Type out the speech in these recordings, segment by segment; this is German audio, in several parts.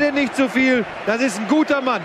redet nicht zu viel. Das ist ein guter Mann.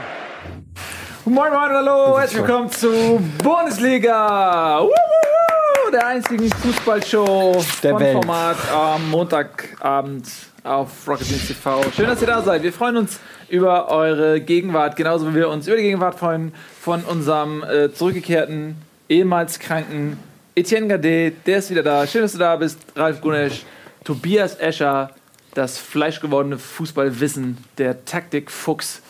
Moin Moin, hallo, herzlich willkommen zu Bundesliga. Wuhu, der einzigen Fußballshow Der von Welt. Format am Montagabend auf Rocket Beans TV. Schön, dass ihr da seid. Wir freuen uns über eure Gegenwart, genauso wie wir uns über die Gegenwart freuen von unserem äh, zurückgekehrten, ehemals kranken Etienne Gadet. Der ist wieder da. Schön, dass du da bist. Ralf Gunesch, Tobias Escher, das fleischgewordene Fußballwissen, der Taktikfuchs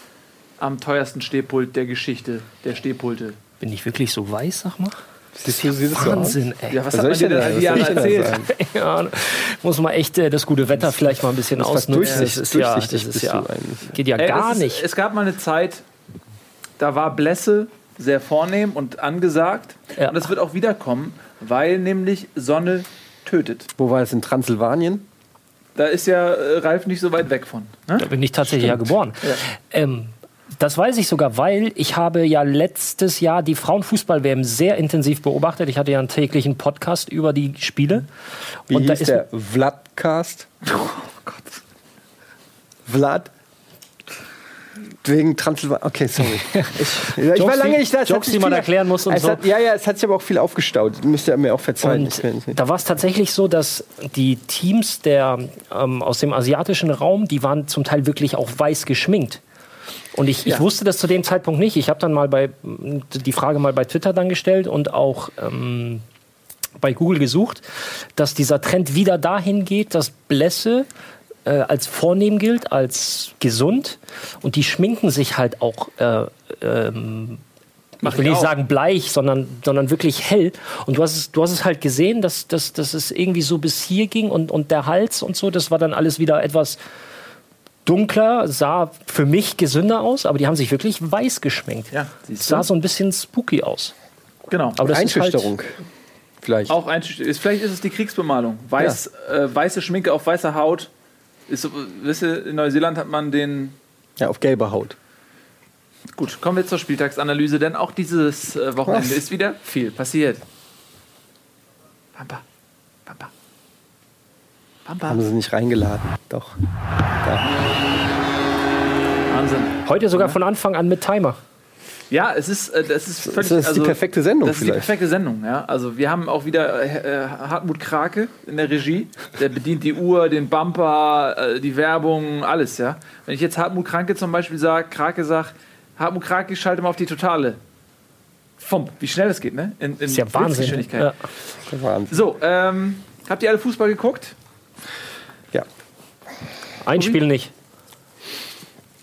am teuersten Stehpult der Geschichte der Stehpulte. Bin ich wirklich so weiß, sag mal? Siehst du, sieht es so? Wahnsinn, ey. Ja, was, Was hat man dir denn denn da- all die was Jahre soll ich denn da erzählt? Ja, muss man echt äh, das gute Wetter vielleicht mal ein bisschen Das ist ausnutzen. Das durchsichtig- ist ja, das ist ja geht ja Ey, gar das ist, nicht. Es gab mal eine Zeit, da war Blässe sehr vornehm und angesagt. Ja. Und das wird auch wiederkommen, weil nämlich Sonne tötet. Wo war das in Transsilvanien? Da ist ja äh, Ralf nicht so weit weg von. Ne? Da bin ich tatsächlich ja geboren. Ähm, das weiß ich sogar, weil ich habe ja letztes Jahr die Frauenfußball-WM sehr intensiv beobachtet. Ich hatte ja einen täglichen Podcast über die Spiele. Wie und da hieß ist der? Vladcast? Oh Gott. Vlad? Wegen Transsilvanien. Okay, sorry. Ich, ja, ich Jokes, war lange nicht da. es Jokes, die man erklären muss und so. Hat, ja, ja, es hat sich aber auch viel aufgestaut. Müsst ihr mir auch verzeihen. Da war es tatsächlich so, dass die Teams der, ähm, aus dem asiatischen Raum, die waren zum Teil wirklich auch weiß geschminkt. Und ich, ich wusste das zu dem Zeitpunkt nicht. Ich habe dann mal bei die Frage mal bei Twitter dann gestellt und auch ähm, bei Google gesucht, dass dieser Trend wieder dahin geht, dass Blässe äh, als vornehm gilt, als gesund und die schminken sich halt auch äh, ähm, Mach ich will ich nicht auch. sagen bleich, sondern, sondern wirklich hell. Und du hast es, du hast es halt gesehen, dass, dass, dass es irgendwie so bis hier ging und, und der Hals und so, das war dann alles wieder etwas dunkler, sah für mich gesünder aus, aber die haben sich wirklich weiß geschminkt. Ja, sah so ein bisschen spooky aus. Genau. Aber das ist halt, Einschüchterung. Vielleicht. Auch ist Vielleicht ist es die Kriegsbemalung. Weiß, äh, weiße Schminke auf weißer Haut. Ist, so- wisst ihr, in Neuseeland hat man den Ja, auf gelber Haut. Gut, kommen wir zur Spieltagsanalyse, denn auch dieses äh, Wochenende Was? ist wieder viel passiert. Pampa, Pampa, Pampa. Haben sie nicht reingeladen. Doch. Wahnsinn. heute sogar von Anfang an mit Timer. Ja, es ist, äh, das ist völlig. Das ist die perfekte Sendung Das ist die perfekte Sendung, ja. Also wir haben auch wieder äh, äh, Hartmut Krake in der Regie. Der bedient die Uhr, den Bumper, äh, die Werbung, alles, ja. Wenn ich jetzt Hartmut Krake zum Beispiel sage, Krake sagt, Hartmut Krake, schalte mal auf die Totale. Fump, wie schnell das geht, ne? In, in ist ja Wahnsinn. Blitzgeschwindigkeit. Ja. Wahnsinn. So, ähm, habt ihr alle Fußball geguckt? Ja. Ein Spiel nicht.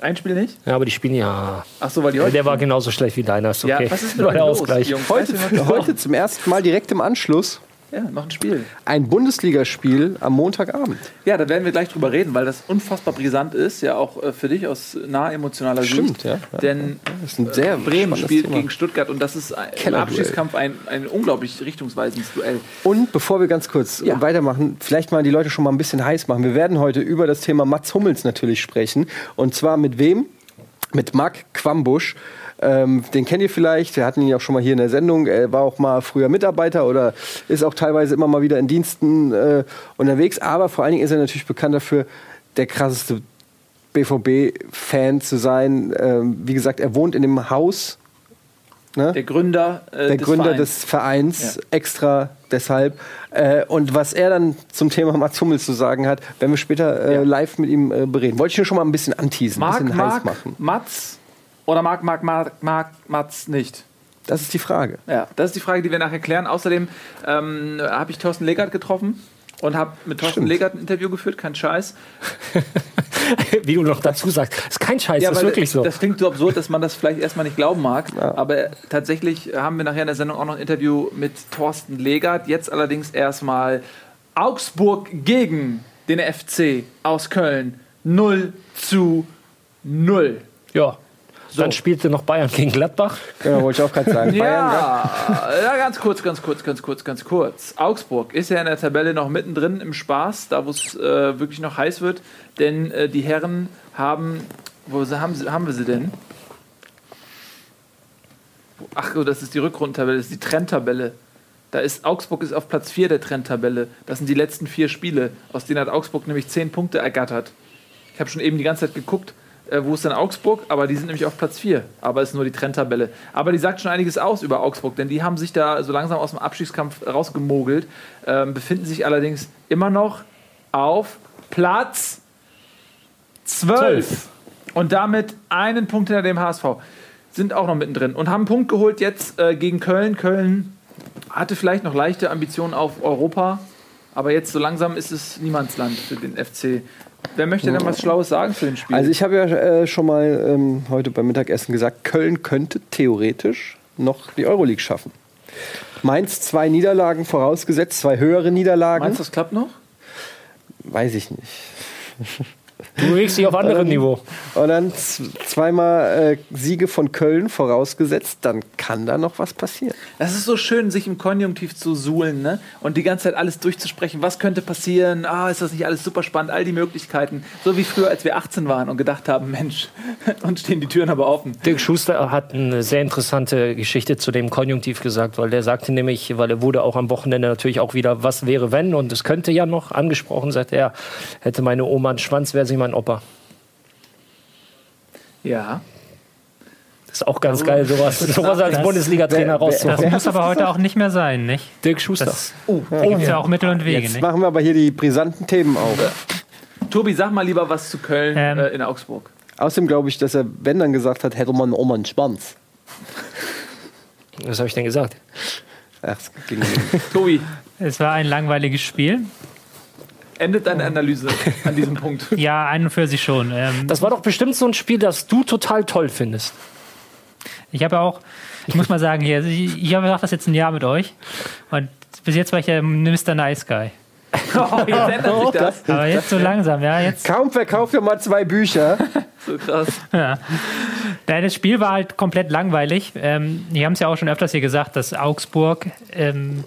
Ein Spiel nicht? Ja, aber die spielen ja. Ach so, weil die heute. Der war genauso schlecht wie deiner. Ist okay. Ja, was ist mit der los, Ausgleich. Jungs? Heute, heute zum ersten Mal direkt im Anschluss Ja, noch ein Spiel. ein Bundesligaspiel am Montagabend. Ja, da werden wir gleich drüber reden, weil das unfassbar brisant ist, ja auch äh, für dich aus nah emotionaler Stimmt, Sicht. ja. Ja, Denn Das ist ein sehr Bremen spielt Thema. gegen Stuttgart und das ist ein, im. Abschiedskampf ein, ein unglaublich richtungsweisendes Duell. Und bevor wir ganz kurz Ja. weitermachen, vielleicht mal die Leute schon mal ein bisschen heiß machen. Wir werden heute über das Thema Mats Hummels natürlich sprechen. Und zwar mit wem? Mit Marc Quambusch. Ähm, den kennt ihr vielleicht, wir hatten ihn ja auch schon mal hier in der Sendung. Er war auch mal früher Mitarbeiter oder ist auch teilweise immer mal wieder in Diensten äh, unterwegs. Aber vor allen Dingen ist er natürlich bekannt dafür, der krasseste BVB-Fan zu sein. Ähm, wie gesagt, er wohnt in dem Haus. Ne? Der Gründer, äh, der des Gründer Vereins. des Vereins, Ja. extra deshalb. Äh, und was er dann zum Thema Mats Hummels zu sagen hat, werden wir später äh, Ja. live mit ihm äh, bereden. Wollte ich nur schon mal ein bisschen anteasen, ein bisschen heiß Marc, machen. Mats oder Marc, Marc, Marc, Marc, Mats nicht? Das ist die Frage. Ja, das ist die Frage, die wir nachher klären. Außerdem ähm, habe ich Thorsten Legert getroffen und habe mit Thorsten. Legert ein Interview geführt, kein Scheiß. Wie du noch dazu sagst. Ist kein Scheiß, das ist wirklich so. Das klingt so absurd, dass man das vielleicht erstmal nicht glauben mag. Aber tatsächlich haben wir nachher in der Sendung auch noch ein Interview mit Thorsten Legert. Jetzt allerdings erstmal Augsburg gegen den FC aus Köln. 0 zu 0. ja. Dann spielte noch Bayern gegen Gladbach. Genau, wollte ich auch gerade sagen. Bayern, ja. Ja, ja, ganz kurz, ganz kurz, ganz kurz, ganz kurz. Augsburg ist ja in der Tabelle noch mittendrin im Spaß, da wo es äh, wirklich noch heiß wird. Denn äh, die Herren haben. Wo sie, haben, sie, haben wir sie denn? Ach so, das ist die Rückrundentabelle, das ist die Trendtabelle. Da ist Augsburg ist auf Platz 4 der Trendtabelle. Das sind die letzten vier Spiele, aus denen hat Augsburg nämlich 10 Punkte ergattert. Ich habe schon eben die ganze Zeit geguckt. Äh, wo ist denn Augsburg? Aber die sind nämlich auf Platz 4. Aber es ist nur die Trenntabelle. Aber die sagt schon einiges aus über Augsburg, denn die haben sich da so langsam aus dem Abstiegskampf rausgemogelt, ähm, befinden sich allerdings immer noch auf Platz 12. Und damit einen Punkt hinter dem HSV. Sind auch noch mittendrin und haben einen Punkt geholt jetzt äh, gegen Köln. Köln hatte vielleicht noch leichte Ambitionen auf Europa, aber jetzt so langsam ist es Niemandsland für den FC. Wer möchte denn was Schlaues sagen zu dem Spiel? Also ich habe ja äh, schon mal ähm, heute beim Mittagessen gesagt, Köln könnte theoretisch noch die Euroleague schaffen. Mainz zwei Niederlagen vorausgesetzt, zwei höhere Niederlagen. Meinst du, das klappt noch? Weiß ich nicht. Du bewegst dich auf anderem Niveau. Und dann zweimal äh, Siege von Köln vorausgesetzt, dann kann da noch was passieren. Das ist so schön, sich im Konjunktiv zu suhlen ne? und die ganze Zeit alles durchzusprechen. Was könnte passieren? Ah, ist das nicht alles super spannend? All die Möglichkeiten. So wie früher, als wir 18 waren und gedacht haben, Mensch, uns stehen die Türen aber offen. Dirk Schuster hat eine sehr interessante Geschichte zu dem Konjunktiv gesagt, weil der sagte nämlich, weil er wurde auch am Wochenende natürlich auch wieder, was wäre wenn und es könnte ja noch angesprochen, sagt er, hätte meine Oma einen Schwanz, wäre sie mein Opa. Ja. Das ist auch ganz geil, sowas, sowas als das- Bundesliga-Trainer rauszuhauen. Das muss aber heute auch nicht mehr sein, nicht? Dirk Schuster. Das da gibt es ja auch Mittel und Wege, Jetzt nicht? machen wir aber hier die brisanten Themen auf. Tobi, sag mal lieber was zu Köln Ähm. äh, in Augsburg. Außerdem glaube ich, dass er, wenn dann gesagt hat, hätte man Oma einen Schwanz. Was habe ich denn gesagt? Ach, es ging Tobi, Es war ein langweiliges Spiel. Endet deine Analyse an diesem Punkt. Ja, ein und für sich schon. Ähm, Das war doch bestimmt so ein Spiel, das du total toll findest. ich habe auch, ich muss mal sagen, hier, ich, ich habe das jetzt ein Jahr mit euch. Und bis jetzt war ich ja Mr. Nice Guy. Oh, jetzt ändert sich das. Aber jetzt so langsam, ja, jetzt. Kaum verkauft er mal zwei Bücher. So krass. Ja. Nein, das Spiel war halt komplett langweilig. Ähm, die haben es ja auch schon öfters hier gesagt, dass Augsburg, ähm,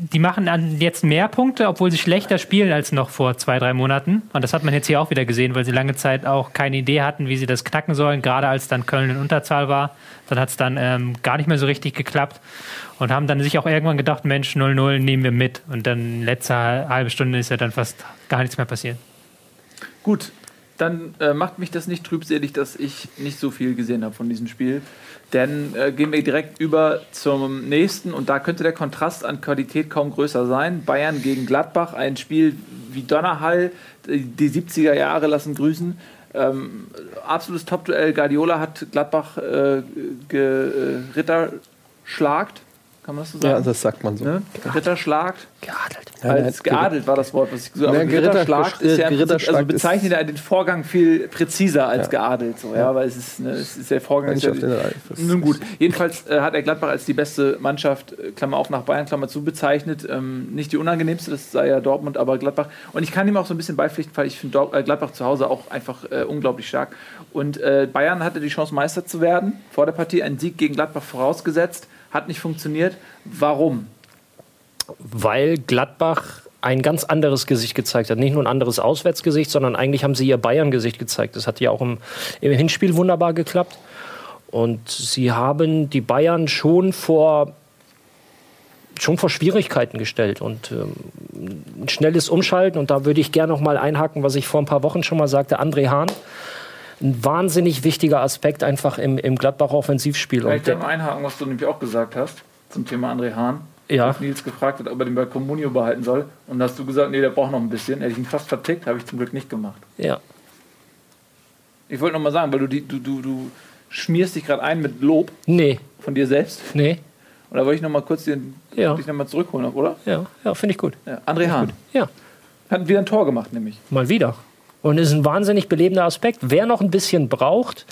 die machen jetzt mehr Punkte, obwohl sie schlechter spielen als noch vor zwei, drei Monaten. Und das hat man jetzt hier auch wieder gesehen, weil sie lange Zeit auch keine Idee hatten, wie sie das knacken sollen. Gerade als dann Köln in Unterzahl war, dann hat es dann ähm, gar nicht mehr so richtig geklappt. Und haben dann sich auch irgendwann gedacht, Mensch, 0-0 nehmen wir mit. Und dann letzte halbe Stunde ist ja dann fast gar nichts mehr passiert. Gut, dann äh, macht mich das nicht trübselig, dass ich nicht so viel gesehen habe von diesem Spiel. Denn äh, gehen wir direkt über zum nächsten und da könnte der Kontrast an Qualität kaum größer sein. Bayern gegen Gladbach, ein Spiel wie Donnerhall, die die 70er Jahre lassen grüßen. Ähm, absolutes Top-Duell. Guardiola hat Gladbach äh, geritterschlagt. Kann man das so sagen? Ja, das sagt man so. ne? Ritterschlagt. Geadelt. Ja, der Als geadelt war das Wort, was ich gesagt Ja, habe. Geritter- Ritterschlag ist ja im Prinzip, also bezeichnet er den Vorgang viel präziser als geadelt, so, ja, weil es ist, ne, es ist der Vorgang. Ist ja, nun gut, jedenfalls äh, hat er Gladbach als die beste Mannschaft, äh, Klammer auf nach Bayern, Klammer zu, bezeichnet. Ähm, nicht die unangenehmste, das sei ja Dortmund, aber Gladbach. Und ich kann ihm auch so ein bisschen beipflichten, weil ich finde äh, Gladbach zu Hause auch einfach äh, unglaublich stark. Und äh, Bayern hatte die Chance, Meister zu werden vor der Partie, einen Sieg gegen Gladbach vorausgesetzt, hat nicht funktioniert. Warum? weil Gladbach ein ganz anderes Gesicht gezeigt hat. Nicht nur ein anderes Auswärtsgesicht, sondern eigentlich haben sie ihr Bayern-Gesicht gezeigt. Das hat ja auch im, im Hinspiel wunderbar geklappt. Und sie haben die Bayern schon vor, schon vor Schwierigkeiten gestellt. Und ähm, ein schnelles Umschalten, und da würde ich gerne noch mal einhaken, was ich vor ein paar Wochen schon mal sagte, André Hahn. Ein wahnsinnig wichtiger Aspekt einfach im, im Gladbacher Offensivspiel. Vielleicht Und einhaken, was du nämlich auch gesagt hast zum Thema André Hahn. Ja. Nils gefragt hat, ob er den bei Comunio behalten soll. Und da hast du gesagt, nee, der braucht noch ein bisschen. Hätte ich ihn fast vertickt, habe ich zum Glück nicht gemacht. ja. Ich wollte noch mal sagen, weil du, die, du, du, du schmierst dich gerade ein mit Lob Nee, von dir selbst. nee, Und da wollte ich noch mal kurz den, Ja. dich noch mal zurückholen, oder? ja, ja finde ich gut. Ja. André Hahn Ja. hat wieder ein Tor gemacht, nämlich. Mal wieder. Und ist ein wahnsinnig belebender Aspekt. Wer noch ein bisschen braucht,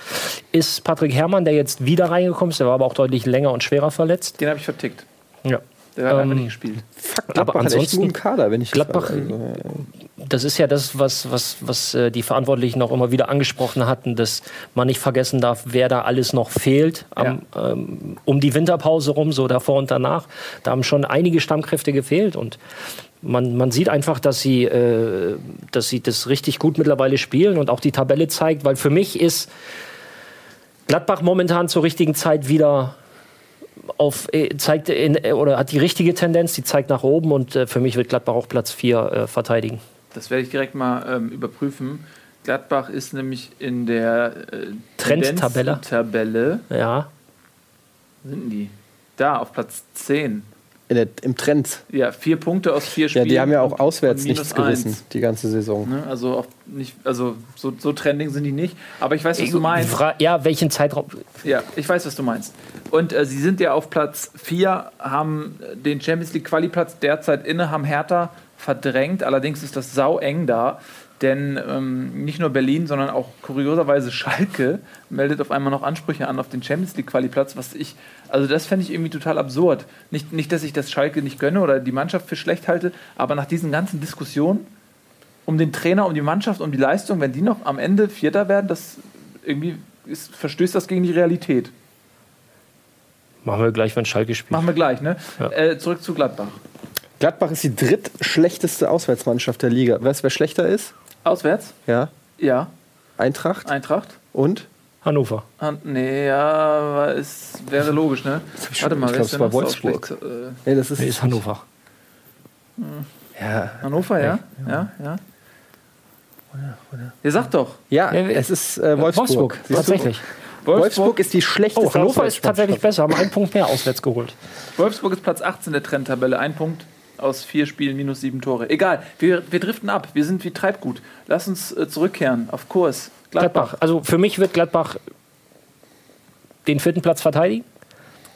ist Patrick Herrmann, der jetzt wieder reingekommen ist. Der war aber auch deutlich länger und schwerer verletzt. Den habe ich vertickt. Ja. Der hat Ähm, einfach nicht gespielt. Fuck, Gladbach aber hat echt einen ansonsten- guten Kader, wenn ich das Gladbach- sage. Also, Das ist ja das, was, was, was äh, die Verantwortlichen auch immer wieder angesprochen hatten, dass man nicht vergessen darf, wer da alles noch fehlt am, ähm, um die Winterpause rum, so davor und danach. Da haben schon einige Stammkräfte gefehlt und man, man sieht einfach, dass sie, äh, dass sie das richtig gut mittlerweile spielen und auch die Tabelle zeigt, weil für mich ist Gladbach momentan zur richtigen Zeit wieder auf, äh, zeigt in, äh, oder hat die richtige Tendenz, die zeigt nach oben und äh, für mich wird Gladbach auch Platz 4 äh, verteidigen. Das werde ich direkt mal ähm, überprüfen. Gladbach ist nämlich in der äh, Trendtabelle. Tabelle. Ja. Sind die? Da, auf Platz 10. In der, Im Trend. Ja, vier Punkte aus vier Ja, Spielen. die haben ja auch auswärts nichts gerissen, eins. die ganze Saison. Ne? Also auch nicht, also so, so trending sind die nicht. Aber ich weiß, was du meinst. Fra ja, welchen Zeitraum? Ja, ich weiß, was du meinst. Und äh, sie sind ja auf Platz 4, haben den Champions League Quali-Platz derzeit inne, haben Hertha verdrängt. Allerdings ist das sau eng da. Denn ähm, nicht nur Berlin, sondern auch kurioserweise Schalke meldet auf einmal noch Ansprüche an auf den Champions League Quali-Platz, was ich, also das fände ich irgendwie total absurd. Nicht, nicht, dass ich das Schalke nicht gönne oder die Mannschaft für schlecht halte, aber nach diesen ganzen Diskussionen um den Trainer, um die Mannschaft, um die Leistung, wenn die noch am Ende Vierter werden, das irgendwie ist, verstößt das gegen die Realität. Machen wir gleich, wenn Schalke spielt. Machen wir gleich, ne? Ja. Äh, zurück zu Gladbach. Gladbach ist die drittschlechteste Auswärtsmannschaft der Liga. Weißt du, wer schlechter ist? Auswärts? Ja. Ja. Eintracht Eintracht? und? Hannover. Ah, nee, ja, aber es wäre logisch, ne? Warte mal, ich glaub, es war Wolfsburg. schlecht? Äh, Nee, das ist, Nee, ist Hannover. Ja, Hannover, ja? Ja, ja. Ihr sagt doch. ja Ja, es ist äh, Wolfsburg. Du? tatsächlich. Wolfsburg ist die schlechteste Oh, Hannover ist tatsächlich besser, haben einen Punkt mehr auswärts geholt. Wolfsburg ist Platz 18 der Trendtabelle. Ein Punkt aus vier Spielen, minus sieben Tore. Egal, wir, wir driften ab. Wir sind wie Treibgut. Lass uns äh, zurückkehren auf Kurs. Gladbach. Gladbach. Also für mich wird Gladbach den vierten Platz verteidigen.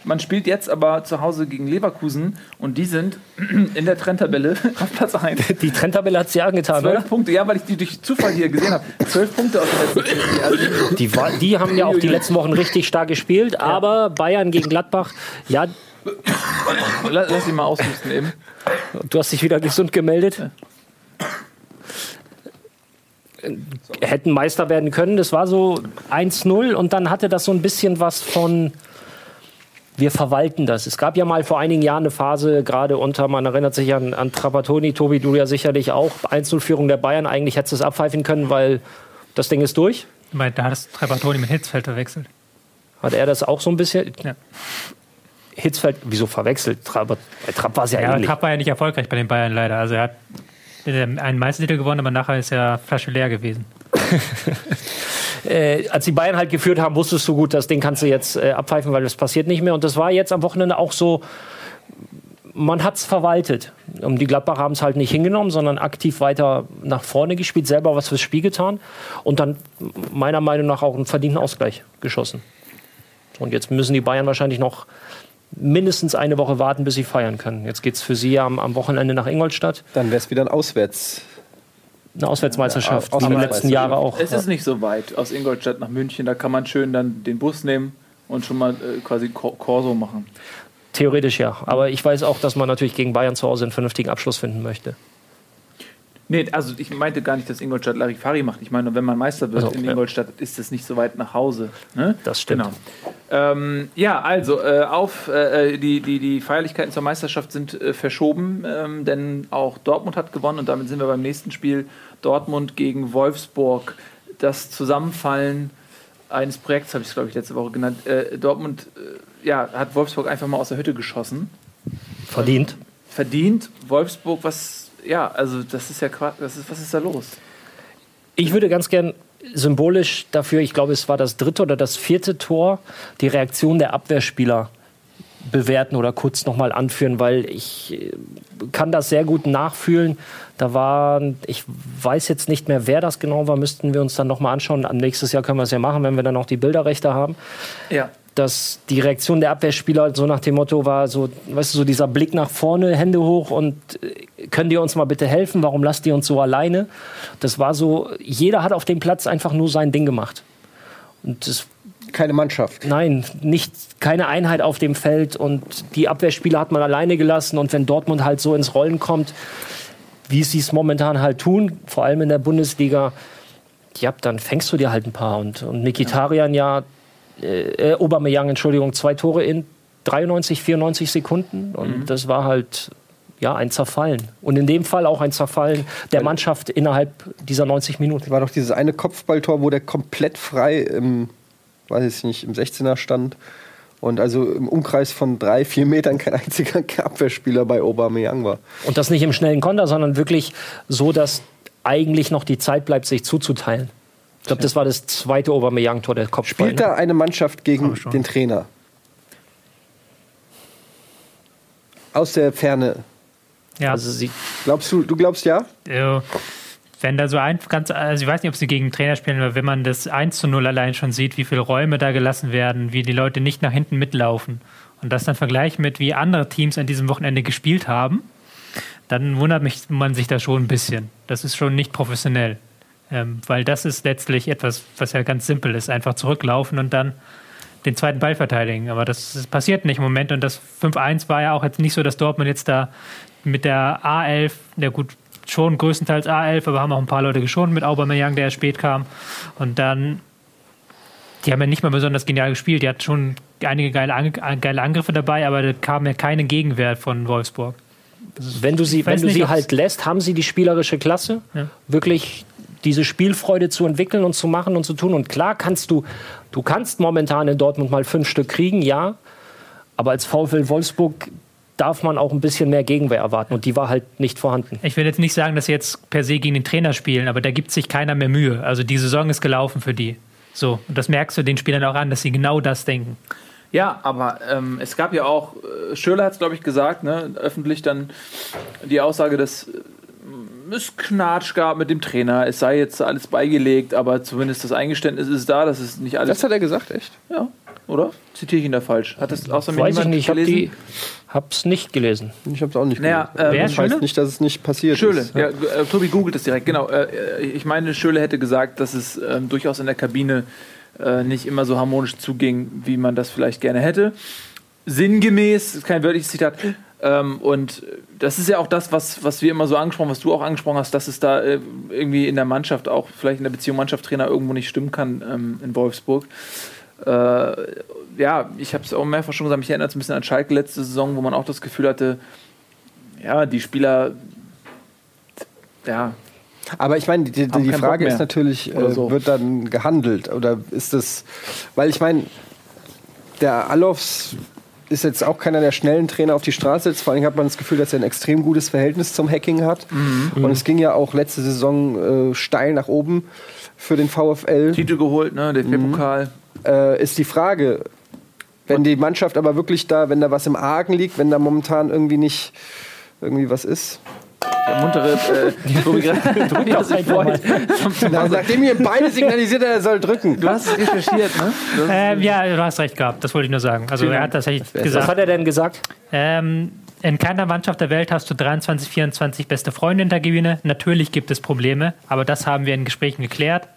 Man spielt jetzt aber zu Hause gegen Leverkusen und die sind in der Trendtabelle auf Platz 1. Die Trendtabelle hat sie angetan, Zwölf oder? Punkte, ja, weil ich die durch Zufall hier gesehen habe. Zwölf Punkte aus den letzten Die, die haben ja auch die letzten Wochen richtig stark gespielt, aber Bayern gegen Gladbach, ja, lass ihn mal aushusten eben. du hast dich wieder gesund gemeldet. Hätten Meister werden können. Das war so 1-0 und dann hatte das so ein bisschen was von. Wir verwalten das. Es gab ja mal vor einigen Jahren eine Phase, gerade unter, man erinnert sich an, an Trapattoni, Tobi, du ja sicherlich auch, 1-0-Führung der Bayern. Eigentlich hättest du es abpfeifen können, weil das Ding ist durch. Meine, da hat das Trapattoni mit Hitzfeld verwechselt. Hat er das auch so ein bisschen? Ja. Hitzfeld, wieso verwechselt? Trapp, bei Trapp war es ja, Ja, ähnlich. Trapp war ja nicht erfolgreich bei den Bayern leider. Also er hat äh, einen Meistertitel gewonnen, aber nachher ist ja Flasche leer gewesen. äh, als die Bayern halt geführt haben, wusstest du gut, das Ding kannst du jetzt äh, abpfeifen, weil das passiert nicht mehr. Und das war jetzt am Wochenende auch so, man hat es verwaltet. Und die Gladbacher haben es halt nicht hingenommen, sondern aktiv weiter nach vorne gespielt, selber was fürs Spiel getan und dann meiner Meinung nach auch einen verdienten Ausgleich geschossen. Und jetzt müssen die Bayern wahrscheinlich noch mindestens eine Woche warten, bis sie feiern können. Jetzt geht es für sie am, am Wochenende nach Ingolstadt. Dann wäre es wieder ein Auswärts. Eine Auswärtsmeisterschaft, Ja, wie in den Auswärtsmeisterschaft. letzten Jahren auch. Es ist nicht so weit aus Ingolstadt nach München. Da kann man schön dann den Bus nehmen und schon mal äh, quasi Cor- Corso machen. Theoretisch ja. Aber ich weiß auch, dass man natürlich gegen Bayern zu Hause einen vernünftigen Abschluss finden möchte. Nee, also ich meinte gar nicht, dass Ingolstadt Larifari macht. Ich meine, wenn man Meister wird Also, in ja. Ingolstadt, ist das nicht so weit nach Hause. Ne? Das stimmt. Genau. Ähm, ja, also äh, auf äh, die, die, die Feierlichkeiten zur Meisterschaft sind äh, verschoben, ähm, denn auch Dortmund hat gewonnen und damit sind wir beim nächsten Spiel Dortmund gegen Wolfsburg. Das Zusammenfallen eines Projekts habe ich es glaube ich letzte Woche genannt. Äh, Dortmund äh, ja, hat Wolfsburg einfach mal aus der Hütte geschossen. Verdient. Verdient. Wolfsburg, was ja, also das ist ja. Das ist, was ist da los? Ich würde ganz gern symbolisch dafür, ich glaube, es war das dritte oder das vierte Tor, die Reaktion der Abwehrspieler bewerten oder kurz nochmal anführen, weil ich äh, kann das sehr gut nachfühlen. Da war, ich weiß jetzt nicht mehr, wer das genau war, müssten wir uns dann nochmal anschauen. Am nächstes Jahr können wir es ja machen, wenn wir dann auch die Bilderrechte haben. Ja. Dass die Reaktion der Abwehrspieler so nach dem Motto war, so, weißt du, so dieser Blick nach vorne, Hände hoch und äh, könnt ihr uns mal bitte helfen? Warum lasst ihr uns so alleine? Das war so, jeder hat auf dem Platz einfach nur sein Ding gemacht. Und das, Keine Mannschaft. nein, nicht, keine Einheit auf dem Feld und die Abwehrspieler hat man alleine gelassen und wenn Dortmund halt so ins Rollen kommt, wie sie es momentan halt tun, vor allem in der Bundesliga, ja, dann fängst du dir halt ein paar und, und Mikitarian ja, äh, äh, Aubameyang, Entschuldigung, zwei Tore in 93, 94 Sekunden und das war halt ja ein Zerfallen und in dem Fall auch ein Zerfallen der Mannschaft innerhalb dieser 90 Minuten. War doch dieses eine Kopfballtor, wo der komplett frei im, weiß ich nicht, im 16er stand. Und also im Umkreis von drei, vier Metern kein einziger Abwehrspieler bei Aubameyang war. Und das nicht im schnellen Konter, sondern wirklich so, dass eigentlich noch die Zeit bleibt, sich zuzuteilen. Ich glaube, das war das zweite Aubameyang-Tor, der Kopfball. Spielt ne? da eine Mannschaft gegen den Trainer? Aus der Ferne. Ja, Also sie, Glaubst du, du glaubst ja? äh, wenn da so ein ganz, also ich weiß nicht, ob sie gegen den Trainer spielen, aber wenn man das 1 zu 0 allein schon sieht, wie viele Räume da gelassen werden, wie die Leute nicht nach hinten mitlaufen und das dann vergleicht mit, wie andere Teams an diesem Wochenende gespielt haben, dann wundert mich man sich da schon ein bisschen. Das ist schon nicht professionell. Ähm, weil das ist letztlich etwas, was ja ganz simpel ist. Einfach zurücklaufen und dann den zweiten Ball verteidigen. Aber das, das passiert nicht im Moment. Und das 5-1 war ja auch jetzt nicht so, dass Dortmund jetzt da mit der A11, der gut schon größtenteils A11, aber haben auch ein paar Leute geschont mit Aubameyang, der spät kam. Und dann, die haben ja nicht mal besonders genial gespielt. Die hatten schon einige geile, Ang geile Angriffe dabei, aber da kam ja keine Gegenwert von Wolfsburg. wenn du sie, wenn du nicht, sie halt lässt, haben sie die spielerische Klasse, Ja. wirklich diese Spielfreude zu entwickeln und zu machen und zu tun. Und klar kannst du, du kannst momentan in Dortmund mal fünf Stück kriegen, ja. Aber als VfL Wolfsburg darf man auch ein bisschen mehr Gegenwehr erwarten. Und die war halt nicht vorhanden. Ich will jetzt nicht sagen, dass sie jetzt per se gegen den Trainer spielen, aber da gibt sich keiner mehr Mühe. Also die Saison ist gelaufen für die. So, und das merkst du den Spielern auch an, dass sie genau das denken. Ja, aber ähm, es gab ja auch, äh, Schürrle hat es, glaube ich, gesagt, ne, öffentlich dann die Aussage, dass äh, es Knatsch gab mit dem Trainer, es sei jetzt alles beigelegt, aber zumindest das Eingeständnis ist da, dass es nicht alles. Das hat er gesagt, echt? ja, oder? Zitiere ich ihn da falsch? Hat das außer mir Weiß ich nicht, ich habe gelesen? die, hab's nicht gelesen. Ich habe es auch nicht Naja, äh, Wer? das heißt Schöle? nicht, dass es nicht passiert Schöle, ist. ja, äh, Tobi googelt es direkt, genau. Äh, ich meine, Schöle hätte gesagt, dass es ähm, durchaus in der Kabine äh, nicht immer so harmonisch zuging, wie man das vielleicht gerne hätte. Sinngemäß, ist kein wörtliches Zitat. Ähm, und das ist ja auch das, was, was wir immer so angesprochen, was du auch angesprochen hast, dass es da äh, irgendwie in der Mannschaft, auch vielleicht in der Beziehung Mannschaft-Trainer irgendwo nicht stimmen kann ähm, in Wolfsburg. Äh, ja, ich habe es auch mehrfach schon gesagt, mich erinnert es ein bisschen an Schalke letzte Saison, wo man auch das Gefühl hatte, ja, die Spieler, ja, Aber ich meine, die, die, die Frage ist natürlich, äh, so. wird dann gehandelt oder ist das, weil ich meine, der Alofs ist jetzt auch keiner der schnellen Trainer auf die Straße setzt. Vor allem hat man das Gefühl, dass er ein extrem gutes Verhältnis zum Hacking hat. Mhm. Und es ging ja auch letzte Saison äh, steil nach oben für den VfL. Titel geholt, ne, DFB-Pokal. Äh, ist die Frage, wenn die Mannschaft aber wirklich da, wenn da was im Argen liegt, wenn da momentan irgendwie nicht irgendwie was ist. Der muntere äh, Tobi er sich freut. Na, nachdem ihr beide signalisiert, er soll drücken. Du hast es recherchiert, ne? Ähm, ja, du hast recht gehabt, das wollte ich nur sagen. Also er hat tatsächlich Was gesagt, hat er denn gesagt? ähm, in keiner Mannschaft der Welt hast du 23, 24 beste Freunde in der Kabine. Natürlich gibt es Probleme, aber das haben wir in Gesprächen geklärt.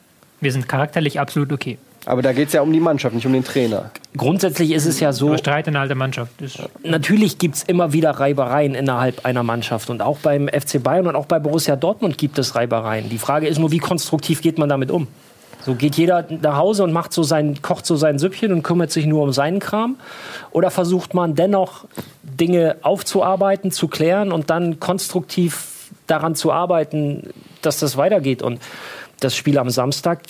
Wir sind charakterlich absolut okay. Aber da geht es ja um die Mannschaft, nicht um den Trainer. Grundsätzlich ist es ja so, Aber Streit innerhalb der Mannschaft ist natürlich gibt es immer wieder Reibereien innerhalb einer Mannschaft. Und auch beim FC Bayern und auch bei Borussia Dortmund gibt es Reibereien. Die Frage ist nur, wie konstruktiv geht man damit um? So geht jeder nach Hause und macht so sein, kocht so sein Süppchen und kümmert sich nur um seinen Kram? Oder versucht man dennoch Dinge aufzuarbeiten, zu klären und dann konstruktiv daran zu arbeiten, dass das weitergeht? Und das Spiel am Samstag,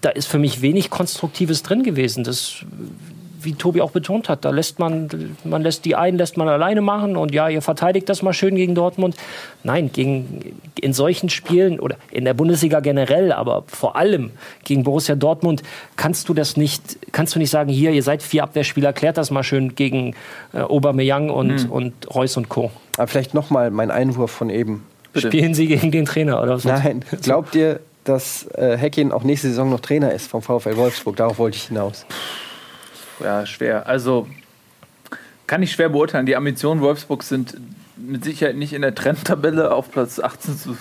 da ist für mich wenig Konstruktives drin gewesen. Das wie Tobi auch betont hat, da lässt man, man lässt die einen lässt man alleine machen und ja, ihr verteidigt das mal schön gegen Dortmund. Nein, gegen, in solchen Spielen oder in der Bundesliga generell, aber vor allem gegen Borussia Dortmund kannst du das nicht, kannst du nicht sagen, hier, ihr seid vier Abwehrspieler, klärt das mal schön gegen äh, Aubameyang und, und Reus und Co. Aber vielleicht nochmal mein Einwurf von eben. Bitte. Spielen sie gegen den Trainer oder was? Nein, glaubt ihr, dass äh, Heckin auch nächste Saison noch Trainer ist vom VfL Wolfsburg? Darauf wollte ich hinaus. Ja, schwer. Also kann ich schwer beurteilen. Die Ambitionen Wolfsburgs sind mit Sicherheit nicht in der Trendtabelle auf Platz 18 zu,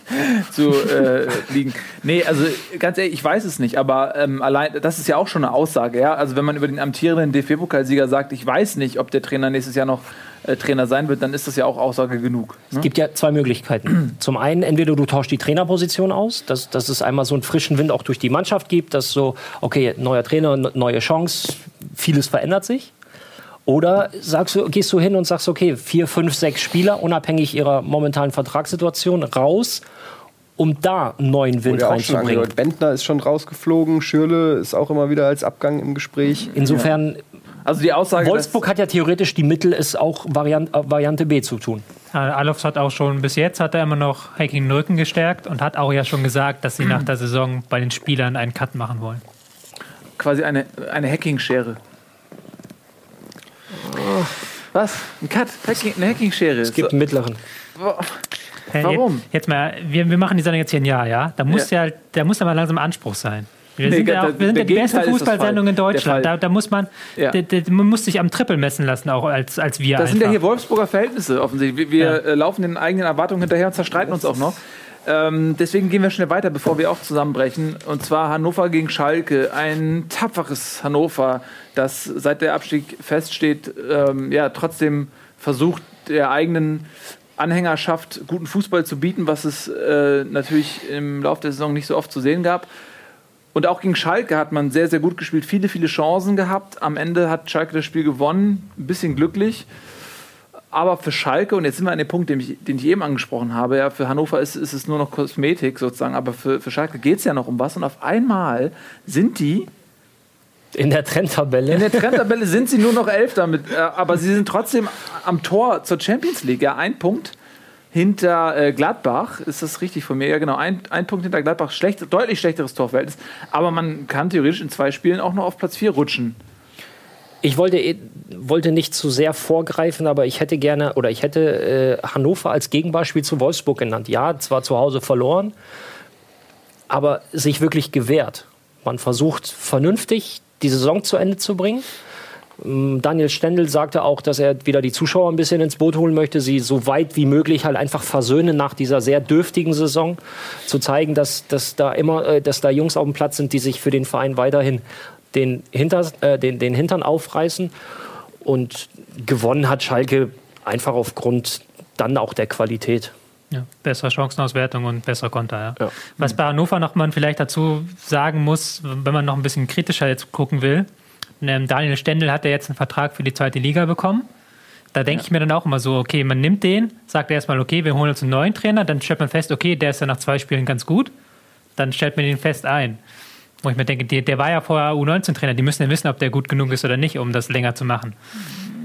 zu äh, liegen. Nee, also ganz ehrlich, ich weiß es nicht, aber ähm, allein, das ist ja auch schon eine Aussage, ja. Also wenn man über den amtierenden DFB-Pokalsieger sagt, ich weiß nicht, ob der Trainer nächstes Jahr noch äh, Trainer sein wird, dann ist das ja auch Aussage genug. Ne? Es gibt ja zwei Möglichkeiten. Zum einen, entweder du tauschst die Trainerposition aus, dass, dass es einmal so einen frischen Wind auch durch die Mannschaft gibt, dass so, okay, neuer Trainer, ne- neue Chance, vieles verändert sich. Oder sagst du, gehst du hin und sagst, okay, vier, fünf, sechs Spieler, unabhängig ihrer momentanen Vertragssituation, raus, um da einen neuen Wind schon reinzubringen. Bentner ist schon rausgeflogen, Schürle ist auch immer wieder als Abgang im Gespräch. Insofern Also die Aussage. Wolfsburg hat ja theoretisch die Mittel, es auch Variant, äh, Variante B zu tun. Alofs hat auch schon, bis jetzt hat er immer noch Hacking den Rücken gestärkt und hat auch ja schon gesagt, dass sie nach der Saison bei den Spielern einen Cut machen wollen. quasi eine, eine Hacking-Schere. Was? Ein Cut? Hacking, eine Hacking-Schere. Es gibt einen mittleren. Hey, Warum? Jetzt, jetzt mal, wir, wir machen die Sendung jetzt hier ein Jahr, ja? Da muss ja, da muss ja mal langsam Anspruch sein. Wir Nee, sind, ja, auch, wir sind der die beste Fußballsendung in. Deutschland. Da, da muss man, Ja. der, der, man muss sich am Triple messen lassen, auch als, als wir. Das sind ja einfach. hier Wolfsburger Verhältnisse offensichtlich. Wir, wir Ja. äh, laufen den eigenen Erwartungen hinterher und zerstreiten uns auch noch. Ähm, deswegen gehen wir schnell weiter, bevor wir auch zusammenbrechen. Und zwar Hannover gegen Schalke. Ein tapferes Hannover, das seit der Abstieg feststeht, ähm, ja, trotzdem versucht, der eigenen Anhängerschaft guten Fußball zu bieten, was es äh, natürlich im Laufe der Saison nicht so oft zu sehen gab. Und auch gegen Schalke hat man sehr, sehr gut gespielt, viele, viele Chancen gehabt. Am Ende hat Schalke das Spiel gewonnen, ein bisschen glücklich. Aber für Schalke, und jetzt sind wir an dem Punkt, den ich, den ich eben angesprochen habe, ja, für Hannover ist, ist es nur noch Kosmetik sozusagen, aber für, für Schalke geht es ja noch um was. Und auf einmal sind die, In der Trendtabelle. in der Trendtabelle sind sie nur noch Elfter, mit, äh, aber sie sind trotzdem am Tor zur Champions League. Ja, ein Punkt hinter äh, Gladbach, ist das richtig von mir? Ja, genau, ein, ein Punkt hinter Gladbach, schlecht, deutlich schlechteres Torverhältnis. Aber man kann theoretisch in zwei Spielen auch noch auf Platz 4 rutschen. Ich wollte, eh- wollte nicht zu sehr vorgreifen, aber ich hätte gerne oder ich hätte äh, Hannover als Gegenbeispiel zu Wolfsburg genannt. Ja, zwar zu Hause verloren, aber sich wirklich gewehrt. Man versucht vernünftig die Saison zu Ende zu bringen. Ähm, Daniel Stendel sagte auch, dass er wieder die Zuschauer ein bisschen ins Boot holen möchte, sie so weit wie möglich halt einfach versöhnen nach dieser sehr dürftigen Saison, zu zeigen, dass, dass da immer, äh, dass da Jungs auf dem Platz sind, die sich für den Verein weiterhin den, Hinter, äh, den, den Hintern aufreißen. Und gewonnen hat Schalke einfach aufgrund dann auch der Qualität. Ja, bessere Chancenauswertung und bessere Konter, ja. Ja. Was bei Hannover noch man vielleicht dazu sagen muss, wenn man noch ein bisschen kritischer jetzt gucken will, ähm, Daniel Stendel hat ja jetzt einen Vertrag für die zweite Liga bekommen. Da denke ich mir dann auch immer so, okay, man nimmt den, sagt erstmal, okay, wir holen uns einen neuen Trainer, dann stellt man fest, okay, der ist ja nach zwei Spielen ganz gut, dann stellt man den fest ein. Wo ich mir denke, der, der war ja vorher U19-Trainer, die müssen ja wissen, ob der gut genug ist oder nicht, um das länger zu machen.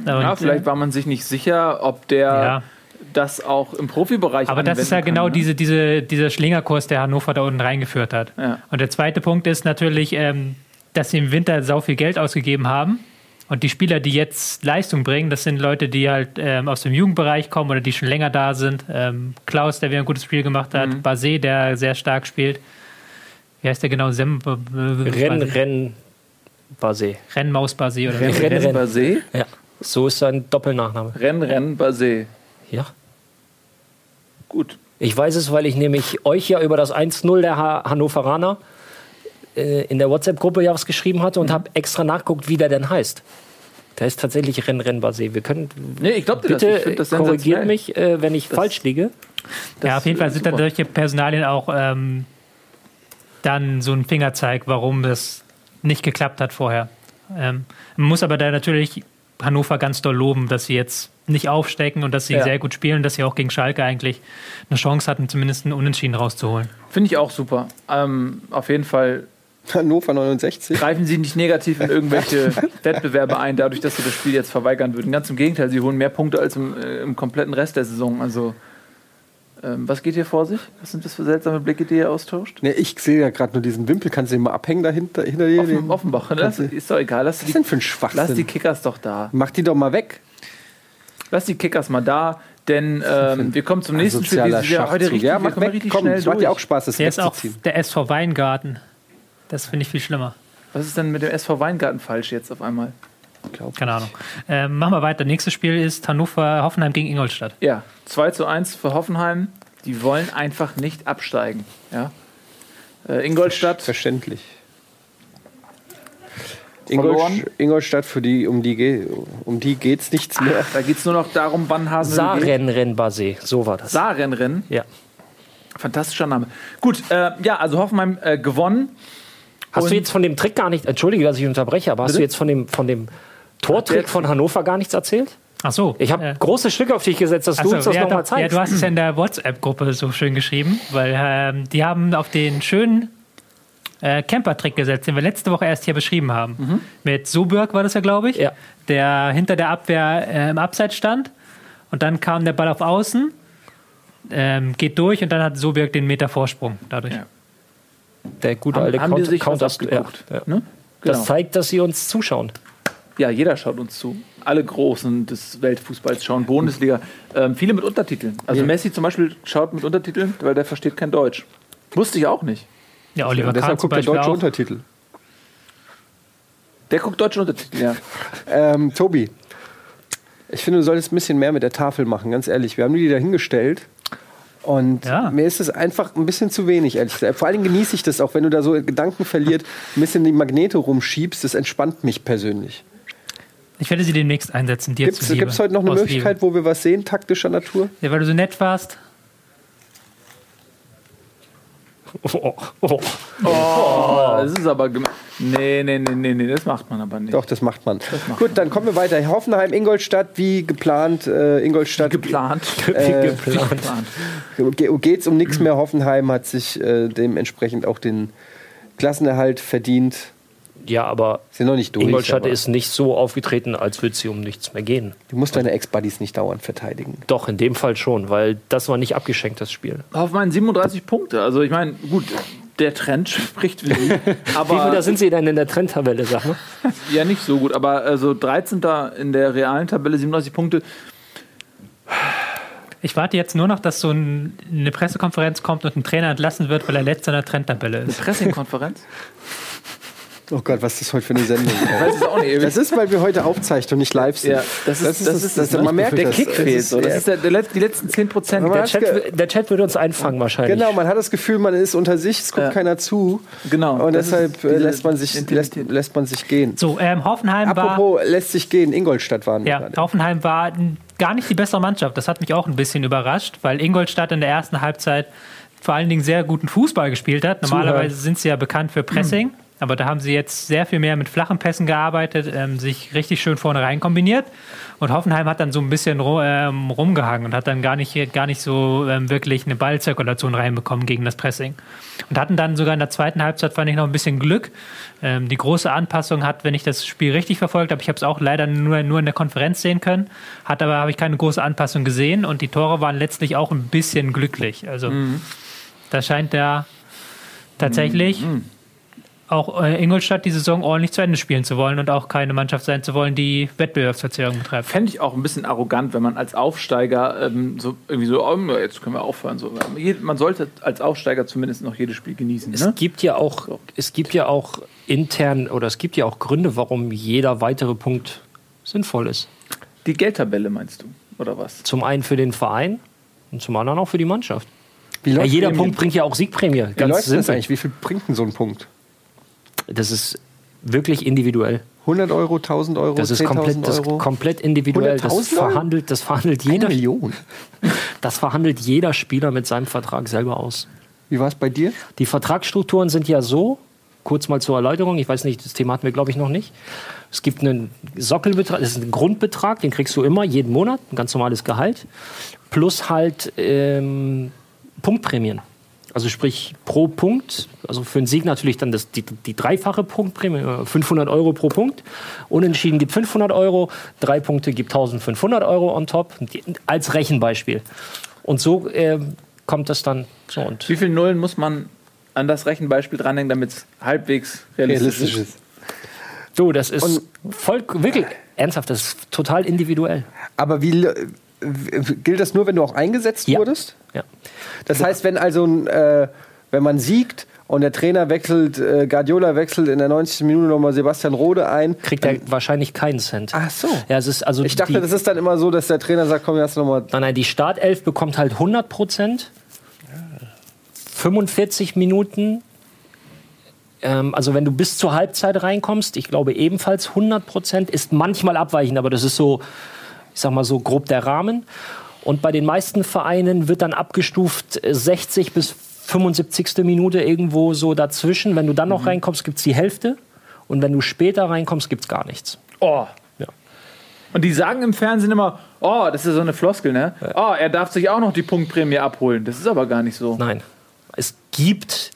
Und, Ja, vielleicht äh, war man sich nicht sicher, ob der Ja. das auch im Profibereich Aber das ist ja genau kann, ne? diese, diese, dieser Schlingerkurs, der Hannover da unten reingeführt hat. Ja. Und der zweite Punkt ist natürlich, ähm, dass sie im Winter sau viel Geld ausgegeben haben. Und die Spieler, die jetzt Leistung bringen, das sind Leute, die halt ähm, aus dem Jugendbereich kommen oder die schon länger da sind. Ähm, Klaus, der wieder ein gutes Spiel gemacht hat. Mhm. Basé, der sehr stark spielt. Wie heißt der genau? Sem Renn, Renn, Basé. Rennmaus Basé oder Renn, so. Renn, Renn, Renn. Basé. Ja, so ist sein Doppelnachname. Renn, Renn, Basé. Ja. Gut. Ich weiß es, weil ich nämlich euch ja über das 1-0 der ha Hannoveraner äh, in der WhatsApp-Gruppe ja was geschrieben hatte und habe extra nachguckt, wie der denn heißt. Der ist tatsächlich Renn Renn Basé. Wir können Nee, ich glaube das. bitte Ich das äh, korrigiert mich, äh, wenn ich Das- falsch liege. Ja, auf jeden Fall sind da super. solche Personalien auch ähm, dann so ein Fingerzeig, warum das nicht geklappt hat vorher. Ähm, man muss aber da natürlich Hannover ganz doll loben, dass sie jetzt nicht aufstecken und dass sie Ja. sehr gut spielen, dass sie auch gegen Schalke eigentlich eine Chance hatten, zumindest einen Unentschieden rauszuholen. Finde ich auch super. Ähm, auf jeden Fall Hannover 69. greifen sie nicht negativ in irgendwelche Wettbewerbe ein, dadurch, dass sie das Spiel jetzt verweigern würden. Ganz im Gegenteil, sie holen mehr Punkte als im, äh, im kompletten Rest der Saison. Also, ähm, was geht hier vor sich? Was sind das für seltsame Blicke, die ihr austauscht? Nee, ich sehe ja gerade nur diesen Wimpel. Kannst du den mal abhängen dahinter hinter dir? Offen, Offenbach, ne? Ist doch egal. Lass Was die, ist denn für ein lass die Schwachsinn? Kickers doch da. Mach die doch mal weg. Lass die Kickers mal da, denn ähm, wir kommen zum nächsten Spiel. Wir ja heute Schachzug. richtig, Ja, wir mach kommen weg. richtig Komm, schnell es macht dir auch Spaß, das Der ist auch der SV Weingarten. Das finde ich viel schlimmer. Was ist denn mit dem SV Weingarten falsch jetzt auf einmal? Keine Ahnung. Ähm, machen wir weiter. Nächstes Spiel ist Hannover Hoffenheim gegen Ingolstadt. Ja, 2 zu 1 für Hoffenheim. Die wollen einfach nicht absteigen. Ja? Äh, Ingolstadt, Verständlich. Ingolst Ingolstadt, für die, um die, um die geht's nichts mehr. da geht es nur noch darum, wann Hasen Saren Renn Basé, so war das. Sarenrennen. ja. Fantastischer Name. Gut, äh, ja, also Hoffenheim äh, gewonnen. Hast Und- du jetzt von dem Trick gar nicht, entschuldige, dass ich unterbreche, aber hast Bitte? du jetzt von dem, von dem Tortrick von Hannover gar nichts erzählt? Ach so. Ich habe äh, große Stücke auf dich gesetzt, dass du so, uns das ja, nochmal doch, ja, zeigst. du hast es ja in der WhatsApp-Gruppe so schön geschrieben, weil ähm, die haben auf den schönen äh, Camper-Trick gesetzt, den wir letzte Woche erst hier beschrieben haben. Mit Soburg war das ja, glaube ich, Ja. der hinter der Abwehr äh, im Abseits stand. Und dann kam der Ball auf Außen, ähm, geht durch und dann hat Soburg den Meter Vorsprung dadurch. Ja. Der gute Haben, alte haben die Counter- abgeguckt? Ja, ja. Ne? Das Genau. zeigt, dass sie uns zuschauen. Ja, jeder schaut uns zu. Alle Großen des Weltfußballs schauen Bundesliga. Ähm, viele mit Untertiteln. Also Messi zum Beispiel schaut mit Untertiteln, weil der versteht kein Deutsch. Wusste ich auch nicht. Ja, Oliver Kahn Deshalb guckt er deutsche auch. Untertitel. Der guckt deutsche Untertitel, ja. Ähm, Tobi, ich finde, du solltest ein bisschen mehr mit der Tafel machen, ganz ehrlich. Wir haben die da hingestellt. Und Ja. mir ist es einfach ein bisschen zu wenig, ehrlich gesagt. Vor allem genieße ich das auch, wenn du da so Gedanken verliert, ein bisschen die Magnete rumschiebst. Das entspannt mich persönlich. Ich werde sie demnächst einsetzen, dir Gibt es heute noch eine Möglichkeit, wo wir was sehen, taktischer Natur? Ja, weil du so nett warst. Oh, oh. Oh, das ist aber. Nee, nee, nee, nee, nee, das macht man aber nicht. Doch, das macht man. Gut, dann kommen wir weiter. Hoffenheim, Ingolstadt, wie geplant. Äh, Ingolstadt Geplant. Äh, Geplant. geht es um nichts mehr. Hoffenheim hat sich äh, dementsprechend auch den Klassenerhalt verdient. Ja, aber Sind noch nicht durch. Ingolstadt aber ist nicht so aufgetreten, als würde sie um nichts mehr gehen. Du musst deine Ex-Buddies nicht dauernd verteidigen. Doch, in dem Fall schon, weil das war nicht abgeschenkt, das Spiel. Hoffenheim 37 Punkte. Also, ich meine, gut, der Trend spricht für sie. Wie viel Aber da sind sie denn in der Trendtabelle, sag mal? ja, nicht so gut. Aber also 13. in der realen Tabelle, 37 Punkte. Ich warte jetzt nur noch, dass so ein, eine Pressekonferenz kommt und ein Trainer entlassen wird, weil er letzter in der Trendtabelle ist. Pressingkonferenz? Oh Gott, was ist das heute für eine Sendung? ey? Weiß es auch nicht. Das ist, weil wir heute aufzeichnen und nicht live sind. Ja, das ist, das ist, das man merkt der das. Kick fehlt. ist- So. Das ja. ist der, die letzten 10 Prozent. Der Chat, der Chat würde uns einfangen wahrscheinlich. Genau, man hat das Gefühl, man ist unter sich, es guckt Ja. keiner zu. Genau, Und das deshalb ist äh, lässt, man sich, lässt, lässt man sich gehen. So, ähm, Hoffenheim war. Apropos lässt sich gehen, Ingolstadt waren wir Ja, gerade. Hoffenheim war gar nicht die bessere Mannschaft. Das hat mich auch ein bisschen überrascht, weil Ingolstadt in der ersten Halbzeit vor allen Dingen sehr guten Fußball gespielt hat. Normalerweise sind sie ja bekannt für Pressing, aber da haben sie jetzt sehr viel mehr mit flachen Pässen gearbeitet, ähm, sich richtig schön vorne rein kombiniert. Und Hoffenheim hat dann so ein bisschen ru ähm, rumgehangen und hat dann gar nicht, gar nicht so ähm, wirklich eine Ballzirkulation reinbekommen gegen das Pressing. Und hatten dann sogar in der zweiten Halbzeit, fand ich, noch ein bisschen Glück. Ähm, die große Anpassung hat, wenn ich das Spiel richtig verfolgt habe, ich habe es auch leider nur, nur in der Konferenz sehen können, hat aber habe ich keine große Anpassung gesehen und die Tore waren letztlich auch ein bisschen glücklich. Also da scheint ja tatsächlich auch äh, Ingolstadt die Saison ordentlich zu Ende spielen zu wollen und auch keine Mannschaft sein zu wollen, die Wettbewerbsverzerrung betreibt. Fände ich auch ein bisschen arrogant, wenn man als Aufsteiger ähm, so irgendwie so, oh, jetzt können wir aufhören. So. Man sollte als Aufsteiger zumindest noch jedes Spiel genießen. Es Ne? gibt ja auch, es gibt ja auch intern oder es gibt ja auch Gründe, warum jeder weitere Punkt sinnvoll ist. Die Geldtabelle meinst du, oder was? Zum einen für den Verein und zum anderen auch für die Mannschaft. Wie Ja, jeder? Punkt bringt ja auch Siegprämie. Wie Ganz läuft das eigentlich? Wie viel bringt denn so ein Punkt? Das ist wirklich individuell. 100 Euro, 1000 Euro, Das ist komplett, 10.000 das Euro? komplett individuell. Das 100.000 Euro? verhandelt, das verhandelt Eine jeder, Million. das verhandelt jeder Spieler mit seinem Vertrag selber aus. Wie war es bei dir? Die Vertragsstrukturen sind ja so, kurz mal zur Erläuterung, ich weiß nicht, das Thema hatten wir, glaube ich, noch nicht. Es gibt einen Sockelbetrag, das ist ein Grundbetrag, den kriegst du immer, jeden Monat, ein ganz normales Gehalt, plus halt ähm, Punktprämien. Also sprich pro Punkt, also für einen Sieg natürlich dann das, die, die dreifache Punktprämie, äh, 500 Euro pro Punkt. Unentschieden gibt 500 Euro, drei Punkte gibt 1500 Euro on top, die, als Rechenbeispiel. Und so ähm, kommt das dann so. Und Wie viele Nullen muss man an das Rechenbeispiel dranhängen, damit es halbwegs realistisch, ist? Du, das ist voll, wirklich ernsthaft, das ist total individuell. Aber wie gilt das nur, wenn du auch eingesetzt Ja. wurdest? Ja. Das heißt, wenn also äh, wenn man siegt und der Trainer wechselt, äh, Guardiola wechselt in der 90. Minute nochmal Sebastian Rode ein, Kriegt er wahrscheinlich keinen Cent. Ach so. Ja, es ist also Ich dachte, die, das ist dann immer so, dass der Trainer sagt, komm, jetzt nochmal. nein, nein, die Startelf bekommt halt 100 Prozent. 45 Minuten. Ähm, also wenn du bis zur Halbzeit reinkommst, ich glaube ebenfalls 100 Prozent, ist manchmal abweichend, aber das ist so, ich sag mal so grob der Rahmen. Und bei den meisten Vereinen wird dann abgestuft äh, 60 bis 75. Minute irgendwo so dazwischen. Wenn du dann noch reinkommst, gibt es die Hälfte. Und wenn du später reinkommst, gibt es gar nichts. Oh. Ja. Und die sagen im Fernsehen immer, oh, das ist so eine Floskel, ne? Oh, er darf sich auch noch die Punktprämie abholen. Das ist aber gar nicht so. Nein. Es gibt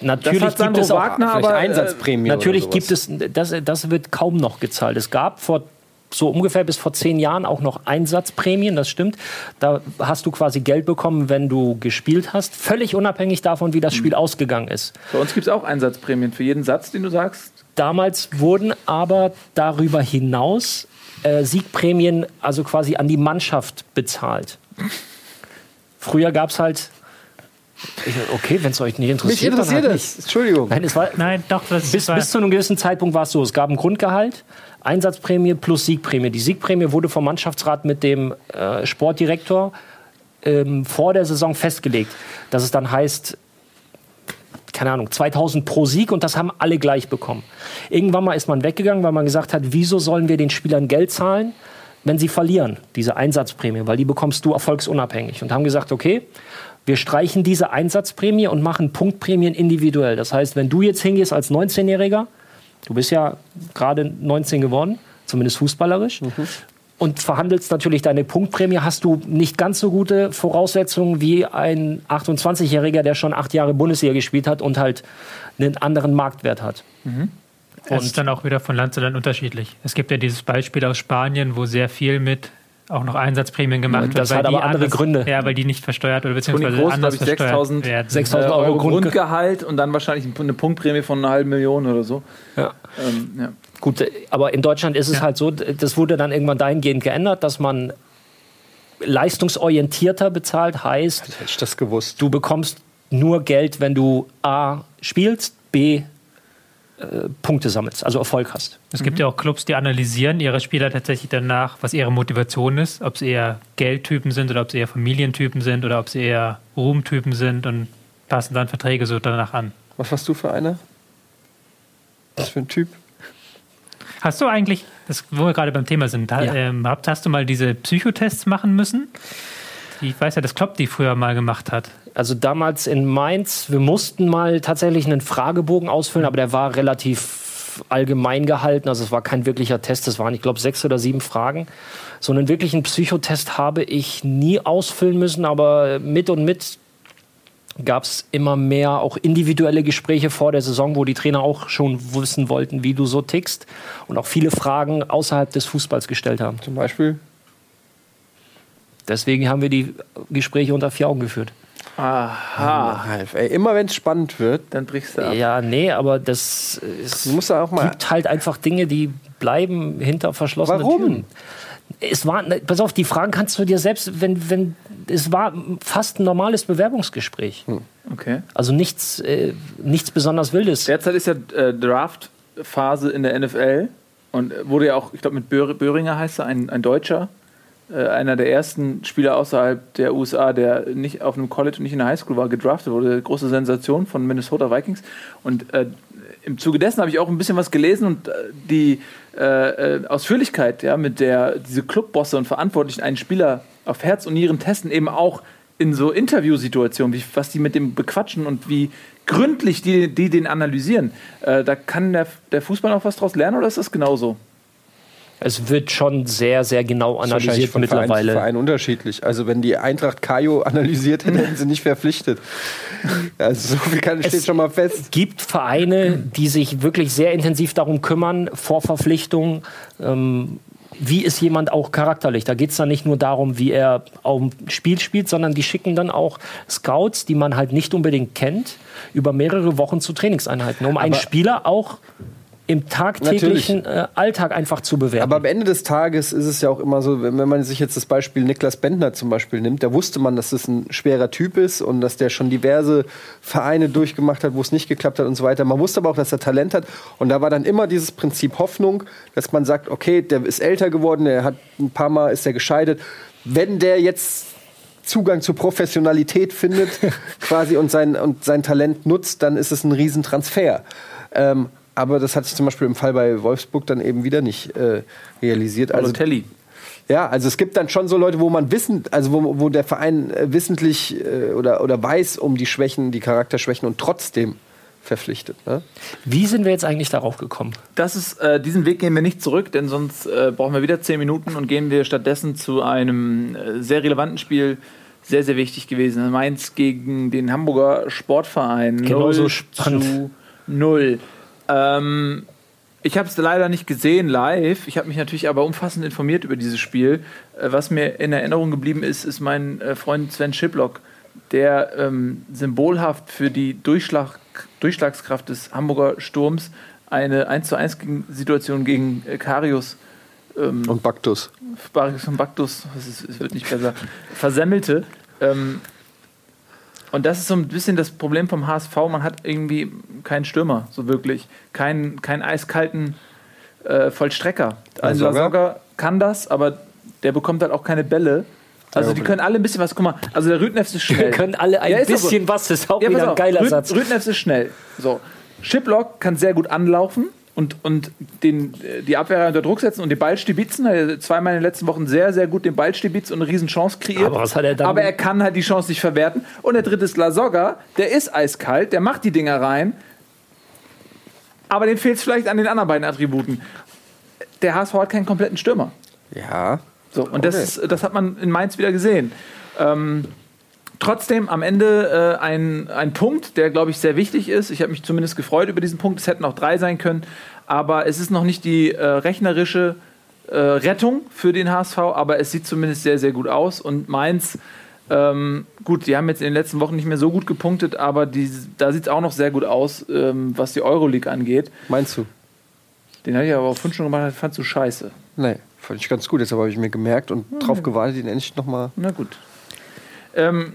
Natürlich das hat gibt es auch Wagner, aber äh, Einsatzprämie Natürlich oder gibt es, das, das wird kaum noch gezahlt. Es gab vor so ungefähr bis vor zehn Jahren auch noch Einsatzprämien, das stimmt. Da hast du quasi Geld bekommen, wenn du gespielt hast, völlig unabhängig davon, wie das Spiel ausgegangen ist. bei uns gibt es auch Einsatzprämien für jeden Satz, den du sagst. Damals wurden aber darüber hinaus äh, Siegprämien also quasi an die Mannschaft bezahlt. Früher gab es halt. Ich, okay, wenn es euch nicht interessiert. Mich dann interessiert halt das. Entschuldigung. Nein, es war, Nein, doch, das bis, war, bis zu einem gewissen Zeitpunkt war es so. Es gab ein Grundgehalt, Einsatzprämie plus Siegprämie. Die Siegprämie wurde vom Mannschaftsrat mit dem äh, Sportdirektor ähm, vor der Saison festgelegt, dass es dann heißt, keine Ahnung, 2000 pro Sieg und das haben alle gleich bekommen. Irgendwann mal ist man weggegangen, weil man gesagt hat, wieso sollen wir den Spielern Geld zahlen, wenn sie verlieren, diese Einsatzprämie, weil die bekommst du erfolgsunabhängig. Und haben gesagt, okay, wir streichen diese Einsatzprämie und machen Punktprämien individuell. Das heißt, wenn du jetzt hingehst als 19-Jähriger, du bist ja gerade 19 geworden, zumindest fußballerisch, und verhandelst natürlich deine Punktprämie, hast du nicht ganz so gute Voraussetzungen wie ein 28-Jähriger, der schon acht Jahre Bundesliga gespielt hat und halt einen anderen Marktwert hat. Das ist dann auch wieder von Land zu Land unterschiedlich. Es gibt ja dieses Beispiel aus Spanien, wo sehr viel mit auch noch Einsatzprämien gemacht wird. das weil hat die aber andere anders, Gründe. Ja, weil die nicht versteuert oder beziehungsweise Groß, anders ich, versteuert 6.000 werden. 6.000 äh, Euro Euro Grundge- Grundgehalt und dann wahrscheinlich eine Punktprämie von einer halben Million oder so. Ja. Ähm, ja. Gut, aber in Deutschland ist es Ja. halt so, das wurde dann irgendwann dahingehend geändert, dass man leistungsorientierter bezahlt, heißt, Hätte ich das gewusst. du bekommst nur Geld, wenn du A spielst, B äh, Punkte sammelst, also Erfolg hast. Es gibt ja auch Clubs, die analysieren ihre Spieler tatsächlich danach, was ihre Motivation ist, ob sie eher Geldtypen sind oder ob sie eher Familientypen sind oder ob sie eher Ruhmtypen sind und passen dann Verträge so danach an. Was warst du für einer? Was für ein Typ? Hast du eigentlich, das, wo wir gerade beim Thema sind, Ja. ähm, hast du mal diese Psychotests machen müssen? Ich weiß ja, dass Klopp die früher mal gemacht hat. Also damals in Mainz, wir mussten mal tatsächlich einen Fragebogen ausfüllen, aber der war relativ allgemein gehalten. Also es war kein wirklicher Test, es waren, ich glaube, sechs oder sieben Fragen. So einen wirklichen Psychotest habe ich nie ausfüllen müssen, aber mit und mit gab es immer mehr auch individuelle Gespräche vor der Saison, wo die Trainer auch schon wissen wollten, wie du so tickst und auch viele Fragen außerhalb des Fußballs gestellt haben. Zum Beispiel? Deswegen haben wir die Gespräche unter vier Augen geführt. Aha, Ralf, ey, immer wenn es spannend wird, dann brichst du ab. Ja, nee, aber das ist, du musst da auch mal. gibt halt einfach Dinge, die bleiben hinter verschlossenen Warum? Türen. Es war, ne, pass auf, die Fragen kannst du dir selbst, wenn, wenn, es war fast ein normales Bewerbungsgespräch. Hm. Okay. Also nichts, äh, nichts besonders Wildes. Derzeit ist ja äh, Draft-Phase in der NFL und äh, wurde ja auch, ich glaube, mit Böhr Böhringer heißt er, ein, ein Deutscher, einer der ersten Spieler außerhalb der USA, der nicht auf einem College und nicht in der Highschool war, gedraftet wurde. Große Sensation von Minnesota Vikings. Und äh, im Zuge dessen habe ich auch ein bisschen was gelesen und äh, die äh, äh, Ausführlichkeit, ja, mit der diese Clubbosse und Verantwortlichen einen Spieler auf Herz und Nieren testen, eben auch in so Interviewsituationen, wie, was die mit dem bequatschen und wie gründlich die, die den analysieren. Äh, da kann der, der Fußball auch was draus lernen oder ist das genauso? Es wird schon sehr, sehr genau analysiert von Verein mittlerweile. Verein unterschiedlich. Also wenn die Eintracht Kajo analysiert hätte, hätten sie nicht verpflichtet. Also so viel kann, steht schon mal fest. gibt Vereine, die sich wirklich sehr intensiv darum kümmern, vor Verpflichtungen. Ähm, wie ist jemand auch charakterlich? Da geht es dann nicht nur darum, wie er auf dem Spiel spielt, sondern die schicken dann auch Scouts, die man halt nicht unbedingt kennt, über mehrere Wochen zu Trainingseinheiten, um einen Aber- Spieler auch im tagtäglichen äh, Alltag einfach zu bewerten. Aber am Ende des Tages ist es ja auch immer so, wenn man sich jetzt das Beispiel Niklas Bentner zum Beispiel nimmt, da wusste man, dass das ein schwerer Typ ist und dass der schon diverse Vereine durchgemacht hat, wo es nicht geklappt hat und so weiter. Man wusste aber auch, dass er Talent hat und da war dann immer dieses Prinzip Hoffnung, dass man sagt, okay, der ist älter geworden, der hat ein paar Mal ist er gescheitert. Wenn der jetzt Zugang zur Professionalität findet, quasi und sein, und sein Talent nutzt, dann ist es ein Riesentransfer. Ähm, aber das hat sich zum Beispiel im Fall bei Wolfsburg dann eben wieder nicht äh, realisiert. Also, Telly. ja, also es gibt dann schon so Leute, wo man wissen, also wo, wo der Verein äh, wissentlich äh, oder, oder weiß um die Schwächen, die Charakterschwächen und trotzdem verpflichtet. Ne? wie sind wir jetzt eigentlich darauf gekommen? Das ist, äh, diesen Weg gehen wir nicht zurück, denn sonst äh, brauchen wir wieder zehn Minuten und gehen wir stattdessen zu einem äh, sehr relevanten Spiel sehr, sehr wichtig gewesen. Mainz gegen den Hamburger Sportverein. Genauso 0 spannend. zu 0. Ähm, ich habe es leider nicht gesehen live. Ich habe mich natürlich aber umfassend informiert über dieses Spiel. Äh, was mir in Erinnerung geblieben ist, ist mein äh, Freund Sven Schiplock, der ähm, symbolhaft für die Durchschlag, Durchschlagskraft des Hamburger Sturms eine 1 zu 1 gegen- Situation gegen äh, Karius Und Baktus. Barius und Baktus, es wird nicht besser, versemmelte. Ähm, und das ist so ein bisschen das Problem vom HSV. Man hat irgendwie keinen Stürmer, so wirklich. Keinen, keinen eiskalten äh, Vollstrecker. Also Lasogga? Kann das, aber der bekommt halt auch keine Bälle. Also die können alle ein bisschen was. Guck mal, also der Rüdnefs ist schnell. Wir können alle ein Ja, doch so. bisschen was, das ist auch Ja, wieder ein geiler Rüd, Satz. Rüdnefs ist schnell. So. Shiplock kann sehr gut anlaufen und, und den, äh, die Abwehr unter Druck setzen und den Ball stibitzen. Er hat zweimal in den letzten Wochen sehr, sehr gut den Ball stibitzt und eine riesen Chance kreiert. Aber was hat er dann- Aber er kann halt die Chance nicht verwerten. Und der dritte ist Lasogga, der ist eiskalt, der macht die Dinger rein. Aber dem fehlt es vielleicht an den anderen beiden Attributen. Der HSV hat keinen kompletten Stürmer. Ja. So, und das, ist, das hat man in Mainz wieder gesehen. Ähm, trotzdem am Ende äh, ein, ein Punkt, der, glaube ich, sehr wichtig ist. Ich habe mich zumindest gefreut über diesen Punkt. Es hätten auch drei sein können. Aber es ist noch nicht die äh, rechnerische äh, Rettung für den HSV, aber es sieht zumindest sehr, sehr gut aus. Und Mainz, ähm, gut, die haben jetzt in den letzten Wochen nicht mehr so gut gepunktet, aber die, da sieht es auch noch sehr gut aus, ähm, was die Euroleague angeht. Meinst du? Den habe ich aber auf Wunsch schon gemacht, fandst du scheiße. Nee, fand ich ganz gut. Jetzt habe ich mir gemerkt und drauf gewartet, ihn endlich nochmal. Na gut. Ähm,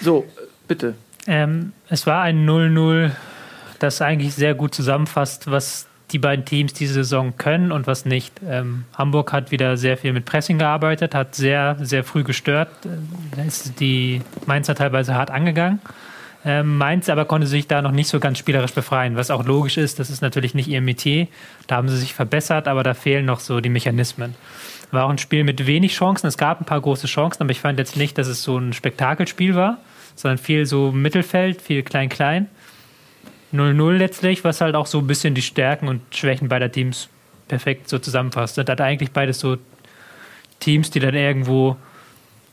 so, bitte. Ähm, es war ein 0-0, das eigentlich sehr gut zusammenfasst, was die beiden Teams diese Saison können und was nicht. Ähm, Hamburg hat wieder sehr viel mit Pressing gearbeitet, hat sehr, sehr früh gestört. Äh, Da ist die Mainzer teilweise hart angegangen. Ähm, Mainz aber konnte sich da noch nicht so ganz spielerisch befreien, was auch logisch ist. Das ist natürlich nicht ihr Metier. Da haben sie sich verbessert, aber da fehlen noch so die Mechanismen. War auch ein Spiel mit wenig Chancen. Es gab ein paar große Chancen, aber ich fand jetzt nicht, dass es so ein Spektakelspiel war, sondern viel so Mittelfeld, viel Klein-Klein. 0-0 letztlich, was halt auch so ein bisschen die Stärken und Schwächen beider Teams perfekt so zusammenfasst. Das hat eigentlich beides so Teams, die dann irgendwo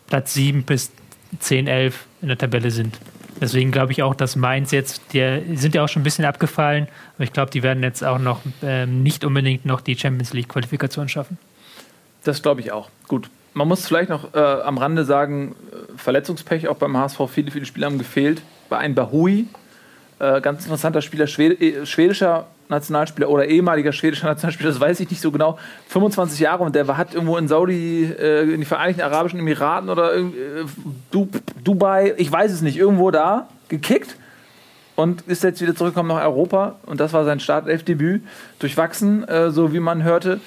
Platz 7 bis 10, 11 in der Tabelle sind. Deswegen glaube ich auch, dass Mainz jetzt, die sind ja auch schon ein bisschen abgefallen, aber ich glaube, die werden jetzt auch noch ähm, nicht unbedingt noch die Champions League Qualifikation schaffen. Das glaube ich auch. Gut. Man muss vielleicht noch äh, am Rande sagen, äh, Verletzungspech auch beim HSV. Viele, viele Spieler haben gefehlt. Bei einem Bahui, äh, ganz interessanter Spieler, Schwed äh, schwedischer Nationalspieler oder ehemaliger schwedischer Nationalspieler, das weiß ich nicht so genau, 25 Jahre und der hat irgendwo in Saudi, äh, in die Vereinigten Arabischen Emiraten oder äh, du, Dubai, ich weiß es nicht, irgendwo da gekickt und ist jetzt wieder zurückgekommen nach Europa und das war sein Startelfdebüt. Durchwachsen, äh, so wie man hörte.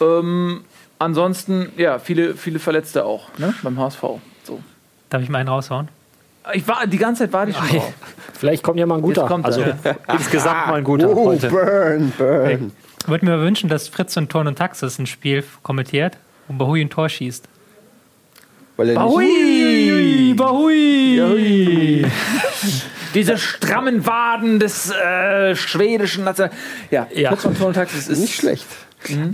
Ähm, ansonsten, ja, viele, viele Verletzte auch ne, beim HSV. So. Darf ich mal einen raushauen? Ich war die ganze Zeit war ich schon drauf. Vielleicht kommt ja mal ein guter. Jetzt kommt er. also insgesamt mal ein guter Oh, heute. burn, burn. Ich würde mir wünschen, dass Fritz und Ton und Taxis ein Spiel kommentiert, wo Bahui ein Tor schießt. Weil er nicht, Hui! Bahui! Hui! Diese strammen Waden des äh, schwedischen National. Ja, Ja. Fritz von Ton und Taxis ist nicht schlecht.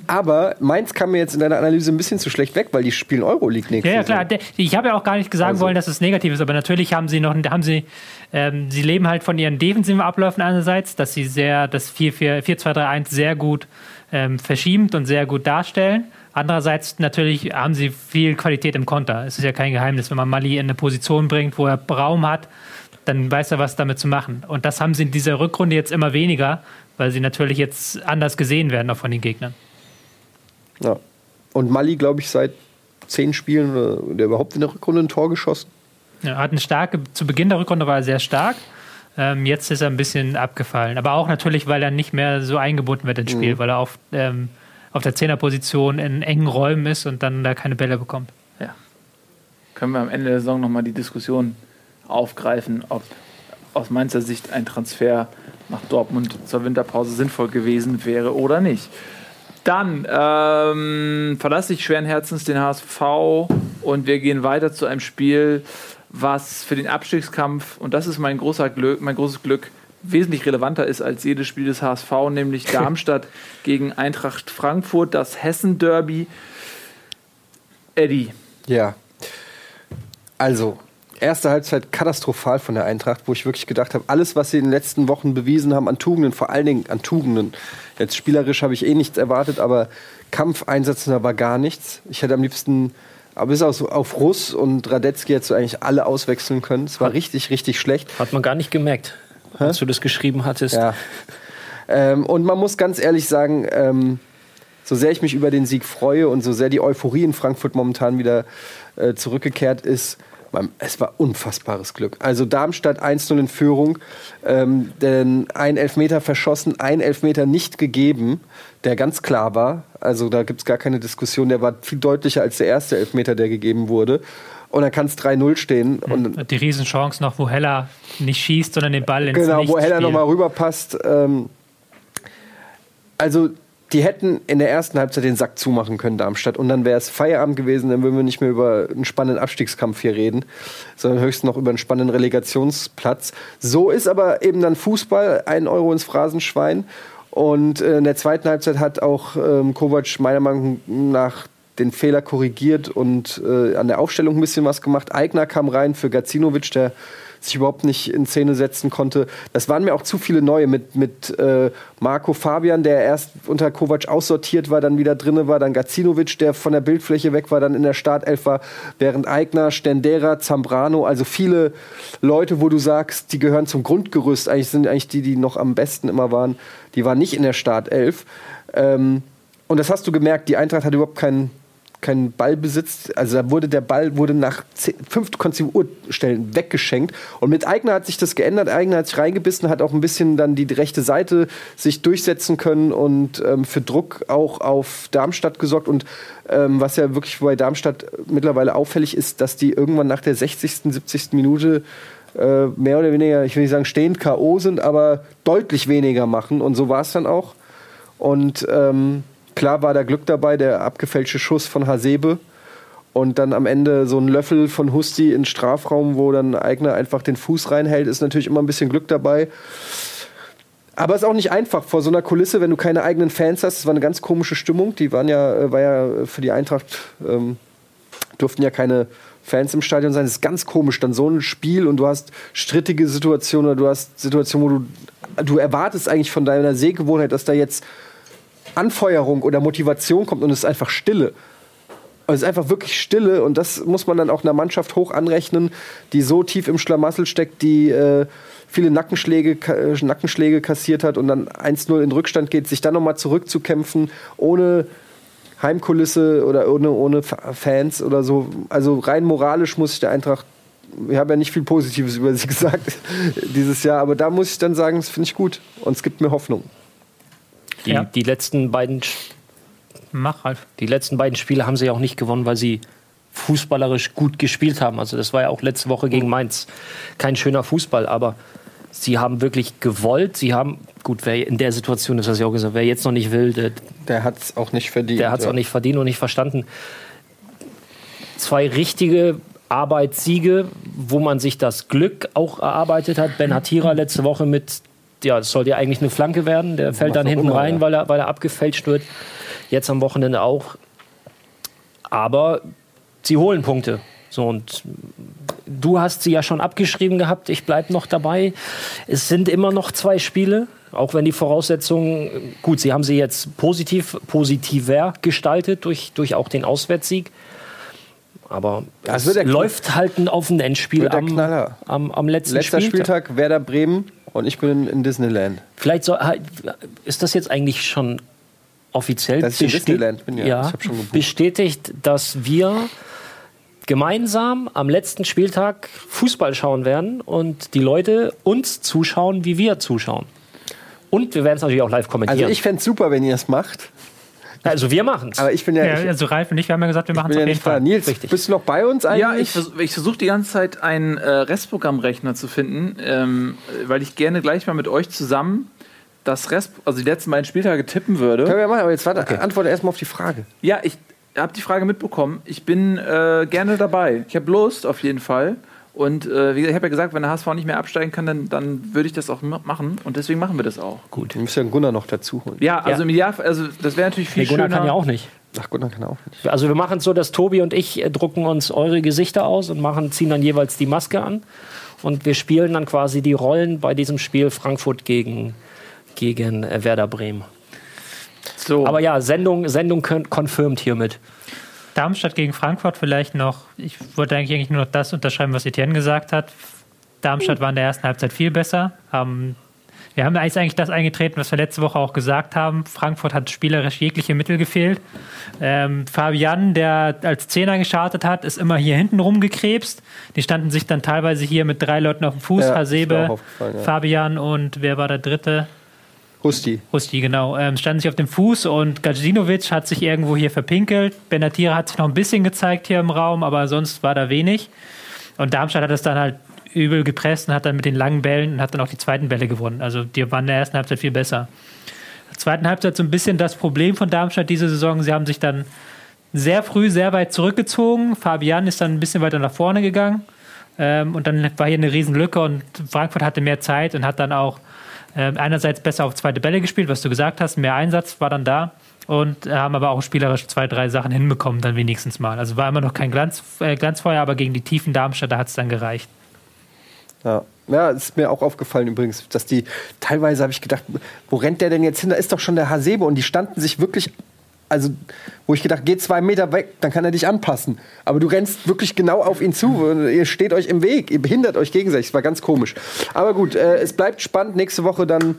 Aber Mainz kam mir jetzt in deiner Analyse ein bisschen zu schlecht weg, weil die spielen Euroleague nächste Ja, ja klar. Ich habe ja auch gar nicht sagen Also- wollen, dass es negativ ist, aber natürlich haben sie noch, haben sie, ähm, sie leben halt von ihren defensiven Abläufen einerseits, dass sie sehr das 4-2-3-1 sehr gut ähm, verschiebend und sehr gut darstellen. Andererseits natürlich haben sie viel Qualität im Konter. Es ist ja kein Geheimnis, wenn man Mali in eine Position bringt, wo er Raum hat, dann weiß er, was damit zu machen. Und das haben sie in dieser Rückrunde jetzt immer weniger, weil sie natürlich jetzt anders gesehen werden auch von den Gegnern. Ja. Und Mali, glaube ich, seit zehn Spielen äh, der überhaupt in der Rückrunde ein Tor geschossen. Ja, hat eine starke, zu Beginn der Rückrunde war er sehr stark. Ähm, jetzt ist er ein bisschen abgefallen. Aber auch natürlich, weil er nicht mehr so eingebunden wird ins Spiel, weil er auf, ähm, auf der Zehnerposition in engen Räumen ist und dann da keine Bälle bekommt. Ja. Können wir am Ende der Saison nochmal die Diskussion aufgreifen, ob aus Mainzer Sicht ein Transfer nach Dortmund zur Winterpause sinnvoll gewesen wäre oder nicht. Dann ähm, verlasse ich schweren Herzens den HSV und wir gehen weiter zu einem Spiel, was für den Abstiegskampf, und das ist mein, großer Glück, mein großes Glück, wesentlich relevanter ist als jedes Spiel des HSV, nämlich Darmstadt gegen Eintracht Frankfurt, das Hessen-Derby. Eddie, Ja. Also, erste Halbzeit katastrophal von der Eintracht, wo ich wirklich gedacht habe, alles, was sie in den letzten Wochen bewiesen haben an Tugenden, vor allen Dingen an Tugenden. Jetzt spielerisch habe ich eh nichts erwartet, aber Kampfeinsätzen da war gar nichts. Ich hätte am liebsten, aber bis auf, auf Russ und Radetzky hättest du eigentlich alle auswechseln können. Es war richtig, richtig schlecht. Hat man gar nicht gemerkt, als du das geschrieben hattest. Ja. Ähm, und man muss ganz ehrlich sagen, ähm, so sehr ich mich über den Sieg freue und so sehr die Euphorie in Frankfurt momentan wieder äh, zurückgekehrt ist, es war unfassbares Glück. Also Darmstadt 1-0 in Führung, ähm, denn ein Elfmeter verschossen, ein Elfmeter nicht gegeben, der ganz klar war. Also da gibt es gar keine Diskussion, der war viel deutlicher als der erste Elfmeter, der gegeben wurde. Und dann kann es 3-0 stehen. Und Die Riesenchance noch, wo Heller nicht schießt, sondern den Ball ins Genau, Nichts wo Heller nochmal rüberpasst. Ähm, also, die hätten in der ersten Halbzeit den Sack zumachen können, Darmstadt. Und dann wäre es Feierabend gewesen, dann würden wir nicht mehr über einen spannenden Abstiegskampf hier reden, sondern höchstens noch über einen spannenden Relegationsplatz. So ist aber eben dann Fußball, ein Euro ins Phrasenschwein. Und äh, in der zweiten Halbzeit hat auch ähm, Kovac meiner Meinung nach den Fehler korrigiert und äh, an der Aufstellung ein bisschen was gemacht. Eigner kam rein für Gacinovic, der sich überhaupt nicht in Szene setzen konnte. Das waren mir auch zu viele neue mit, mit äh, Marco Fabian, der erst unter Kovac aussortiert war, dann wieder drinne war, dann Gacinovic, der von der Bildfläche weg war, dann in der Startelf war, während Eigner, Stendera, Zambrano, also viele Leute, wo du sagst, die gehören zum Grundgerüst, eigentlich sind eigentlich die, die noch am besten immer waren, die waren nicht in der Startelf. Ähm, und das hast du gemerkt, die Eintracht hat überhaupt keinen keinen Ballbesitz. Also da wurde der Ball wurde nach fünf Uhrstellen weggeschenkt. Und mit Eigner hat sich das geändert. Eigner hat sich reingebissen, hat auch ein bisschen dann die rechte Seite sich durchsetzen können und ähm, für Druck auch auf Darmstadt gesorgt. Und ähm, was ja wirklich bei Darmstadt mittlerweile auffällig ist, dass die irgendwann nach der 60., 70. Minute äh, mehr oder weniger, ich will nicht sagen stehend K.O. sind, aber deutlich weniger machen. Und so war es dann auch. Und ähm, klar war da Glück dabei, der abgefälschte Schuss von Hasebe. Und dann am Ende so ein Löffel von Husti in Strafraum, wo dann Eigner einfach den Fuß reinhält, ist natürlich immer ein bisschen Glück dabei. Aber es ist auch nicht einfach vor so einer Kulisse, wenn du keine eigenen Fans hast. Es war eine ganz komische Stimmung. Die waren ja, äh, war ja für die Eintracht, ähm, durften ja keine Fans im Stadion sein. Es ist ganz komisch, dann so ein Spiel und du hast strittige Situationen oder du hast Situationen, wo du, du erwartest eigentlich von deiner Sehgewohnheit, dass da jetzt Anfeuerung oder Motivation kommt und es ist einfach Stille. Also es ist einfach wirklich Stille und das muss man dann auch einer Mannschaft hoch anrechnen, die so tief im Schlamassel steckt, die äh, viele Nackenschläge, äh, Nackenschläge kassiert hat und dann 1-0 in Rückstand geht, sich dann nochmal zurückzukämpfen, ohne Heimkulisse oder ohne, ohne Fans oder so. Also rein moralisch muss ich der Eintracht, ich habe ja nicht viel Positives über sie gesagt dieses Jahr, aber da muss ich dann sagen, das finde ich gut und es gibt mir Hoffnung. Die, Ja. die, letzten beiden, Mach, Ralf. die letzten beiden Spiele haben sie auch nicht gewonnen, weil sie fußballerisch gut gespielt haben. Also das war ja auch letzte Woche gegen Mainz kein schöner Fußball, aber sie haben wirklich gewollt. Sie haben, gut, wer in der Situation ist das ja auch gesagt, wer jetzt noch nicht will, der, Der hat es auch nicht verdient. der hat es ja. auch nicht verdient und nicht verstanden. Zwei richtige Arbeitssiege, wo man sich das Glück auch erarbeitet hat. Ben Hatira letzte Woche mit, ja, es sollte ja eigentlich eine Flanke werden. Der fällt dann hinten rein, weil, er, weil er abgefälscht wird. Jetzt am Wochenende auch. Aber sie holen Punkte. So, und du hast sie ja schon abgeschrieben gehabt. Ich bleibe noch dabei. Es sind immer noch zwei Spiele. Auch wenn die Voraussetzungen, gut, sie haben sie jetzt positiv, positiver gestaltet durch, durch auch den Auswärtssieg. Aber Das es läuft halt auf ein Endspiel wird der am, Knaller. am, am letzten Letzter Spieltag. Spieltag, Werder Bremen und ich bin in, Disneyland. Vielleicht soll, ist das jetzt eigentlich schon offiziell beste- Disneyland bin, ja. Gebucht. bestätigt, dass wir gemeinsam am letzten Spieltag Fußball schauen werden und die Leute uns zuschauen, wie wir zuschauen. Und wir werden es natürlich auch live Also kommentieren. ich fände es super, wenn ihr das macht. Also wir machen es. Aber ich bin ja, Ja, ich, also Ralf und ich, wir haben ja gesagt, wir machen es ja auf jeden nicht da. Fall. Nils, Richtig. bist du noch bei uns eigentlich? Ja, ich, vers ich versuche die ganze Zeit einen äh, Restprogrammrechner zu finden, ähm, weil ich gerne gleich mal mit euch zusammen das Rest, also die letzten beiden Spieltage tippen würde. Können wir machen, aber jetzt warte, antworte erstmal auf die Frage. Ja, ich habe die Frage mitbekommen. Ich bin äh, gerne dabei. Ich habe Lust auf jeden Fall. Und äh, wie gesagt, ich habe ja gesagt, wenn der HSV nicht mehr absteigen kann, dann, dann würde ich das auch ma- machen. Und deswegen machen wir das auch. Gut. Wir müssen ja einen Gunnar noch dazu holen. Ja, also im Idealfall, also das wäre natürlich viel Der Gunnar schöner. kann ja auch nicht. Ach dann kann er auch nicht. Also wir machen es so, dass Tobi und ich äh, drucken uns eure Gesichter aus und machen, ziehen dann jeweils die Maske an. Und wir spielen dann quasi die Rollen bei diesem Spiel Frankfurt gegen, gegen äh, Werder Bremen. So. Aber ja, Sendung, Sendung con- confirmed hiermit. Darmstadt gegen Frankfurt vielleicht noch. Ich wollte eigentlich, nur noch das unterschreiben, was Etienne gesagt hat. Darmstadt war in der ersten Halbzeit viel besser. Haben, wir haben eigentlich das eingetreten, was wir letzte Woche auch gesagt haben. Frankfurt hat spielerisch jegliche Mittel gefehlt. Ähm, Fabian, der als Zehner gestartet hat, ist immer hier hinten rumgekrebst. Die standen sich dann teilweise hier mit drei Leuten auf dem Fuß. Ja, Hasebe, ja. Fabian und wer war der dritte? Husti. Rusti, genau. Ähm, standen sich auf dem Fuß und Gajinovic hat sich irgendwo hier verpinkelt. Benatira hat sich noch ein bisschen gezeigt hier im Raum, aber sonst war da wenig. Und Darmstadt hat es dann halt übel gepresst und hat dann mit den langen Bällen und hat dann auch die zweiten Bälle gewonnen. Also die waren in der ersten Halbzeit viel besser. In der zweiten Halbzeit so ein bisschen das Problem von Darmstadt diese Saison. Sie haben sich dann sehr früh sehr weit zurückgezogen. Fabian ist dann ein bisschen weiter nach vorne gegangen. Ähm, und dann war hier eine Riesenlücke und Frankfurt hatte mehr Zeit und hat dann auch ähm, einerseits besser auf zweite Bälle gespielt, was du gesagt hast, mehr Einsatz war dann da und äh, haben aber auch spielerisch zwei, drei Sachen hinbekommen, dann wenigstens mal. Also war immer noch kein Glanz, äh, Glanzfeuer, aber gegen die tiefen Darmstädter hat es dann gereicht. Ja. Ja, ist mir auch aufgefallen übrigens, dass die teilweise habe ich gedacht, wo rennt der denn jetzt hin? Da ist doch schon der Hasebe und die standen sich wirklich, also wo ich gedacht, geh zwei Meter weg, dann kann er dich anpassen. Aber du rennst wirklich genau auf ihn zu. und Ihr steht euch im Weg, ihr behindert euch gegenseitig. Es war ganz komisch. Aber gut, äh, es bleibt spannend. Nächste Woche dann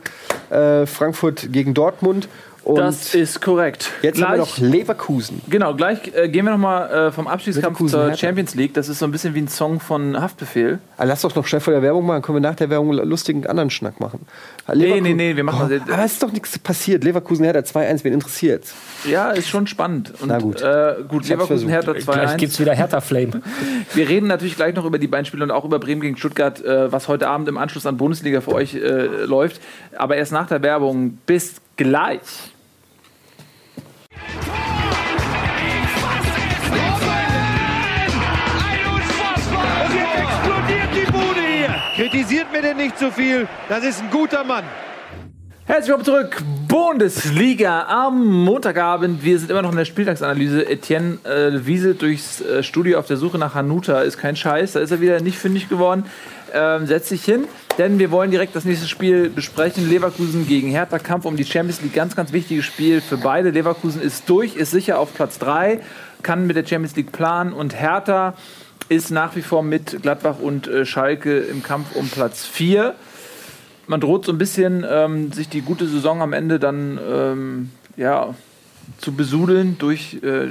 äh, Frankfurt gegen Dortmund. Und das ist korrekt. jetzt Gleich- haben wir noch Leverkusen. Genau, gleich äh, gehen wir nochmal äh, vom Abstiegskampf Leverkusen, zur Hertha. Champions League. Das ist so ein bisschen wie ein Song von Haftbefehl. Ah, lass doch noch schnell vor der Werbung machen, können wir nach der Werbung einen lustigen anderen Schnack machen. Nee, nee, nee, wir machen Oh, aber es ist doch nichts passiert. Leverkusen Hertha 2-1, wen interessiert's? Ja, ist schon spannend. Und, Na gut. Äh, gut, Ich Leverkusen Hertha Gleich gibt 2-1. es wieder Hertha Flame. Wir reden natürlich gleich noch über die beiden Spiele und auch über Bremen gegen Stuttgart, äh, was heute Abend im Anschluss an Bundesliga für euch äh, läuft. Aber erst nach der Werbung. Bis gleich. Und jetzt explodiert die Bude hier. Kritisiert mir denn nicht zu viel. Das ist ein guter Mann. Herzlich willkommen zurück, Bundesliga am Montagabend. Wir sind immer noch in der Spieltagsanalyse. Etienne äh, wieselt durchs äh, Studio auf der Suche nach Hanuta. Ist kein Scheiß, da ist er wieder nicht fündig geworden. Ähm, setzt sich hin, denn wir wollen direkt das nächste Spiel besprechen. Leverkusen gegen Hertha, Kampf um die Champions League. Ganz, ganz wichtiges Spiel für beide. Leverkusen ist durch, ist sicher auf Platz 3, kann mit der Champions League planen und Hertha ist nach wie vor mit Gladbach und äh, Schalke im Kampf um Platz 4 man droht so ein bisschen, ähm, sich die gute Saison am Ende dann ähm, ja, zu besudeln durch äh,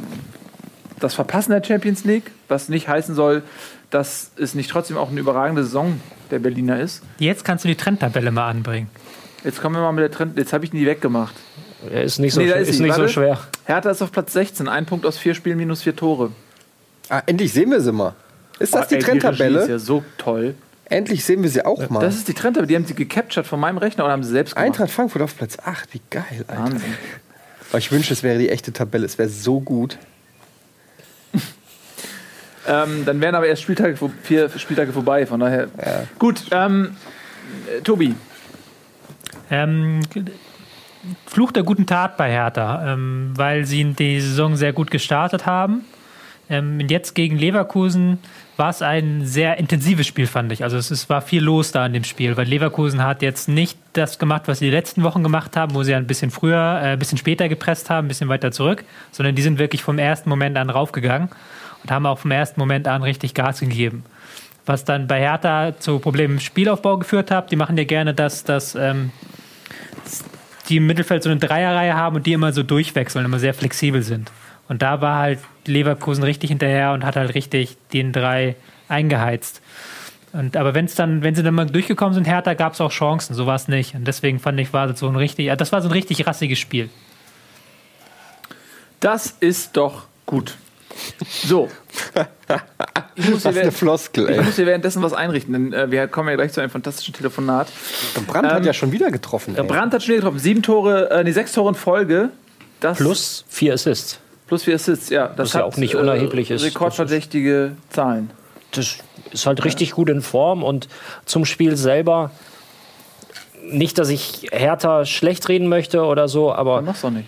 das Verpassen der Champions League, was nicht heißen soll, dass es nicht trotzdem auch eine überragende Saison der Berliner ist. Jetzt kannst du die Trendtabelle mal anbringen. Jetzt kommen wir mal mit der Trend. Jetzt habe ich die weggemacht. Er ist nicht so, Nee, ist ist nicht so schwer. Hertha ist auf Platz 16, ein Punkt aus vier Spielen, minus vier Tore. Ah, endlich sehen wir sie mal. Ist das Oh, die ey, Trendtabelle? ist ja so toll. Endlich sehen wir sie auch mal. Das ist die Trendtabelle. Die haben sie gecaptured von meinem Rechner oder haben sie selbst gemacht? Eintracht Frankfurt auf Platz 8. Wie geil, Alter. Wahnsinn. Ich wünsche, es wäre die echte Tabelle. Es wäre so gut. Ähm, dann wären aber erst Spieltage, vier Spieltage vorbei, von daher. Gut, ähm, äh, Tobi, Ähm, Fluch der guten Tat bei Hertha, ähm, weil sie die Saison sehr gut gestartet haben. Ähm, und jetzt gegen Leverkusen war es ein sehr intensives Spiel, fand ich. Also es, es war viel los da in dem Spiel, weil Leverkusen hat jetzt nicht das gemacht, was sie die letzten Wochen gemacht haben, wo sie ein bisschen früher, äh, ein bisschen später gepresst haben, ein bisschen weiter zurück, sondern die sind wirklich vom ersten Moment an raufgegangen und haben auch vom ersten Moment an richtig Gas gegeben. Was dann bei Hertha zu Problemen im Spielaufbau geführt hat, die machen ja gerne das, dass ähm, die im Mittelfeld so eine Dreierreihe haben und die immer so durchwechseln, immer sehr flexibel sind. Und da war halt Leverkusen richtig hinterher und hat halt richtig den drei eingeheizt. Und, aber wenn's dann, wenn sie dann mal durchgekommen sind, Hertha, gab es auch Chancen. So war es nicht. Und deswegen fand ich, war das so ein richtig, das war so ein richtig rassiges Spiel. das ist doch gut. So. Ich muss, hier, eine Floskel, ich ey. muss hier währenddessen was einrichten, denn äh, wir kommen ja gleich zu einem fantastischen Telefonat. Brandt hat Ähm, ja schon wieder getroffen. Ey. Brandt hat schon wieder getroffen. Sieben Tore, äh, nee, sechs Tore in Folge. Das Plus vier Assists. plus vier Assists, ja. Das Was ja auch nicht unerheblich ist. Rekordverdächtige Zahlen. Das ist halt richtig gut in Form und zum Spiel selber. Nicht, dass ich Hertha schlecht reden möchte oder so, aber Mach's doch nicht.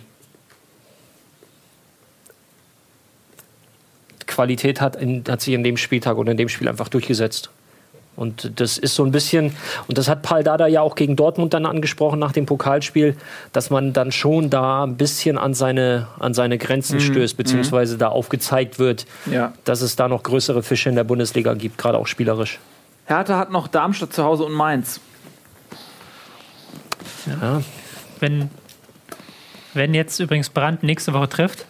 Qualität hat, in, hat sich in dem Spieltag und in dem Spiel einfach durchgesetzt. Und das ist so ein bisschen, und das hat Paul Dada ja auch gegen Dortmund dann angesprochen nach dem Pokalspiel, dass man dann schon da ein bisschen an seine, an seine Grenzen stößt, beziehungsweise da aufgezeigt wird, Ja. dass es da noch größere Fische in der Bundesliga gibt, gerade auch spielerisch. Hertha hat noch Darmstadt zu Hause und Mainz. Ja, Wenn, wenn jetzt übrigens Brandt nächste Woche trifft,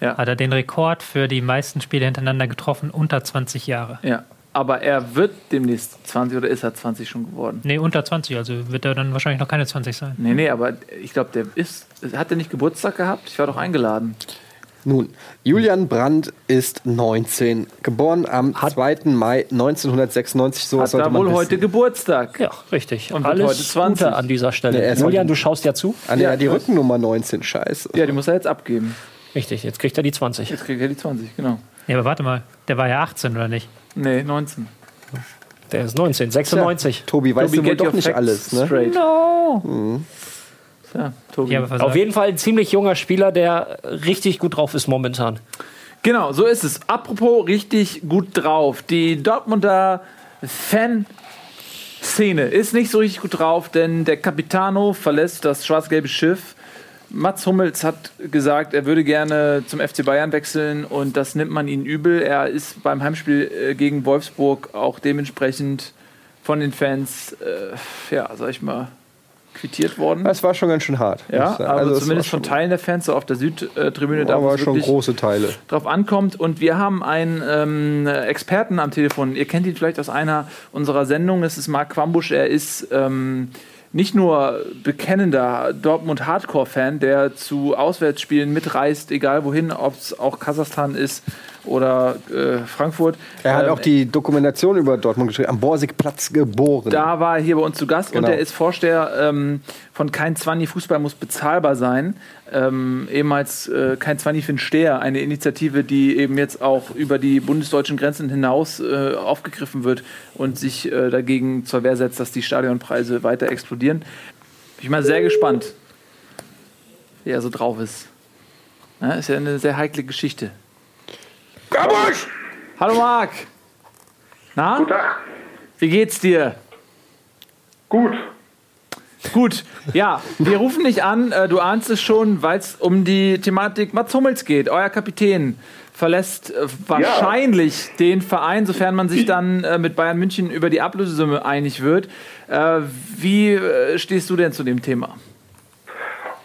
Ja. hat er den Rekord für die meisten Spiele hintereinander getroffen, unter 20 Jahre. Ja. Aber er wird demnächst 20 oder ist er 20 schon geworden? Nee, unter 20, also wird er dann wahrscheinlich noch keine 20 sein. Nee, nee, aber ich glaube, der ist. Hat der nicht Geburtstag gehabt? Ich war doch eingeladen. Nun, Julian Brandt ist 19, geboren am 2. Mai 1996. So Hat man wohl wissen. heute Geburtstag. ja richtig. Und Alles heute 20. Gute an dieser Stelle. Nee, er Julian, heute- du schaust ja zu. Ah, nee, Ja, die. Rückennummer 19, scheiße. Ja, die muss er jetzt abgeben. Richtig, jetzt kriegt er die 20. Jetzt kriegt er die 20, genau. Ja, aber warte mal, der war ja 18 oder nicht? Nee, 19. Der ist 19, 96. Tobi, weißt Tobi, du doch nicht alles, ne? Straight. No! Ja, Tobi. Ja. Auf jeden Fall ein ziemlich junger Spieler, der richtig gut drauf ist momentan. Genau, so ist es. Apropos richtig gut drauf. Die Dortmunder Fanszene ist nicht so richtig gut drauf, denn der Capitano verlässt das schwarz-gelbe Schiff. Mats Hummels hat gesagt, er würde gerne zum FC Bayern wechseln und das nimmt man ihn übel. Er ist beim Heimspiel äh, gegen Wolfsburg auch dementsprechend von den Fans, äh, ja, sag ich mal, quittiert worden. Das war schon ganz schön hart. Ja, aber Also, es zumindest war von Teilen der Fans, so auf der Südtribüne, da es schon große Teile. drauf ankommt. Und wir haben einen ähm, Experten am Telefon. Ihr kennt ihn vielleicht aus einer unserer Sendungen. Das ist Marc Quambusch. Er ist ähm, nicht nur bekennender Dortmund-Hardcore-Fan, der zu Auswärtsspielen mitreist, egal wohin, ob es auch Kasachstan ist oder äh, Frankfurt. Er hat Ähm, auch die Dokumentation über Dortmund geschrieben, am Borsigplatz geboren. da war er hier bei uns zu Gast Genau. und er ist Vorsteher ähm, von Kein Zwanni Fußball muss bezahlbar sein. Ähm, ehemals äh, Kein Zwanni für den Steher, eine Initiative, die eben jetzt auch über die bundesdeutschen Grenzen hinaus äh, aufgegriffen wird und sich äh, dagegen zur Wehr setzt, dass die Stadionpreise weiter explodieren. Bin ich mal sehr gespannt, wie er so drauf ist. Ja, ist ja eine sehr heikle Geschichte. Hallo Marc! Na? Guten Tag. Wie geht's dir? Gut. Gut, ja, wir rufen dich an. Äh, du ahnst es schon, weil es um die Thematik Mats Hummels geht. Euer Kapitän verlässt äh, wahrscheinlich den Verein, sofern man sich dann äh, mit Bayern München über die Ablösesumme einig wird. Wie stehst du denn zu dem Thema?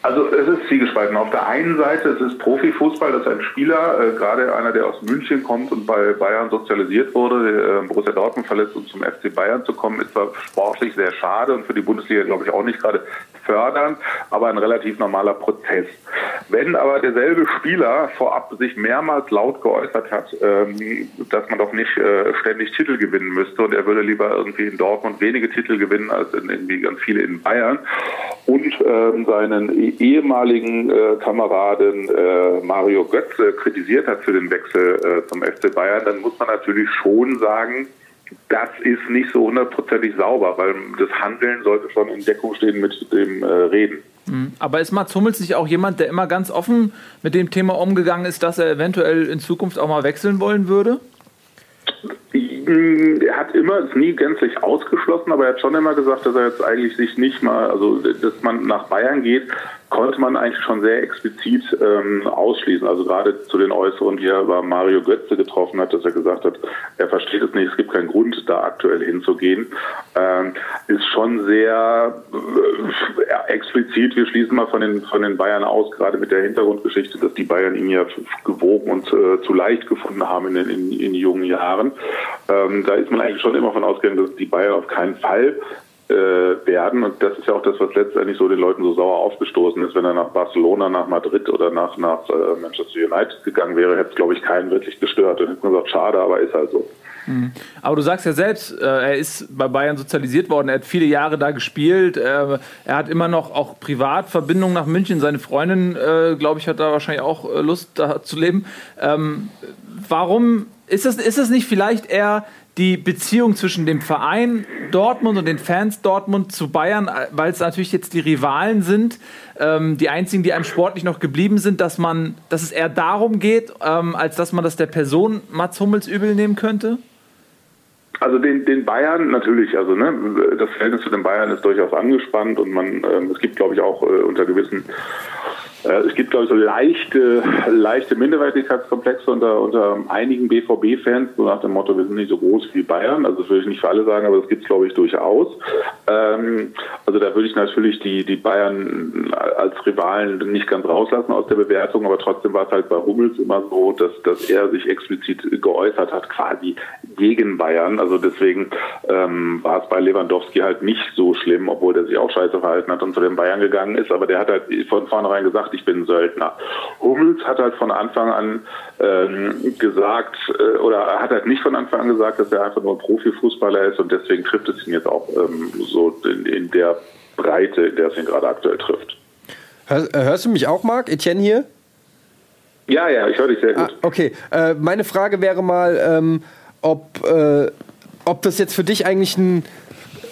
Also es ist zwiegespalten. Auf der einen Seite es ist Profifußball, das ist ein Spieler, äh, gerade einer, der aus München kommt und bei Bayern sozialisiert wurde, äh, Borussia Dortmund verlässt, um zum FC Bayern zu kommen, ist zwar sportlich sehr schade und für die Bundesliga, glaube ich, auch nicht gerade fördernd, aber ein relativ normaler Prozess. Wenn aber derselbe Spieler vorab sich mehrmals laut geäußert hat, ähm, dass man doch nicht äh, ständig Titel gewinnen müsste und er würde lieber irgendwie in Dortmund wenige Titel gewinnen als in, in, wie ganz viele in Bayern und ähm, seinen eh- ehemaligen äh, Kameraden äh, Mario Götze kritisiert hat für den Wechsel zum FC Bayern, dann muss man natürlich schon sagen, das ist nicht so hundertprozentig sauber, weil das Handeln sollte schon in Deckung stehen mit dem äh, Reden. Aber ist Mats Hummels nicht auch jemand, der immer ganz offen mit dem Thema umgegangen ist, dass er eventuell in Zukunft auch mal wechseln wollen würde? Er hat immer, ist nie gänzlich ausgeschlossen, aber er hat schon immer gesagt, dass er jetzt eigentlich sich nicht mal, also dass man nach Bayern geht, konnte man eigentlich schon sehr explizit ähm, ausschließen. Also gerade zu den Äußerungen, die er über Mario Götze getroffen hat, dass er gesagt hat, er versteht es nicht, es gibt keinen Grund, da aktuell hinzugehen, ähm, ist schon sehr äh, explizit. Wir schließen mal von den von den Bayern aus, gerade mit der Hintergrundgeschichte, dass die Bayern ihn ja gewogen und äh, zu leicht gefunden haben in, in, in jungen Jahren. Ähm, da ist man eigentlich schon immer von ausgegangen, dass die Bayern auf keinen Fall äh, werden. Und das ist ja auch das, was letztendlich so den Leuten so sauer aufgestoßen ist. Wenn er nach Barcelona, nach Madrid oder nach, nach äh, Manchester United gegangen wäre, hätte es, glaube ich, keinen wirklich gestört. Und hätte man gesagt, schade, aber ist halt so. Aber du sagst ja selbst, äh, er ist bei Bayern sozialisiert worden, er hat viele Jahre da gespielt, äh, er hat immer noch auch Privatverbindungen nach München, seine Freundin, äh, glaube ich, hat da wahrscheinlich auch äh, Lust, da zu leben. Ähm, warum ist das, ist das nicht vielleicht eher die Beziehung zwischen dem Verein Dortmund und den Fans Dortmund zu Bayern, weil es natürlich jetzt die Rivalen sind, ähm, die einzigen, die einem sportlich noch geblieben sind, dass man, dass es eher darum geht, ähm, als dass man das der Person Mats Hummels übel nehmen könnte? Also den, den Bayern natürlich, also ne, das Verhältnis zu den Bayern ist durchaus angespannt und man, ähm, es gibt glaube ich auch äh, unter gewissen es gibt, glaube ich, so leichte, leichte Minderwertigkeitskomplexe unter, unter einigen BVB-Fans, so nach dem Motto, wir sind nicht so groß wie Bayern. Also das würde ich nicht für alle sagen, aber das gibt es, glaube ich, durchaus. Ähm, also da würde ich natürlich die, die Bayern als Rivalen nicht ganz rauslassen aus der Bewertung, aber trotzdem war es halt bei Hummels immer so, dass, dass er sich explizit geäußert hat, quasi gegen Bayern. Also deswegen ähm, war es bei Lewandowski halt nicht so schlimm, obwohl der sich auch scheiße verhalten hat und zu den Bayern gegangen ist. Aber der hat halt von vornherein gesagt, ich bin Söldner. Hummels hat halt von Anfang an ähm, gesagt, äh, oder hat halt nicht von Anfang an gesagt, dass er einfach nur ein Profifußballer ist und deswegen trifft es ihn jetzt auch ähm, so in, in der Breite, in der es ihn gerade aktuell trifft. Hörst, hörst du mich auch, Marc? Etienne hier? Ja, ja, ich höre dich sehr gut. Ah, okay, äh, meine Frage wäre mal, ähm, ob, äh, ob das jetzt für dich eigentlich ein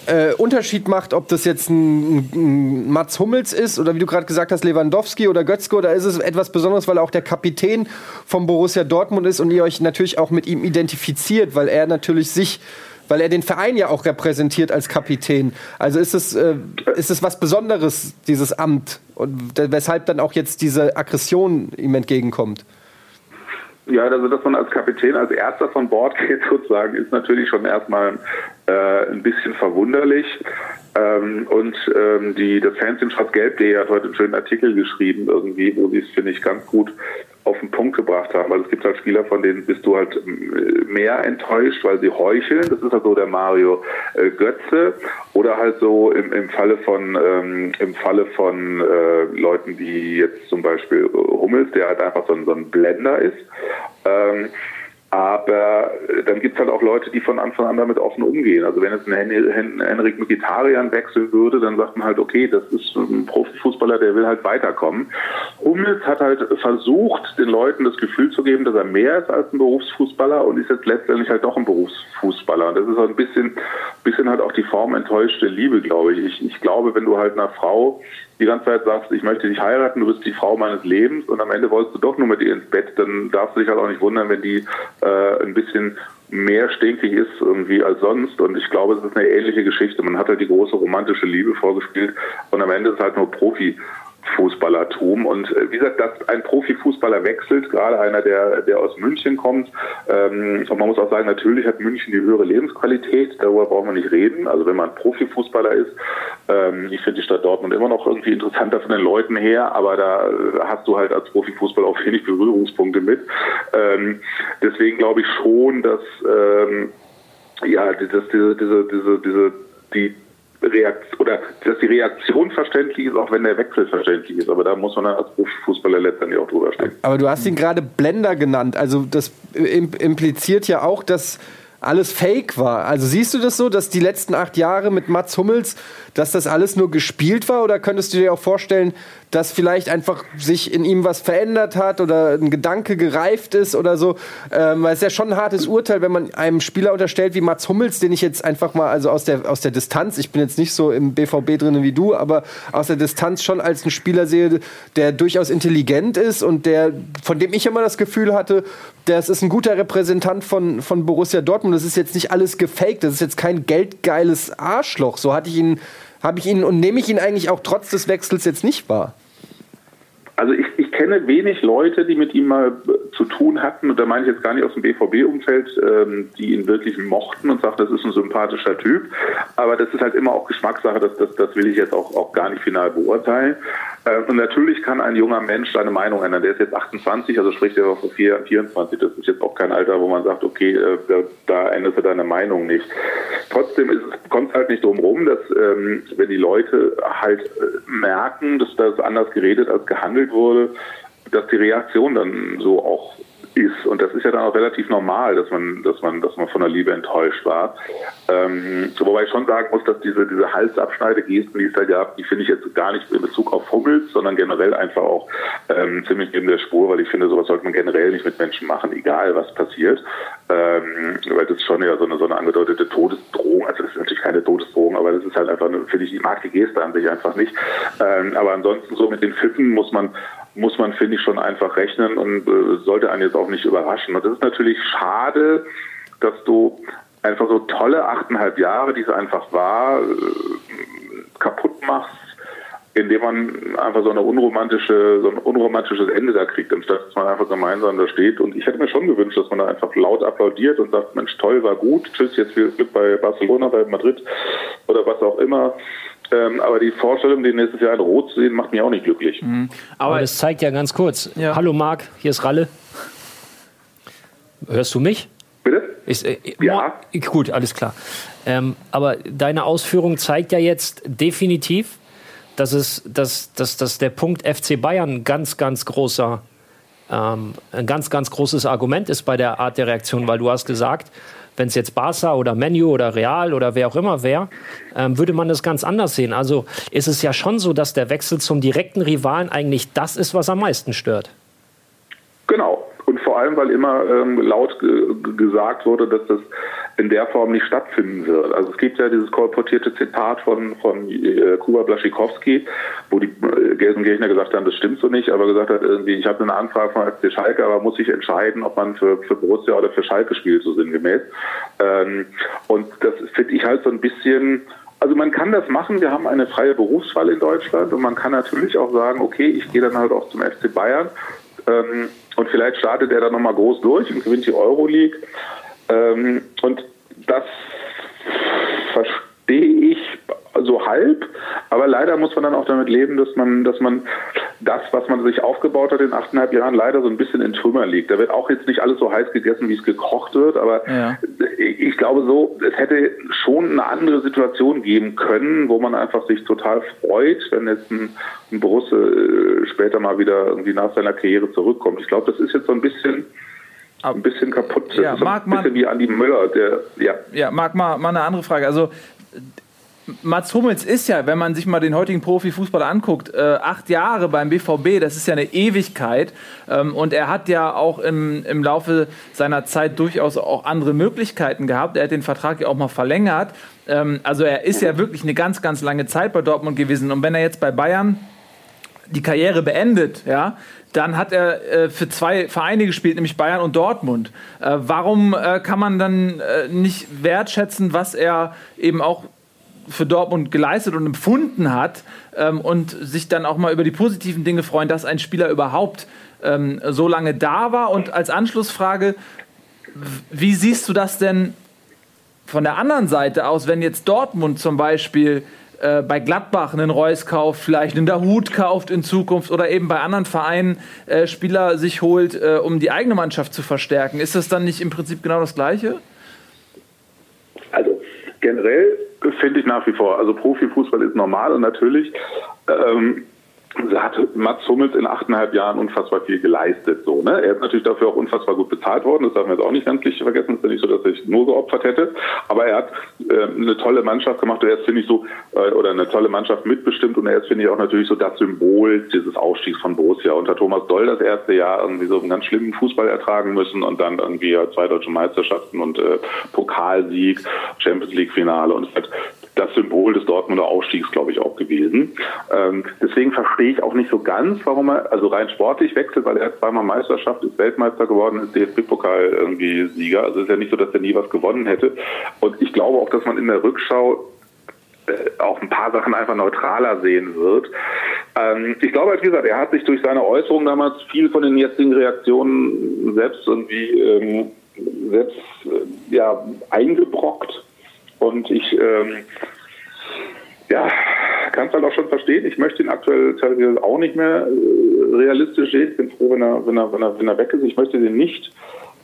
äh, Unterschied macht, ob das jetzt ein, ein, Mats Hummels ist oder wie du gerade gesagt hast, Lewandowski oder Götzko, da ist es etwas Besonderes, weil er auch der Kapitän vom Borussia Dortmund ist und ihr euch natürlich auch mit ihm identifiziert, weil er natürlich sich weil er den Verein ja auch repräsentiert als Kapitän. Also ist es, äh, ist es was Besonderes, dieses Amt, und weshalb dann auch jetzt diese Aggression ihm entgegenkommt? Ja, also dass man als Kapitän als erster von Bord geht sozusagen, ist natürlich schon erstmal äh, ein bisschen verwunderlich. Ähm, und ähm, die, das Fernsehen Schwarz-Gelb.de hat heute einen schönen Artikel geschrieben, irgendwie, wo sie es, finde ich, ganz gut auf den Punkt gebracht haben. Also es gibt halt Spieler, von denen bist du halt äh, mehr enttäuscht, weil sie heucheln. Das ist halt so der Mario äh, Götze. Oder halt so im, im Falle von ähm, im Falle von äh, Leuten wie jetzt zum Beispiel Hummels, der halt einfach so ein, so ein Blender ist. Ähm, aber äh, dann gibt es halt auch Leute, die von Anfang an damit offen umgehen. Also wenn jetzt ein Henrik Mkhitaryan wechseln würde, dann sagt man halt, okay, das ist ein Profifußballer, der will halt weiterkommen. Hummels hat halt versucht, den Leuten das Gefühl zu geben, dass er mehr ist als ein Berufsfußballer und ist jetzt letztendlich halt doch ein Berufsfußballer. Und das ist halt ein bisschen, bisschen halt auch die Form enttäuschte Liebe, glaube ich. ich. Ich glaube, wenn du halt einer Frau die ganze Zeit sagst, ich möchte dich heiraten, du bist die Frau meines Lebens und am Ende wolltest du doch nur mit ihr ins Bett, dann darfst du dich halt auch nicht wundern, wenn die äh, ein bisschen mehr stinkig ist irgendwie als sonst. Und ich glaube, es ist eine ähnliche Geschichte. Man hat halt die große romantische Liebe vorgespielt und am Ende ist halt nur Profi. Fußballertum. Und äh, wie gesagt, dass ein Profifußballer wechselt, gerade einer, der, der aus München kommt. Ähm, und man muss auch sagen, natürlich hat München die höhere Lebensqualität, darüber brauchen wir nicht reden. Also wenn man Profifußballer ist, ähm, ich finde die Stadt Dortmund immer noch irgendwie interessanter von den Leuten her, aber da hast du halt als Profifußballer auch wenig Berührungspunkte mit. Ähm, deswegen glaube ich schon, dass ähm, ja, dass diese, diese, diese, diese, die Reakt oder dass die Reaktion verständlich ist, auch wenn der Wechsel verständlich ist. Aber da muss man als Fußballer letztendlich auch drüber stehen. Aber du hast ihn gerade Blender genannt. Also das impliziert ja auch, dass alles Fake war. Also siehst du das so, dass die letzten acht Jahre mit Mats Hummels, dass das alles nur gespielt war? Oder könntest du dir auch vorstellen, dass vielleicht einfach sich in ihm was verändert hat oder ein Gedanke gereift ist oder so. Ähm, es ist ja schon ein hartes Urteil, wenn man einem Spieler unterstellt wie Mats Hummels, den ich jetzt einfach mal, also aus der, aus der Distanz, ich bin jetzt nicht so im BVB drin wie du, aber aus der Distanz schon als einen Spieler sehe, der durchaus intelligent ist und der, von dem ich immer das Gefühl hatte, das ist ein guter Repräsentant von, von Borussia Dortmund. Das ist jetzt nicht alles gefaked, das ist jetzt kein geldgeiles Arschloch. So hatte ich ihn, habe ich ihn und nehme ich ihn eigentlich auch trotz des Wechsels jetzt nicht wahr. Also ich, kenne wenig Leute, die mit ihm mal zu tun hatten, und da meine ich jetzt gar nicht aus dem BVB-Umfeld, ähm, die ihn wirklich mochten und sagten, das ist ein sympathischer Typ. Aber das ist halt immer auch Geschmackssache, das, das, das will ich jetzt auch, auch gar nicht final beurteilen. Äh, und natürlich kann ein junger Mensch seine Meinung ändern. Der ist jetzt 28, also spricht er von 24. Das ist jetzt auch kein Alter, wo man sagt, okay, äh, da, da änderst du deine Meinung nicht. Trotzdem kommt es halt nicht drum rum, dass ähm, wenn die Leute halt äh, merken, dass das anders geredet als gehandelt wurde, dass die Reaktion dann so auch ist. Und das ist ja dann auch relativ normal, dass man, dass man, dass man von der Liebe enttäuscht war. Ähm, wobei ich schon sagen muss, dass diese, diese Halsabschneidegesten, die es da gab, die finde ich jetzt gar nicht in Bezug auf Hummels, sondern generell einfach auch ähm, ziemlich neben der Spur, weil ich finde, sowas sollte man generell nicht mit Menschen machen, egal was passiert. Ähm, weil das ist schon ja so eine, so eine angedeutete Todesdrohung. Also das ist natürlich keine Todesdrohung, aber das ist halt einfach, finde ich, ich mag die Geste an sich einfach nicht. Ähm, aber ansonsten so mit den Pfiffen muss man muss man, finde ich, schon einfach rechnen und äh, sollte einen jetzt auch nicht überraschen. Und das ist natürlich schade, dass du einfach so tolle achteinhalb Jahre, die es einfach war, äh, kaputt machst, indem man einfach so eine unromantische, so ein unromantisches Ende da kriegt, anstatt dass man einfach gemeinsam da steht. Und ich hätte mir schon gewünscht, dass man da einfach laut applaudiert und sagt, Mensch, toll, war gut, tschüss, jetzt viel Glück bei Barcelona, bei Madrid oder was auch immer. Ähm, aber die Vorstellung, den nächstes Jahr in Rot zu sehen, macht mich auch nicht glücklich. Mhm. Aber, aber, das zeigt ja ganz kurz. Ja. Hallo Marc, hier ist Ralle. Hörst du mich? Bitte? Ich, äh, ja. Gut, alles klar. Ähm, aber deine Ausführung zeigt ja jetzt definitiv, dass, es, dass, dass, dass der Punkt FC Bayern ein ganz, ganz großer, ähm, ein ganz, ganz großes Argument ist bei der Art der Reaktion, weil du hast gesagt, wenn es jetzt Barca oder Menu oder Real oder wer auch immer wäre, ähm, würde man das ganz anders sehen. Also ist es ja schon so, dass der Wechsel zum direkten Rivalen eigentlich das ist, was am meisten stört. Genau. Und vor allem, weil immer ähm, laut gesagt wurde, dass das in der Form nicht stattfinden wird. Also es gibt ja dieses kolportierte Zitat von, von äh, Kuba Blaschikowski, wo die äh, Gelsenkirchner gesagt haben, das stimmt so nicht, aber gesagt hat, irgendwie, ich habe eine Anfrage von FC Schalke, aber muss sich entscheiden, ob man für, für Borussia oder für Schalke spielt, so sinngemäß. Ähm, und das finde ich halt so ein bisschen, also man kann das machen, wir haben eine freie Berufswahl in Deutschland und man kann natürlich auch sagen, okay, ich gehe dann halt auch zum FC Bayern ähm, und vielleicht startet er dann nochmal groß durch und gewinnt die Euroleague. Ähm, und das verstehe ich so halb, aber leider muss man dann auch damit leben, dass man, dass man das, was man sich aufgebaut hat in achteinhalb Jahren, leider so ein bisschen in Trümmer liegt. Da wird auch jetzt nicht alles so heiß gegessen, wie es gekocht wird, aber ja. ich glaube so, es hätte schon eine andere Situation geben können, wo man einfach sich total freut, wenn jetzt ein, ein Borusse äh, später mal wieder irgendwie nach seiner Karriere zurückkommt. Ich glaube, das ist jetzt so ein bisschen ein bisschen kaputt. Ja, Marc, ein bisschen wie Andi Müller, der, ja. Ja, Marc, mal, mal eine andere Frage. Also, Mats Hummels ist ja, wenn man sich mal den heutigen Profifußballer anguckt, äh, acht Jahre beim BVB, das ist ja eine Ewigkeit. Ähm, und er hat ja auch im, im Laufe seiner Zeit durchaus auch andere Möglichkeiten gehabt. Er hat den Vertrag ja auch mal verlängert. Ähm, also er ist ja wirklich eine ganz, ganz lange Zeit bei Dortmund gewesen. Und wenn er jetzt bei Bayern die Karriere beendet, ja, dann hat er äh, für zwei Vereine gespielt, nämlich Bayern und Dortmund. Äh, warum äh, kann man dann äh, nicht wertschätzen, was er eben auch für Dortmund geleistet und empfunden hat ähm, und sich dann auch mal über die positiven Dinge freuen, dass ein Spieler überhaupt ähm, so lange da war? Und als Anschlussfrage, wie siehst du das denn von der anderen Seite aus, wenn jetzt Dortmund zum Beispiel äh, bei Gladbach einen Reus kauft, vielleicht einen Dahut kauft in Zukunft oder eben bei anderen Vereinen äh, Spieler sich holt, äh, um die eigene Mannschaft zu verstärken. Ist das dann nicht im Prinzip genau das Gleiche? Also generell finde ich nach wie vor, also Profifußball ist normal und natürlich ähm, hat Mats Hummels in achteinhalb Jahren unfassbar viel geleistet. So, ne? Er ist natürlich dafür auch unfassbar gut bezahlt worden. Das darf man jetzt auch nicht ganz vergessen. Es ist ja nicht so, dass er sich nur geopfert hätte. Aber er hat äh, eine tolle Mannschaft gemacht. Und er ist, finde ich, so, äh, oder eine tolle Mannschaft mitbestimmt. Und er ist, finde ich, auch natürlich so das Symbol dieses Aufstiegs von Borussia. Unter Thomas Doll das erste Jahr irgendwie so einen ganz schlimmen Fußball ertragen müssen und dann irgendwie zwei deutsche Meisterschaften und äh, Pokalsieg, Champions League Finale. Und es hat das Symbol des Dortmunder Aufstiegs, glaube ich, auch gewesen. Ähm, deswegen verstehe ich auch nicht so ganz, warum er, also rein sportlich wechselt, weil er zweimal Meisterschaft ist, Weltmeister geworden ist, DFB-Pokal irgendwie Sieger. Also ist ja nicht so, dass er nie was gewonnen hätte. Und ich glaube auch, dass man in der Rückschau äh, auch ein paar Sachen einfach neutraler sehen wird. Ähm, ich glaube, wie gesagt, er hat sich durch seine Äußerungen damals viel von den jetzigen Reaktionen selbst irgendwie ähm, selbst äh, ja eingebrockt und ich ähm, ja, kann es halt auch schon verstehen. Ich möchte ihn aktuell teilweise auch nicht mehr äh, realistisch sehen. Ich bin froh, wenn er, wenn er, wenn er, wenn er weg ist. Ich möchte den nicht,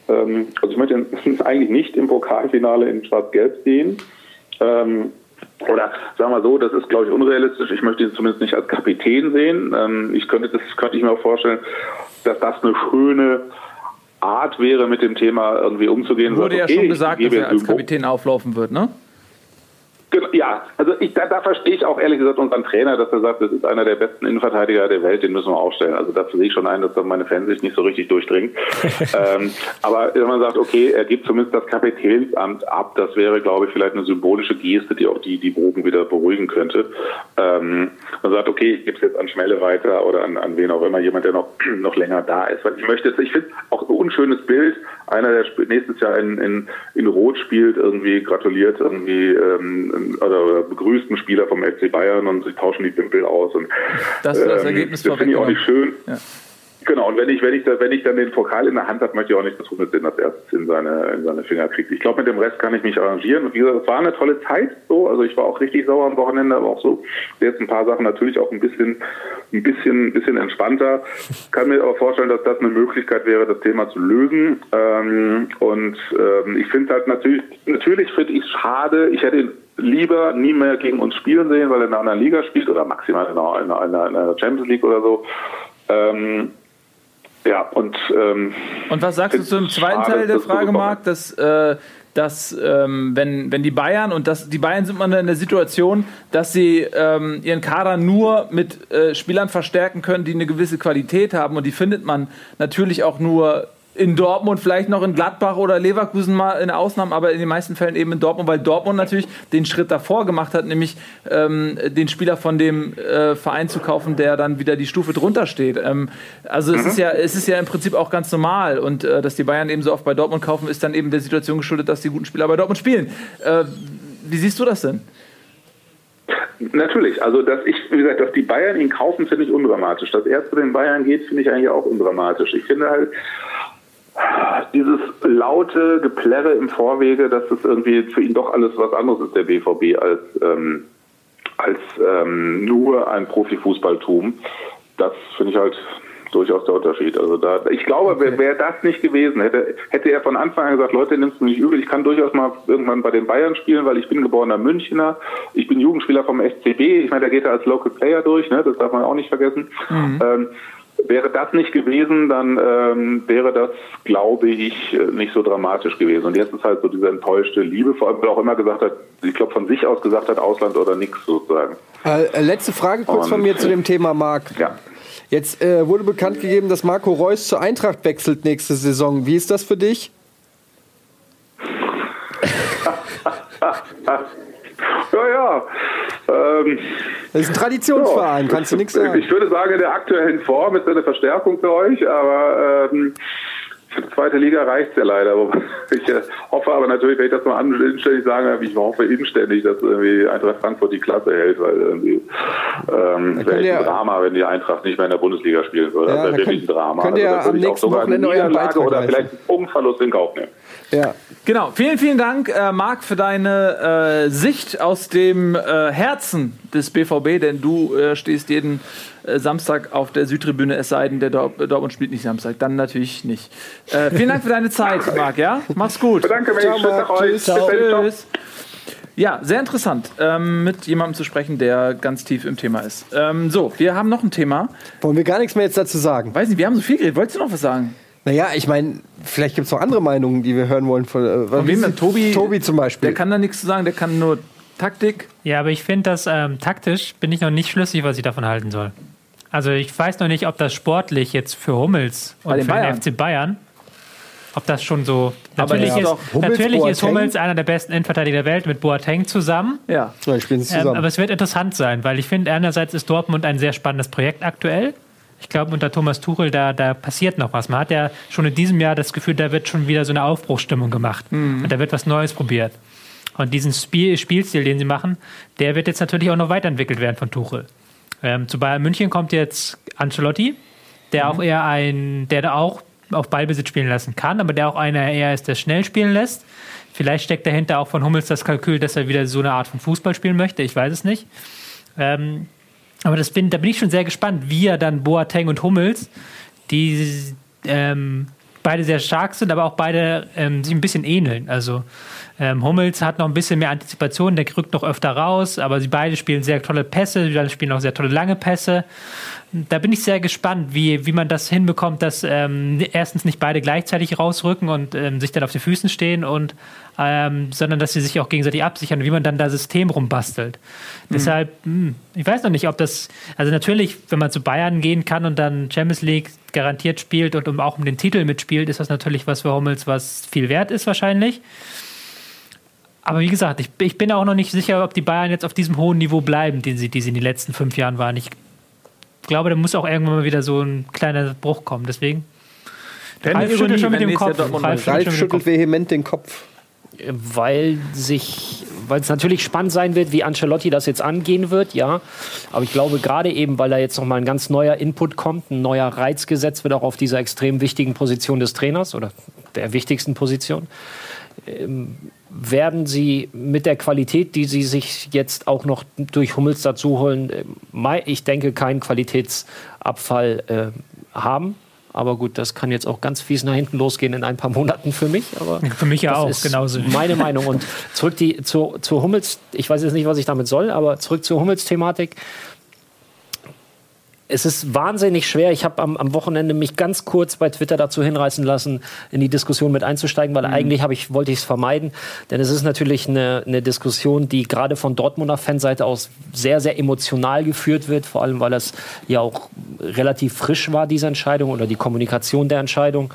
ähm, also ich möchte ihn eigentlich nicht im Pokalfinale in Schwarz-Gelb sehen. Ähm, oder sagen wir so, das ist, glaube ich, unrealistisch. Ich möchte ihn zumindest nicht als Kapitän sehen. Ähm, ich könnte, das könnte ich mir auch vorstellen, dass das eine schöne Art wäre, mit dem Thema irgendwie umzugehen. Wurde sagt, ja schon okay, gesagt, dass er als Kapitän auflaufen wird, ne? Genau, Ja, also ich, da, da verstehe ich auch ehrlich gesagt unseren Trainer, dass er sagt, das ist einer der besten Innenverteidiger der Welt, den müssen wir aufstellen. Also da sehe ich schon ein, dass da meine Fansicht nicht so richtig durchdringt. ähm, aber wenn man sagt, okay, er gibt zumindest das Kapitänsamt ab, das wäre, glaube ich, vielleicht eine symbolische Geste, die auch die, die Bogen wieder beruhigen könnte. Ähm, man sagt, okay, ich gebe es jetzt an Schmelle weiter oder an, an wen auch immer, jemand, der noch, noch länger da ist. Weil ich möchte ich finde auch ein unschönes Bild, einer, der nächstes Jahr in, in, in Rot spielt, irgendwie gratuliert irgendwie ähm, oder, begrüßt einen Spieler vom FC Bayern und sie tauschen die Wimpel aus. Und, Das ist das Ergebnis das finde ich auch nicht schön. Ja. Genau, und wenn ich, wenn ich, da, wenn ich dann den Pokal in der Hand habe, möchte ich auch nicht, dass Hummels den als erstes in seine, in seine Finger kriegt. Ich glaube, mit dem Rest kann ich mich arrangieren. Und wie gesagt, es war eine tolle Zeit so. Also ich war auch richtig sauer am Wochenende, aber auch so jetzt ein paar Sachen natürlich auch ein bisschen, ein bisschen, bisschen entspannter. Kann mir aber vorstellen, dass das eine Möglichkeit wäre, das Thema zu lösen. Ähm, und ähm, ich finde halt natürlich, natürlich finde ich schade. Ich hätte ihn lieber nie mehr gegen uns spielen sehen, weil er in einer anderen Liga spielt oder maximal in einer, in einer, in einer Champions League oder so. Ähm, ja, und ähm, Und was sagst du zum zweiten Teil der Frage, Marc, dass, äh, dass ähm, wenn, wenn die Bayern und das, die Bayern sind man in der Situation, dass sie ähm, ihren Kader nur mit äh, Spielern verstärken können, die eine gewisse Qualität haben. Und die findet man natürlich auch nur in Dortmund, vielleicht noch in Gladbach oder Leverkusen mal in Ausnahmen, aber in den meisten Fällen eben in Dortmund, weil Dortmund natürlich den Schritt davor gemacht hat, nämlich ähm, den Spieler von dem äh, Verein zu kaufen, der dann wieder die Stufe drunter steht. Ähm, also es ist ja, es ist ja im Prinzip auch ganz normal und äh, dass die Bayern eben so oft bei Dortmund kaufen, ist dann eben der Situation geschuldet, dass die guten Spieler bei Dortmund spielen. Äh, wie siehst du das denn? Natürlich, also dass ich, wie gesagt, dass die Bayern ihn kaufen, finde ich undramatisch. Dass er zu den Bayern geht, finde ich eigentlich auch undramatisch. Ich finde halt dieses laute Geplärre im Vorwege, dass das irgendwie für ihn doch alles was anderes ist, der BVB, als, ähm, als ähm, nur ein Profifußballtum. Das finde ich halt durchaus der Unterschied. Also da, ich glaube, wäre wär das nicht gewesen, hätte, hätte er von Anfang an gesagt, Leute, nimmst du mich übel, ich kann durchaus mal irgendwann bei den Bayern spielen, weil ich bin geborener Münchner, ich bin Jugendspieler vom SCB, ich meine, da geht er als Local Player durch, ne, das darf man auch nicht vergessen. Ähm, Wäre das nicht gewesen, dann ähm, wäre das, glaube ich, äh, nicht so dramatisch gewesen. Und jetzt ist halt so diese enttäuschte Liebe, vor allem, weil auch immer gesagt hat, ich glaube von sich aus gesagt hat, Ausland oder nix sozusagen. Äh, äh, letzte Frage kurz Und- von mir zu dem Thema Marc. Ja. Jetzt äh, wurde bekannt gegeben, dass Marco Reus zur Eintracht wechselt nächste Saison. Wie ist das für dich? Ja. Ähm, Das ist ein Traditionsverein, Ja, kannst du nichts Ich sagen. würde sagen, in der aktuellen Form ist eine Verstärkung für euch, aber ähm, für die zweite Liga reicht es ja leider. Ich äh, hoffe aber natürlich, wenn ich das mal inständig sagen darf, ich hoffe inständig, dass irgendwie Eintracht Frankfurt die Klasse hält, weil irgendwie ähm, wäre ihr- ein Drama, wenn die Eintracht nicht mehr in der Bundesliga spielen würde. Ja, das wäre da wirklich ein Drama. könnt ihr würde am ich auch nächsten sogar eine Wochenende euren Niederlage Beitrag oder leisten. vielleicht einen Punktverlust in Kauf nehmen. Ja. Genau, vielen, vielen Dank, äh, Marc, für deine äh, Sicht aus dem äh, Herzen des BVB, denn du äh, stehst jeden Samstag auf der Südtribüne, es sei denn, der Dor Dortmund spielt nicht Samstag, dann natürlich nicht. Äh, vielen Dank für deine Zeit, Marc, ja? Mach's gut. Danke, Mensch. Ciao, Tschüss Marc. Tschüss. Ciao. Tschüss. Ja, sehr interessant, ähm, mit jemandem zu sprechen, der ganz tief im Thema ist. Ähm, so, wir haben noch ein Thema. Wollen wir gar nichts mehr jetzt dazu sagen? Weiß nicht, wir haben so viel geredet. Wolltest du noch was sagen? Naja, ich meine, vielleicht gibt es noch andere Meinungen, die wir hören wollen. Von, äh, Von wem denn? Tobi? Tobi zum Beispiel. Der kann da nichts zu sagen, der kann nur Taktik. Ja, aber ich finde das ähm, taktisch, bin ich noch nicht schlüssig, was ich davon halten soll. Also ich weiß noch nicht, ob das sportlich jetzt für Hummels und für Bayern. den FC Bayern, ob das schon so. Natürlich, ja. ist, natürlich ist. Hummels einer der besten Innenverteidiger der Welt mit Boateng zusammen. Ja. Spielen es Ähm, zusammen. aber es wird interessant sein, weil ich finde, einerseits ist Dortmund ein sehr spannendes Projekt aktuell. Ich glaube, unter Thomas Tuchel, da, da passiert noch was. Man hat ja schon in diesem Jahr das Gefühl, da wird schon wieder so eine Aufbruchsstimmung gemacht. Und da wird was Neues probiert. Und diesen Spiel, Spielstil, den sie machen, der wird jetzt natürlich auch noch weiterentwickelt werden von Tuchel. Ähm, zu Bayern München kommt jetzt Ancelotti, der auch eher ein, der da auch auf Ballbesitz spielen lassen kann, aber der auch einer eher ist, der schnell spielen lässt. Vielleicht steckt dahinter auch von Hummels das Kalkül, dass er wieder so eine Art von Fußball spielen möchte. Ich weiß es nicht. Ähm, aber das bin, da bin ich schon sehr gespannt, wie er dann Boateng und Hummels, die ähm, beide sehr stark sind, aber auch beide ähm, sich ein bisschen ähneln. Also Ähm, Hummels hat noch ein bisschen mehr Antizipation, der rückt noch öfter raus, aber sie beide spielen sehr tolle Pässe, sie beide spielen auch sehr tolle lange Pässe. Da bin ich sehr gespannt, wie, wie man das hinbekommt, dass ähm, erstens nicht beide gleichzeitig rausrücken und ähm, sich dann auf den Füßen stehen und ähm, sondern dass sie sich auch gegenseitig absichern und wie man dann da System rumbastelt. Mhm. Deshalb, mh, hm, ich weiß noch nicht, ob das, also natürlich, wenn man zu Bayern gehen kann und dann Champions League garantiert spielt und um, auch um den Titel mitspielt, ist das natürlich was für Hummels, was viel wert ist wahrscheinlich. Aber wie gesagt, ich, ich bin auch noch nicht sicher, ob die Bayern jetzt auf diesem hohen Niveau bleiben, den sie, die sie in den letzten fünf Jahren waren. Ich glaube, da muss auch irgendwann mal wieder so ein kleiner Bruch kommen. Deswegen. Ralf schüttelt schon mit dem Kopf. Ralf schüttelt, schüttelt vehement den Kopf. Weil sich, weil es natürlich spannend sein wird, wie Ancelotti das jetzt angehen wird, ja. Aber ich glaube gerade eben, weil da jetzt nochmal ein ganz neuer Input kommt, ein neuer Reiz gesetzt wird auch auf dieser extrem wichtigen Position des Trainers oder der wichtigsten Position, ähm, werden sie mit der Qualität, die sie sich jetzt auch noch durch Hummels dazu holen, äh, ich denke, keinen Qualitätsabfall äh, haben. Aber gut, das kann jetzt auch ganz fies nach hinten losgehen in ein paar Monaten für mich. Aber für mich ja auch, genauso. Meine Meinung. Und zurück die, zu, zu Hummels, ich weiß jetzt nicht, was ich damit soll, aber zurück zur Hummels-Thematik es ist wahnsinnig schwer. Ich habe am, am, Wochenende mich ganz kurz bei Twitter dazu hinreißen lassen, in die Diskussion mit einzusteigen, weil mhm. eigentlich ich, wollte ich es vermeiden. Denn es ist natürlich eine, eine Diskussion, die gerade von Dortmunder Fanseite aus sehr, sehr emotional geführt wird. Vor allem, weil es ja auch relativ frisch war, diese Entscheidung oder die Kommunikation der Entscheidung.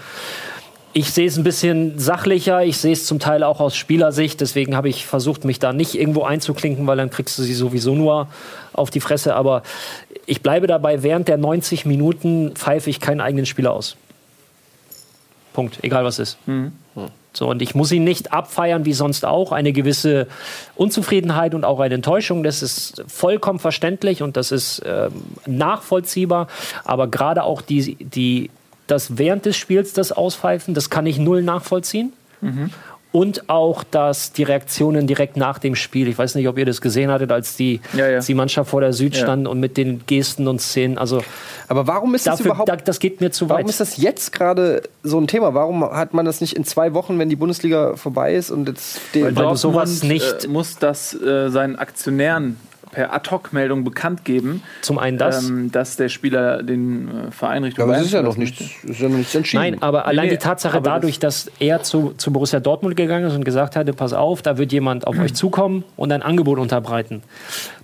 Ich sehe es ein bisschen sachlicher, ich sehe es zum Teil auch aus Spielersicht, deswegen habe ich versucht, mich da nicht irgendwo einzuklinken, weil dann kriegst du sie sowieso nur auf die Fresse. Aber ich bleibe dabei, während der 90 Minuten pfeife ich keinen eigenen Spieler aus. Punkt, egal was ist. Mhm. So, und ich muss ihn nicht abfeiern wie sonst auch. Eine gewisse Unzufriedenheit und auch eine Enttäuschung, das ist vollkommen verständlich und das ist ähm, nachvollziehbar. Aber gerade auch die, die das während des Spiels das Auspfeifen, das kann ich null nachvollziehen. Mhm. Und auch dass die Reaktionen direkt nach dem Spiel. Ich weiß nicht, ob ihr das gesehen hattet, als die, ja, ja. die Mannschaft vor der Süd stand ja. und mit den Gesten und Szenen. Also, Aber warum ist dafür, das überhaupt. Da, das geht mir zu warum weit. Warum ist das jetzt gerade so ein Thema? Warum hat man das nicht in zwei Wochen, wenn die Bundesliga vorbei ist und jetzt den Weil, Weil sowas nicht äh, muss das äh, seinen Aktionären per Ad-Hoc-Meldung bekannt geben. Zum einen das. Ähm, dass der Spieler den äh, Verein Richtung. Ja, aber es ist ja noch nichts, ist ja noch nichts entschieden. Nein, aber allein nee, die Tatsache dadurch, das dass er zu, zu Borussia Dortmund gegangen ist und gesagt hatte, pass auf, da wird jemand auf euch zukommen und ein Angebot unterbreiten.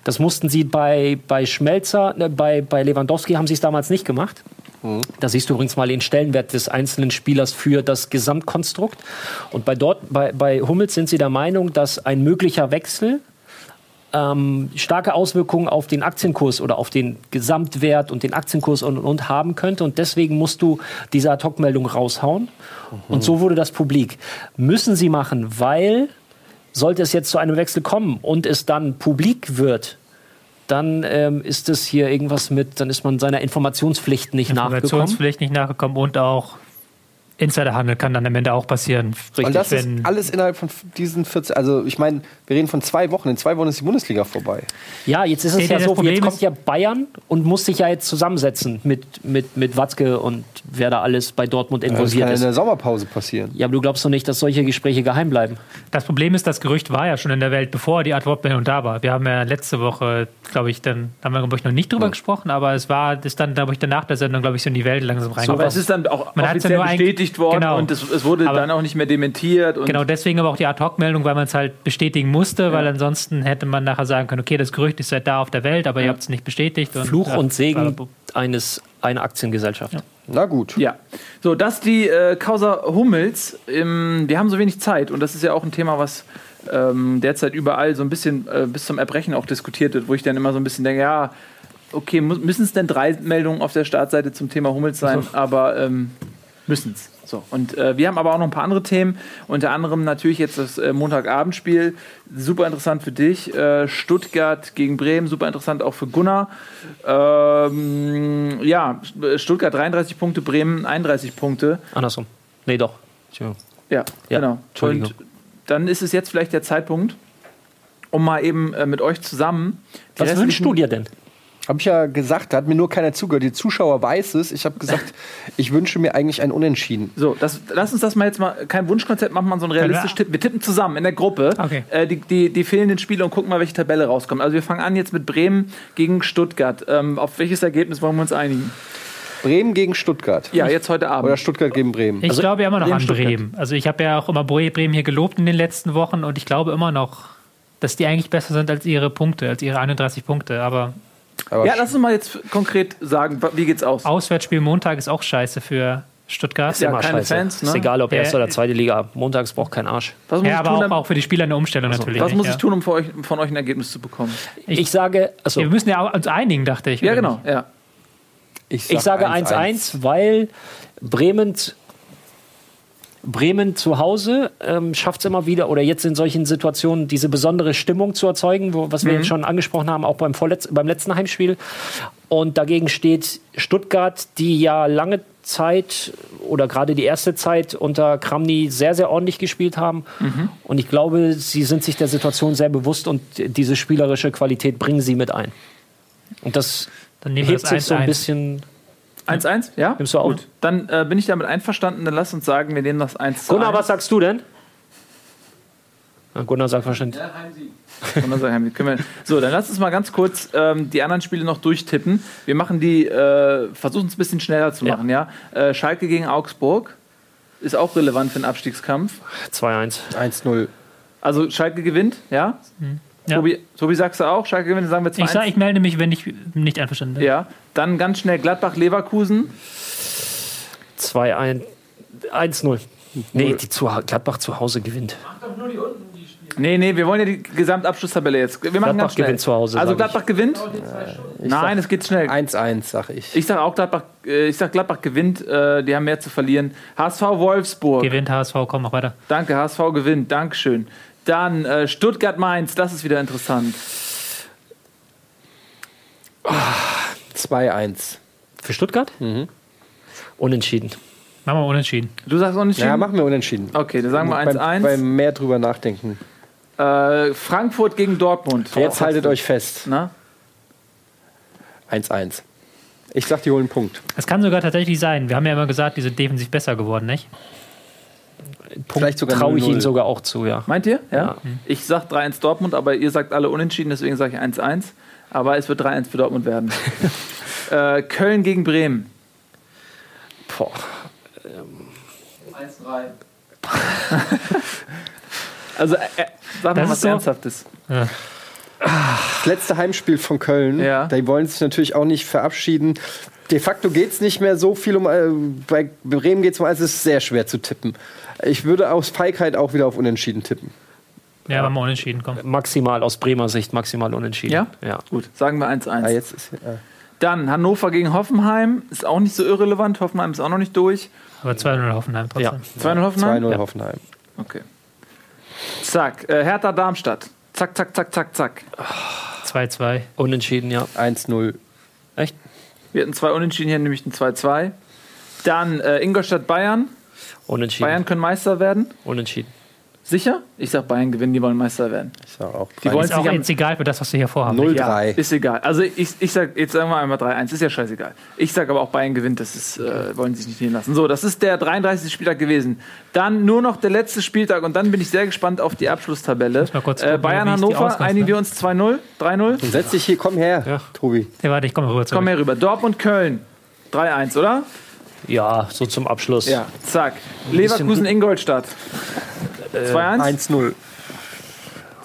Das mussten sie bei, bei Schmelzer, äh, bei, bei Lewandowski haben sie es damals nicht gemacht. Mhm. Da siehst du übrigens mal den Stellenwert des einzelnen Spielers für das Gesamtkonstrukt. Und bei, dort, bei, bei Hummels sind sie der Meinung, dass ein möglicher Wechsel ähm, starke Auswirkungen auf den Aktienkurs oder auf den Gesamtwert und den Aktienkurs und, und haben könnte. Und deswegen musst du diese Ad-Hoc-Meldung raushauen. Mhm. Und so wurde das publik. Müssen sie machen, weil sollte es jetzt zu einem Wechsel kommen und es dann publik wird, dann ähm, ist es hier irgendwas mit, dann ist man seiner Informationspflicht nicht nachgekommen. Informationspflicht nicht nachgekommen und auch Insiderhandel kann dann am Ende auch passieren. Richtig, und das ist alles innerhalb von diesen 14, also ich meine, wir reden von zwei Wochen. In zwei Wochen ist die Bundesliga vorbei. Ja, jetzt ist es ja, ja so, jetzt kommt ja Bayern und muss sich ja jetzt zusammensetzen mit, mit, mit Watzke und wer da alles bei Dortmund involviert ja, das kann ist. in der Sommerpause passieren. Ja, aber du glaubst doch nicht, dass solche Gespräche geheim bleiben? Das Problem ist, das Gerücht war ja schon in der Welt, bevor die Antwortmeldung da war. Wir haben ja letzte Woche, glaube ich, dann haben wir, glaube ich, noch nicht drüber ja. gesprochen, aber es war, ist dann, glaube ich, danach der Sendung, glaube ich, so in die Welt langsam reingekommen. So, aber es ist dann auch Man offiziell ja bestätigt worden genau. und es, es wurde aber dann auch nicht mehr dementiert. genau, deswegen aber auch die Ad-Hoc-Meldung, weil man es halt bestätigen musste, ja. weil ansonsten hätte man nachher sagen können, okay, das Gerücht ist seit da auf der Welt, aber ihr habt es nicht bestätigt. Fluch und, und Segen eines, einer Aktiengesellschaft. Na gut. Ja. So, das die äh, Causa Hummels. Ähm, wir haben so wenig Zeit und das ist ja auch ein Thema, was ähm, derzeit überall so ein bisschen äh, bis zum Erbrechen auch diskutiert wird, wo ich dann immer so ein bisschen denke, ja, okay, müssen es denn drei Meldungen auf der Startseite zum Thema Hummels sein, aber ähm, müssen es. So, und äh, wir haben aber auch noch ein paar andere Themen, unter anderem natürlich jetzt das äh, Montagabendspiel, super interessant für dich, äh, Stuttgart gegen Bremen, super interessant auch für Gunnar. Ähm, ja, Stuttgart 33 Punkte, Bremen 31 Punkte. Andersrum. Nee, doch. Ja, ja, genau. Und dann ist es jetzt vielleicht der Zeitpunkt, um mal eben äh, mit euch zusammen. Was wünschst du dir denn? Habe ich ja gesagt, da hat mir nur keiner zugehört. Die Zuschauer weiß es. Ich habe gesagt, ich wünsche mir eigentlich ein Unentschieden. So, das, lass uns das mal jetzt mal, kein Wunschkonzept, machen wir mal so ein realistisch Tippen. Wir tippen zusammen in der Gruppe Okay. äh, die, die, die fehlenden Spiele und gucken mal, welche Tabelle rauskommt. Also wir fangen an jetzt mit Bremen gegen Stuttgart. Ähm, auf welches Ergebnis wollen wir uns einigen? Bremen gegen Stuttgart. Ja, jetzt heute Abend. Oder Stuttgart gegen Bremen. Ich glaube ja immer noch Bremen, an Stuttgart. Bremen. Also ich habe ja auch immer Bre- Bremen hier gelobt in den letzten Wochen und ich glaube immer noch, dass die eigentlich besser sind als ihre Punkte, als ihre 31 Punkte. Aber Aber ja, lass uns mal jetzt konkret sagen, wie geht's aus? Auswärtsspiel Montag ist auch scheiße für Stuttgart. Ja, Immer keine scheiße. Fans, ne? Ist egal, ob Ja, erste oder zweite Liga. Montags braucht kein Arsch. Was muss, Ja, ich, aber tun, auch, auch für die Spieler eine Umstellung natürlich. was nicht, muss ja. ich tun, um von euch, von euch ein Ergebnis zu bekommen? Ich, sage, also, Wir müssen ja auch uns einigen, dachte ich. Ja, genau. Ja. ich sage 1-1, weil Bremen, Bremen zu Hause ähm, schafft es immer wieder, oder jetzt in solchen Situationen, diese besondere Stimmung zu erzeugen, wo, was wir jetzt schon angesprochen haben, auch beim, vorletz beim letzten Heimspiel. Und dagegen steht Stuttgart, die ja lange Zeit oder gerade die erste Zeit unter Kramny sehr, sehr ordentlich gespielt haben. Und ich glaube, sie sind sich der Situation sehr bewusst und diese spielerische Qualität bringen sie mit ein. Und das hebt sich so ein 1-1. bisschen 1-1, ja? Nimmst du auch? Gut. Dann äh, bin ich damit einverstanden, dann lass uns sagen, wir nehmen das 1 zu Gunnar, 1. was sagst du denn? Na, Gunnar sagt wahrscheinlich. Gunnar sagt Heimsieg. Können wir- So, dann lass uns mal ganz kurz ähm, die anderen Spiele noch durchtippen. Wir machen die, äh, versuchen es ein bisschen schneller zu Ja. machen, ja? Äh, Schalke gegen Augsburg ist auch relevant für den Abstiegskampf. 2-1. 1-0. Also Schalke gewinnt, ja? Ja. Tobi, Tobi, sagst du auch? Schalke gewinnt, sagen wir 2 Ich, sag, ich melde mich, wenn ich nicht einverstanden bin. Ja, dann ganz schnell Gladbach-Leverkusen. 2-1. 1-0. Nee, die zu, Gladbach zu Hause gewinnt. Nee, nee, wir wollen ja die Gesamtabschlusstabelle jetzt. Wir machen Gladbach ganz schnell. gewinnt zu Hause, Also sag Gladbach gewinnt? Nein, es geht schnell. 1-1, sag ich. Ich sage auch Gladbach, äh, ich sag Gladbach gewinnt, äh, die haben mehr zu verlieren. HSV Wolfsburg. Gewinnt HSV, komm, mach weiter. Danke, HSV gewinnt, Dankeschön. Dann äh, Stuttgart Mainz, das ist wieder interessant. 2-1. Für Stuttgart? Unentschieden. Machen wir unentschieden. Du sagst auch nicht Ja, machen wir unentschieden. Okay, dann sagen wir beim, 1-1. beim mehr drüber nachdenken. Äh, Frankfurt gegen Dortmund. Jetzt haltet euch fest. Na? 1-1. Ich sag, die holen einen Punkt. Das kann sogar tatsächlich sein. Wir haben ja immer gesagt, die sind defensiv besser geworden, nicht? Vielleicht sogar Traue ich 0-0. ihnen sogar auch zu, ja. Meint ihr? Ja. Ja. Ich sag 3-1 Dortmund, aber ihr sagt alle unentschieden, deswegen sage ich 1-1. Aber es wird 3-1 für Dortmund werden. äh, Köln gegen Bremen. Boah. 1-3. also, äh, sag mal Das was ist so- Ernsthaftes. Das letzte Heimspiel von Köln. Ja. Die wollen sich natürlich auch nicht verabschieden. De facto geht es nicht mehr so viel um. Äh, bei Bremen geht es um alles. Es ist sehr schwer zu tippen. Ich würde aus Feigheit auch wieder auf Unentschieden tippen. Ja, machen wir unentschieden, komm. Maximal aus Bremer Sicht maximal unentschieden. Ja? Ja. Gut, sagen wir 1-1. Ah, jetzt ist, äh, Dann Hannover gegen Hoffenheim. Ist auch nicht so irrelevant. Hoffenheim ist auch noch nicht durch. Aber 2-0 Hoffenheim Ja. trotzdem. 2-0 Hoffenheim? 2-0 Ja. Hoffenheim. Okay. Zack. Äh, Hertha Darmstadt. Zack, zack, zack, zack, zack. 2-2. Unentschieden, ja. 1-0. Echt? Wir hatten zwei Unentschieden hier, nämlich ein 2-2. Dann äh, Ingolstadt Bayern. Unentschieden. Bayern können Meister werden. Unentschieden. Sicher? Ich sag Bayern gewinnen, die wollen Meister werden. Ich sag auch. Die wollen Ist es auch jetzt egal für das, was wir hier vorhaben. 0-3. ja, ist egal. Also ich, ich sag, jetzt sagen wir einmal 3-1, ist ja scheißegal. Ich sag aber auch Bayern gewinnt, das ist, äh, wollen sie sich nicht nehmen lassen. So, das ist der 33. Spieltag gewesen. Dann nur noch der letzte Spieltag und dann bin ich sehr gespannt auf die Abschlusstabelle. Äh, gucken, Bayern wie ist die Hannover, Ausgangstabelle? einigen wir uns 2-0, 3-0. Und setz dich hier, komm her, Ja. Tobi. Ja, warte, ich komme rüber zurück. Komm her rüber. Dortmund Köln. 3-1, oder? Ja, so zum Abschluss. Ja. Zack. Leverkusen Ingolstadt. 2-1? 1-0.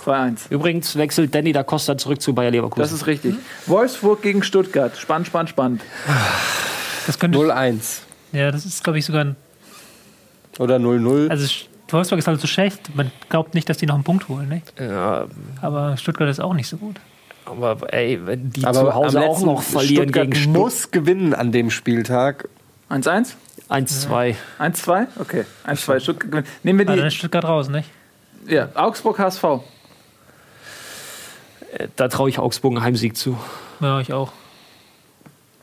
2-1. Übrigens wechselt Danny da Costa zurück zu Bayer Leverkusen. Das ist richtig. Wolfsburg gegen Stuttgart. Spannend, spannend, spannend. Das könnte, 0-1. ja, das ist, glaube ich, sogar ein. Oder 0-0. Also, Wolfsburg ist halt so schlecht. Man glaubt nicht, dass die noch einen Punkt holen, nicht? ja, Aber Stuttgart ist auch nicht so gut. aber ey, wenn die Aber zu Hause auch noch verlieren Stuttgart gegen Stuttgart. muss gewinnen an dem Spieltag. 1-1? 1-2. 1-2? Okay. 1-2. Stuttgart gewinnt. Nehmen wir die. ist Stuttgart raus, nicht? Ja, Augsburg HSV. Äh, Da traue ich Augsburg einen Heimsieg zu. Ja, ich auch.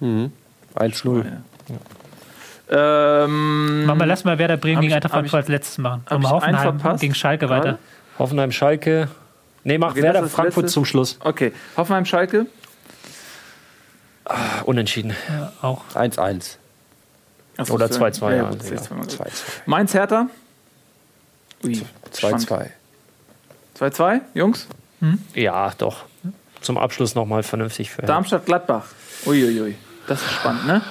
1-0. Ähm, Machen wir, lass mal Werder Bremen gegen ich- Eintracht Frankfurt als letztes machen. Und Hoffenheim verpasst gegen Schalke gerade? weiter. Hoffenheim, Schalke. Nee, mach Okay, Werder Frankfurt letzte. zum Schluss. okay. Hoffenheim Schalke. Unentschieden. Ja, auch. 1-1. Achso, Oder so. 2-2, Ja, ja. gut, das ist zweimal gut. 2-2. Mainz Hertha. Ui, spannend. 2-2. 2-2, Jungs. Ja, doch. Zum Abschluss nochmal vernünftig für. Darmstadt Gladbach. Uiuiui. Das ist spannend, ne?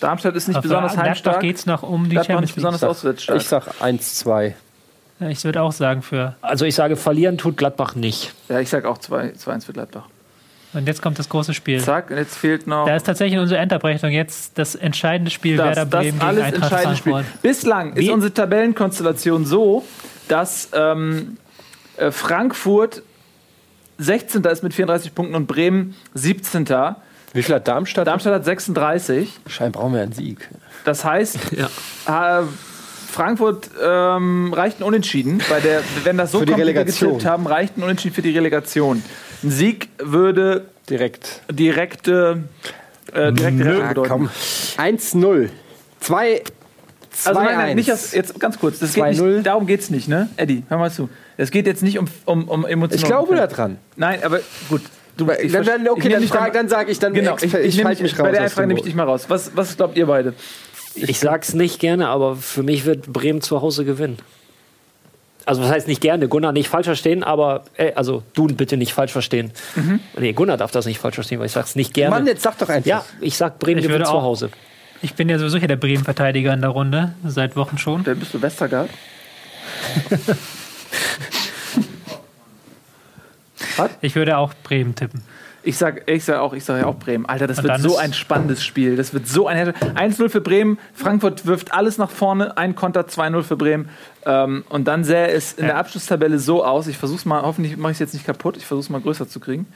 Darmstadt ist nicht Auf besonders heimstark. geht es noch um die Gladbach Champions League. besonders auswärtsstark. Ich sag 1-2. Ja, Ich würde auch sagen für. Also ich sage, verlieren tut Gladbach nicht. Ja, ich sag auch 2-1 für Gladbach. Und jetzt kommt das große Spiel. Zack, und jetzt fehlt noch Da ist tatsächlich in unserer Endabrechnung jetzt das entscheidende Spiel das, Werder das Bremen alles gegen Eintracht entscheidende Spiel. Frankfurt. Bislang ist Wie- unsere Tabellenkonstellation so, dass ähm, äh, Frankfurt 16. ist mit 34 Punkten und Bremen 17. Wie viel hat Darmstadt? Darmstadt hat 36. Scheinbar brauchen wir einen Sieg. Das heißt, äh, Frankfurt ähm, reicht ein Unentschieden. Bei der, wenn das so getippt haben, reicht ein Unentschieden für die Relegation. Ein Sieg würde Direkt. direkte, äh, direkte Rettung bedeuten. komm. 1-0. 2 Also nein, nein, 2-1. nicht das, jetzt ganz kurz. Das geht 2-0. nicht, darum geht es nicht, ne? Eddie, hör mal zu. Es geht jetzt nicht um, um, um emotional. Ich glaube da dran. Nein, aber gut. Du, ich Dann, dann, okay, ich dann, frag, dann sage ich, dann Genau, ich, ich, halte mich mich raus. Bei der dem nehme ich dich mal raus. Was, was glaubt ihr beide? Ich sag's nicht gerne, aber für mich wird Bremen zu Hause gewinnen. Also das heißt nicht gerne, Gunnar nicht falsch verstehen, aber äh, also du bitte nicht falsch verstehen. Nee, Gunnar darf das nicht falsch verstehen, weil ich sag's nicht gerne. Mann, jetzt sag doch einfach. ja, ich sag Bremen Ich gewinnt zu Hause. Ich bin ja sowieso hier der Bremen-Verteidiger in der Runde, seit Wochen schon. Wer bist du, Westergaard? Ich würde auch Bremen tippen. Ich sag, ich sag auch, ich sage ja auch Bremen. Alter, das Und wird so ein spannendes Spiel. Das wird so ein 1-0 für Bremen. Frankfurt wirft alles nach vorne. Ein Konter, 2-0 für Bremen. Ähm, und dann sähe es in der Abschlusstabelle so aus. Ich versuch's mal, hoffentlich mache ich es jetzt nicht kaputt. Ich versuch's mal größer zu kriegen.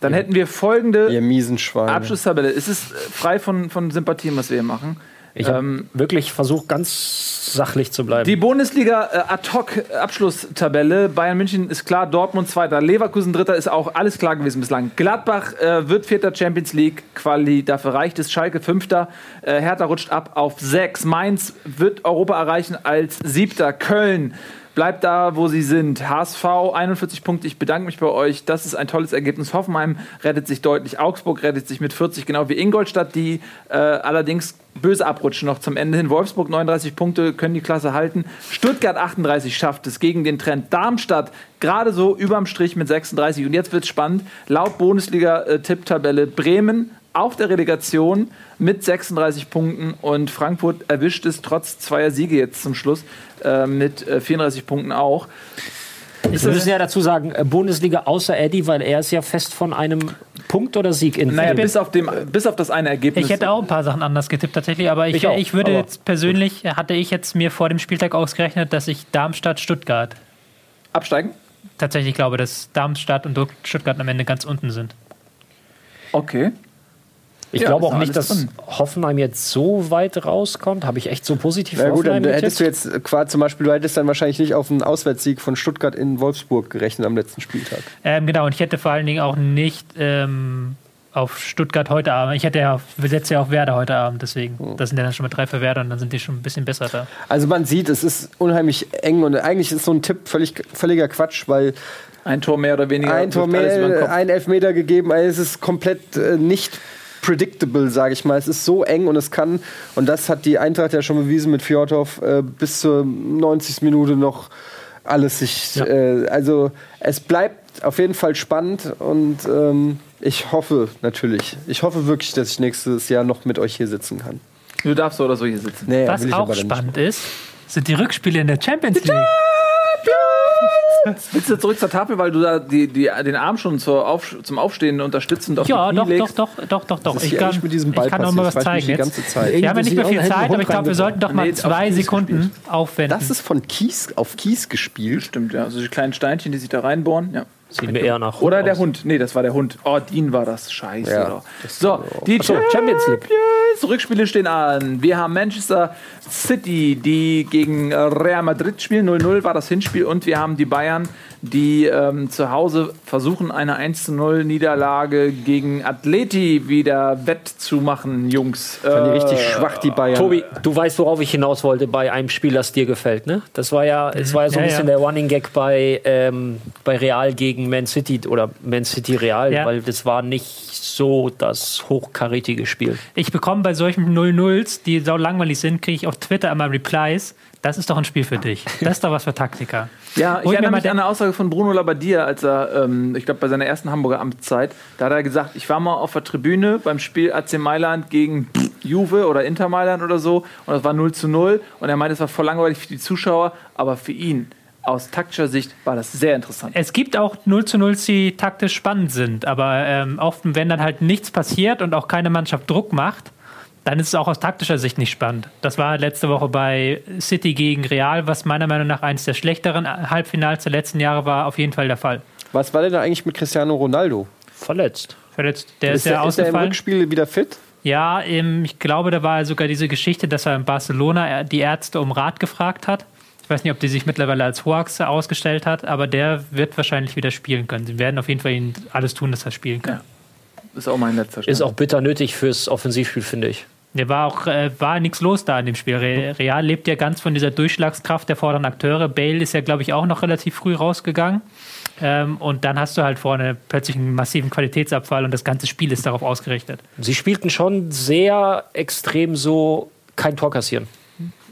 Dann hätten wir folgende Ihr miesen Schweine. Abschlusstabelle. Es ist frei von, von Sympathien, was wir hier machen. Ich habe Ähm, wirklich versucht, ganz sachlich zu bleiben. Die Bundesliga äh, Ad-Hoc-Abschlusstabelle. Bayern München ist klar, Dortmund zweiter, Leverkusen dritter, ist auch alles klar gewesen bislang. Gladbach äh, wird vierter Champions League Quali, dafür reicht es. Schalke fünfter, äh, Hertha rutscht ab auf sechs. Mainz wird Europa erreichen als siebter. Köln bleibt da, wo sie sind. HSV 41 Punkte. Ich bedanke mich bei euch. Das ist ein tolles Ergebnis. Hoffenheim rettet sich deutlich. Augsburg rettet sich mit 40, genau wie Ingolstadt, die äh, allerdings böse abrutschen noch zum Ende hin. Wolfsburg 39 Punkte, können die Klasse halten. Stuttgart 38 schafft es gegen den Trend. Darmstadt gerade so überm Strich mit 36. Und jetzt wird es spannend. Laut Bundesliga-Tipptabelle Bremen auf der Relegation mit 36 Punkten und Frankfurt erwischt es trotz zweier Siege jetzt zum Schluss äh, mit äh, 34 Punkten auch. Wir müssen ja dazu sagen, äh, Bundesliga außer Eddie, weil er ist ja fest von einem Punkt oder Sieg in Naja, bis auf, dem, bis auf das eine Ergebnis. Ich hätte auch ein paar Sachen anders getippt tatsächlich, aber ich, Ich auch, ich würde aber- jetzt persönlich, hatte ich jetzt mir vor dem Spieltag ausgerechnet, dass ich Darmstadt-Stuttgart absteigen. tatsächlich glaube, dass Darmstadt und Stuttgart am Ende ganz unten sind. Okay. Ich Ja, glaube auch nicht, dass drin. Hoffenheim jetzt so weit rauskommt. Habe ich echt so positiv Na gut, dann Hoffenheim hättest du jetzt quasi zum Beispiel, du hättest dann wahrscheinlich nicht auf einen Auswärtssieg von Stuttgart in Wolfsburg gerechnet am letzten Spieltag. Ähm, genau, und ich hätte vor allen Dingen auch nicht ähm, auf Stuttgart heute Abend. Ich hätte ja, wir setzen ja auf Werder heute Abend, deswegen. Hm. Das sind ja dann schon mal drei für Werder und dann sind die schon ein bisschen besser da. Also man sieht, es ist unheimlich eng und eigentlich ist so ein Tipp völlig, völliger Quatsch, weil Ein Tor mehr oder weniger. ein Tor mehr, ein Elfmeter gegeben, also es ist komplett äh, nicht predictable, sage ich mal. Es ist so eng und es kann, und das hat die Eintracht ja schon bewiesen mit Fjordhoff, äh, bis zur 90. Minute noch alles sich, Ja. äh, also es bleibt auf jeden Fall spannend und ähm, ich hoffe natürlich, ich hoffe wirklich, dass ich nächstes Jahr noch mit euch hier sitzen kann. Du darfst so oder so hier sitzen. Nee, Was auch spannend ist, sind die Rückspiele in der Champions League. Willst du zurück zur Tafel, weil du da die, die, den Arm schon zur Auf, zum Aufstehen unterstützend auf Ja, die doch, Knie doch, legst? doch, doch, doch, doch. Das ist Ich kann, mit diesem Ball ich kann auch mal was passiert. Zeigen die jetzt. ganze Zeit. Wir haben ja nicht mehr viel Zeit, aber ich glaube, wir sollten doch mal Nee, zwei Sekunden aufwenden. Das ist von Kies auf Kies gespielt. Stimmt, ja. Also die kleinen Steinchen, die sich da reinbohren. Ja. Sieht mir eher nach Oder Hund der aus. Hund. Nee, das war der Hund. Oh, Dean war das. Scheiße. Ja, doch. So, die Achso, Champions League. Rückspiele stehen an. Wir haben Manchester City, die gegen Real Madrid spielen. 0-0 war das Hinspiel. Und wir haben die Bayern, die ähm, zu Hause versuchen, eine 1-0 Niederlage gegen Atleti wieder wettzumachen, Jungs. Fand die richtig schwach, die Bayern. Tobi, du weißt, worauf ich hinaus wollte bei einem Spiel, das dir gefällt, ne? Das war ja, es war ja so ein Ja, bisschen ja. der Running Gag bei, ähm, bei Real gegen Man City oder Man City Real, Ja. weil das war nicht so das hochkarätige Spiel. Ich bekomme bei solchen 0-0s, die sau langweilig sind, kriege ich auf Twitter immer Replies. Das ist doch ein Spiel für dich. Das ist doch was für Taktiker. Ja, ich Hol erinnere mal mich an eine Aussage von Bruno Labbadia, als er, ähm, ich glaube, bei seiner ersten Hamburger Amtszeit, da hat er gesagt, ich war mal auf der Tribüne beim Spiel AC Mailand gegen Juve oder Inter Mailand oder so und das war 0 zu 0 und er meinte, es war voll langweilig für die Zuschauer, aber für ihn aus taktischer Sicht war das sehr interessant. Es gibt auch 0 zu 0, die taktisch spannend sind, aber ähm, oft, wenn dann halt nichts passiert und auch keine Mannschaft Druck macht, dann ist es auch aus taktischer Sicht nicht spannend. Das war letzte Woche bei City gegen Real, was meiner Meinung nach eines der schlechteren Halbfinals der letzten Jahre war, auf jeden Fall der Fall. Was war denn da eigentlich mit Cristiano Ronaldo? Verletzt. Verletzt. Der ist, Ist, ja der, ist der im ausgefallen. Rückspiel wieder fit? Ja, ich glaube, da war sogar diese Geschichte, dass er in Barcelona die Ärzte um Rat gefragt hat. Ich weiß nicht, ob die sich mittlerweile als Hoax ausgestellt hat, aber der wird wahrscheinlich wieder spielen können. Sie werden auf jeden Fall ihn alles tun, dass er spielen kann. ist auch mein letzter Stand. Ist auch bitter nötig fürs Offensivspiel, finde ich. Der war auch äh, war nichts los da in dem Spiel. Re- Real lebt ja ganz von dieser Durchschlagskraft der vorderen Akteure. Bale ist ja, glaube ich, auch noch relativ früh rausgegangen. Ähm, und dann hast du halt vorne plötzlich einen massiven Qualitätsabfall und das ganze Spiel ist darauf ausgerichtet. Sie spielten schon sehr extrem so kein Tor kassieren.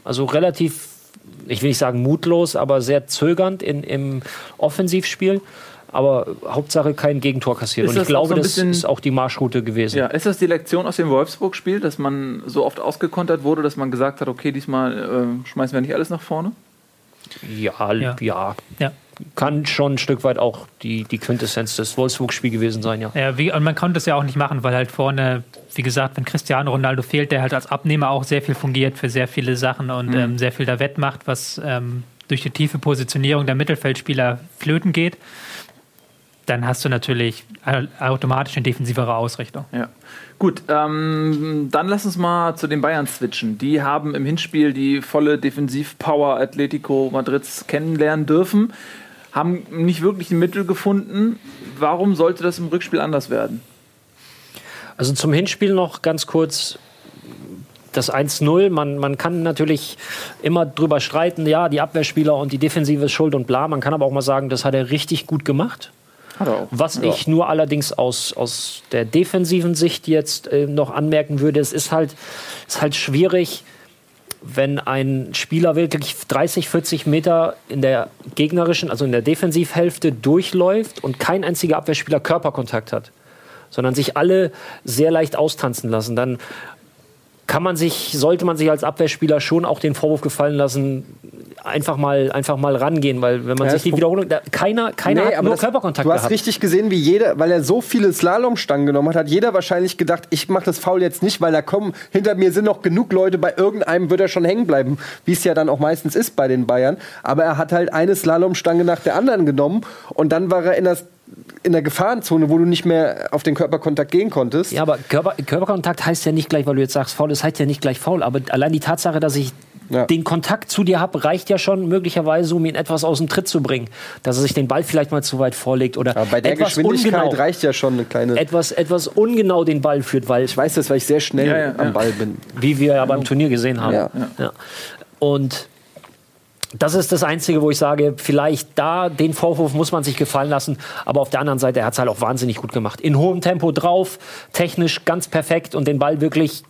Also relativ, ich will nicht sagen mutlos, aber sehr zögernd in, im Offensivspiel. Aber Hauptsache kein Gegentor kassieren. Ist Und ich glaube, so ein das bisschen- ist auch die Marschroute gewesen. Ja, ist das die Lektion aus dem Wolfsburg-Spiel, dass man so oft ausgekontert wurde, dass man gesagt hat, okay, diesmal äh, schmeißen wir nicht alles nach vorne? Ja, Ja. ja. Ja. Kann schon ein Stück weit auch die, die Quintessenz des Wolfsburg-Spiels gewesen sein, ja. Ja, wie, und man konnte es ja auch nicht machen, weil halt vorne, wie gesagt, wenn Cristiano Ronaldo fehlt, der halt als Abnehmer auch sehr viel fungiert für sehr viele Sachen und ähm, sehr viel da wettmacht, was ähm, durch die tiefe Positionierung der Mittelfeldspieler flöten geht. Dann hast du natürlich au- automatisch eine defensivere Ausrichtung. Ja. Gut, ähm, dann lass uns mal zu den Bayern switchen. Die haben im Hinspiel die volle Defensivpower Atletico Madrids kennenlernen dürfen, haben nicht wirklich ein Mittel gefunden. Warum sollte das im Rückspiel anders werden? Also zum Hinspiel noch ganz kurz das 1-0. Man, man kann natürlich immer drüber streiten, ja, die Abwehrspieler und die Defensive ist schuld und bla. Man kann aber auch mal sagen, das hat er richtig gut gemacht. Hat er auch. Was ich nur allerdings aus, aus der defensiven Sicht jetzt äh, noch anmerken würde, es ist halt, ist halt schwierig, wenn ein Spieler wirklich 30, 40 Meter in der gegnerischen, also in der Defensivhälfte durchläuft und kein einziger Abwehrspieler Körperkontakt hat, sondern sich alle sehr leicht austanzen lassen, dann kann man sich, sollte man sich als Abwehrspieler schon auch den Vorwurf gefallen lassen, einfach mal, einfach mal rangehen, weil wenn man Ja, sich das die Wiederholung, da, keiner, keiner hat nur das- Körperkontakt Du hast gehabt. richtig gesehen, wie jeder, weil er so viele Slalomstangen genommen hat, hat jeder wahrscheinlich gedacht, ich mache das Foul jetzt nicht, weil da kommen, hinter mir sind noch genug Leute, bei irgendeinem wird er schon hängen bleiben, wie es ja dann auch meistens ist bei den Bayern. Aber er hat halt eine Slalomstange nach der anderen genommen und dann war er in der, in der Gefahrenzone, wo du nicht mehr auf den Körperkontakt gehen konntest. Ja, aber Körper, Körperkontakt heißt ja nicht gleich, weil du jetzt sagst faul, das heißt ja nicht gleich faul. Aber allein die Tatsache, dass ich Ja. den Kontakt zu dir habe, reicht ja schon möglicherweise, um ihn etwas aus dem Tritt zu bringen. Dass er sich den Ball vielleicht mal zu weit vorlegt oder Aber bei der etwas Geschwindigkeit ungenau, reicht ja schon eine kleine. etwas, etwas ungenau den Ball führt, weil ich weiß das, weil ich sehr schnell Ja, ja, am ja. Ball bin. wie wir ja beim Turnier gesehen haben. Ja. Ja. Und das ist das Einzige, wo ich sage, vielleicht da den Vorwurf muss man sich gefallen lassen. Aber auf der anderen Seite, er hat es halt auch wahnsinnig gut gemacht. In hohem Tempo drauf, technisch ganz perfekt und den Ball wirklich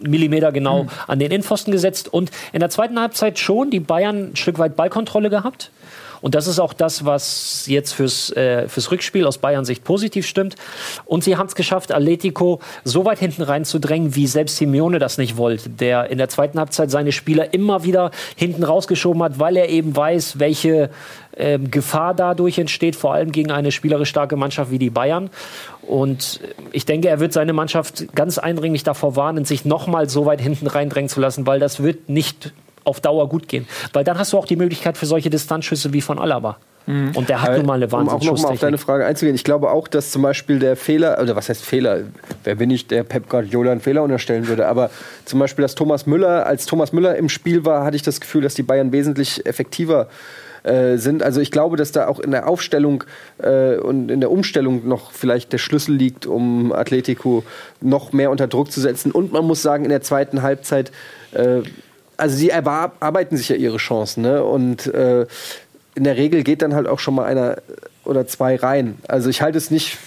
Millimeter genau an den Innenpfosten gesetzt. Und in der zweiten Halbzeit schon die Bayern ein Stück weit Ballkontrolle gehabt. Und das ist auch das, was jetzt fürs, äh, fürs Rückspiel aus Bayern Sicht positiv stimmt. Und sie haben es geschafft, Atletico so weit hinten reinzudrängen, wie selbst Simeone das nicht wollte, der in der zweiten Halbzeit seine Spieler immer wieder hinten rausgeschoben hat, weil er eben weiß, welche ähm, Gefahr dadurch entsteht, vor allem gegen eine spielerisch starke Mannschaft wie die Bayern. Und ich denke, er wird seine Mannschaft ganz eindringlich davor warnen, sich nochmal so weit hinten reindrängen zu lassen, weil das wird nicht auf Dauer gut gehen. Weil dann hast du auch die Möglichkeit für solche Distanzschüsse wie von Alaba. Mhm. Und der hat nun mal eine Um auch nochmal auf deine Frage einzugehen. Ich glaube auch, dass zum Beispiel der Fehler, oder was heißt Fehler? Wer bin ich, der Pep Guardiola einen Fehler unterstellen würde? Aber zum Beispiel, dass Thomas Müller, als Thomas Müller im Spiel war, hatte ich das Gefühl, dass die Bayern wesentlich effektiver äh, sind. Also ich glaube, dass da auch in der Aufstellung äh, und in der Umstellung noch vielleicht der Schlüssel liegt, um Atletico noch mehr unter Druck zu setzen. Und man muss sagen, in der zweiten Halbzeit, äh, also sie arbeiten sich ja ihre Chancen. Ne? Und äh, in der Regel geht dann halt auch schon mal einer oder zwei rein. Also ich halte es nicht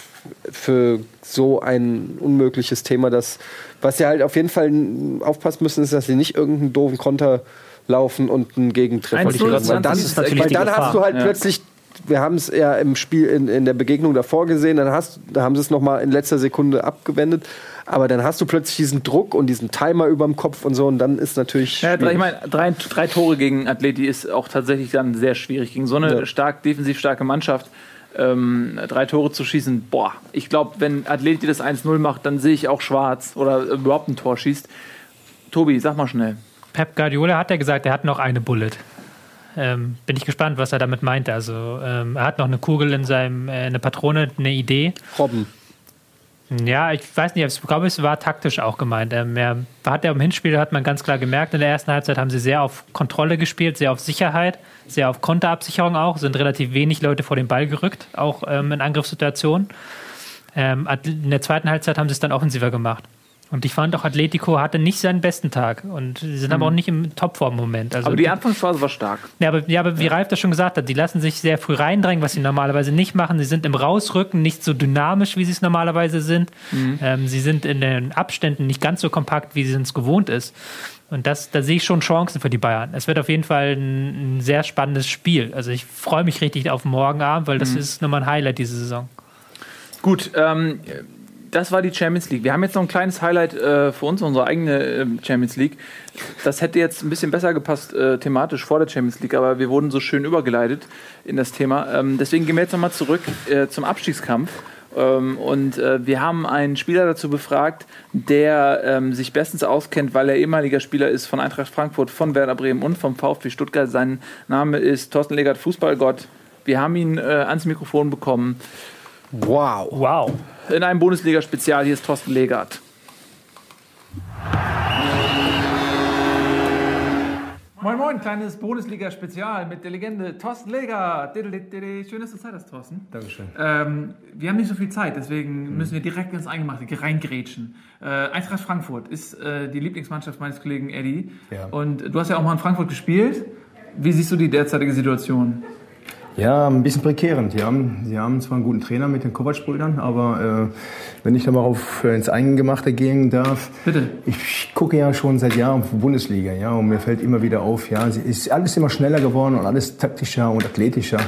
für so ein unmögliches Thema, dass was sie halt auf jeden Fall aufpassen müssen, ist, dass sie nicht irgendeinen doofen Konter laufen und einen Gegentreffer kriegen. Weil dann, weil dann hast du halt ja. plötzlich wir haben es ja im Spiel in, in der Begegnung davor gesehen, dann hast, da haben sie es nochmal in letzter Sekunde abgewendet. Aber dann hast du plötzlich diesen Druck und diesen Timer über dem Kopf und so und dann ist natürlich. Ja, ich meine, drei, drei Tore gegen Atleti ist auch tatsächlich dann sehr schwierig. Gegen so eine ja. stark defensiv starke Mannschaft ähm, drei Tore zu schießen, boah, ich glaube, wenn Atleti das 1-0 macht, dann sehe ich auch schwarz oder überhaupt ein Tor schießt. Tobi, sag mal schnell. Pep Guardiola hat ja gesagt, er hat noch eine Bullet. Ähm, bin ich gespannt, was er damit meint. Also ähm, er hat noch eine Kugel in seinem, äh, eine Patrone, eine Idee. Robben. Ja, ich weiß nicht, ich glaube, es war taktisch auch gemeint. Ähm, er hat ja im Hinspiel, hat man ganz klar gemerkt, in der ersten Halbzeit haben sie sehr auf Kontrolle gespielt, sehr auf Sicherheit, sehr auf Konterabsicherung auch, sind relativ wenig Leute vor den Ball gerückt, auch ähm, in Angriffssituationen. Ähm, in der zweiten Halbzeit haben sie es dann offensiver gemacht. Und ich fand auch, Atletico hatte nicht seinen besten Tag. Und sie sind mhm. aber auch nicht im Topform-Moment. Also aber die Anfangsphase war stark. Ja, aber, ja, aber wie Ralf das schon gesagt hat, die lassen sich sehr früh reindrängen, was sie normalerweise nicht machen. Sie sind im Rausrücken nicht so dynamisch, wie sie es normalerweise sind. Mhm. Ähm, sie sind in den Abständen nicht ganz so kompakt, wie sie es gewohnt ist. Und das, da sehe ich schon Chancen für die Bayern. Es wird auf jeden Fall ein, ein sehr spannendes Spiel. Also ich freue mich richtig auf morgen Abend, weil das mhm. ist nochmal ein Highlight diese Saison. Gut, ähm, das war die Champions League. Wir haben jetzt noch ein kleines Highlight äh, für uns, unsere eigene äh, Champions League. Das hätte jetzt ein bisschen besser gepasst äh, thematisch vor der Champions League, aber wir wurden so schön übergeleitet in das Thema. Ähm, deswegen gehen wir jetzt nochmal zurück äh, zum Abstiegskampf. Ähm, und äh, wir haben einen Spieler dazu befragt, der ähm, sich bestens auskennt, weil er ehemaliger Spieler ist von Eintracht Frankfurt, von Werder Bremen und vom VfB Stuttgart. Sein Name ist Thorsten Legert, Fußballgott. Wir haben ihn äh, ans Mikrofon bekommen. Wow. Wow in einem Bundesliga-Spezial. Hier ist Thorsten Legert. Moin Moin, kleines Bundesliga-Spezial mit der Legende Thorsten Legert. Schön, dass du Zeit hast, Thorsten. Dankeschön. Ähm, wir haben nicht so viel Zeit, deswegen mhm. müssen wir direkt ins Eingemachte reingrätschen. Äh, Eintracht Frankfurt ist äh, die Lieblingsmannschaft meines Kollegen Eddie. Ja. Und du hast ja auch mal in Frankfurt gespielt. Wie siehst du die derzeitige Situation? Ja, ein bisschen prekärend. Ja. Sie haben zwar einen guten Trainer mit den Kovac-Brüdern, aber äh, wenn ich da mal auf, ins Eingemachte gehen darf. Bitte. Ich gucke ja schon seit Jahren auf Bundesliga, ja, und mir fällt immer wieder auf, ja, es ist alles immer schneller geworden und alles taktischer und athletischer.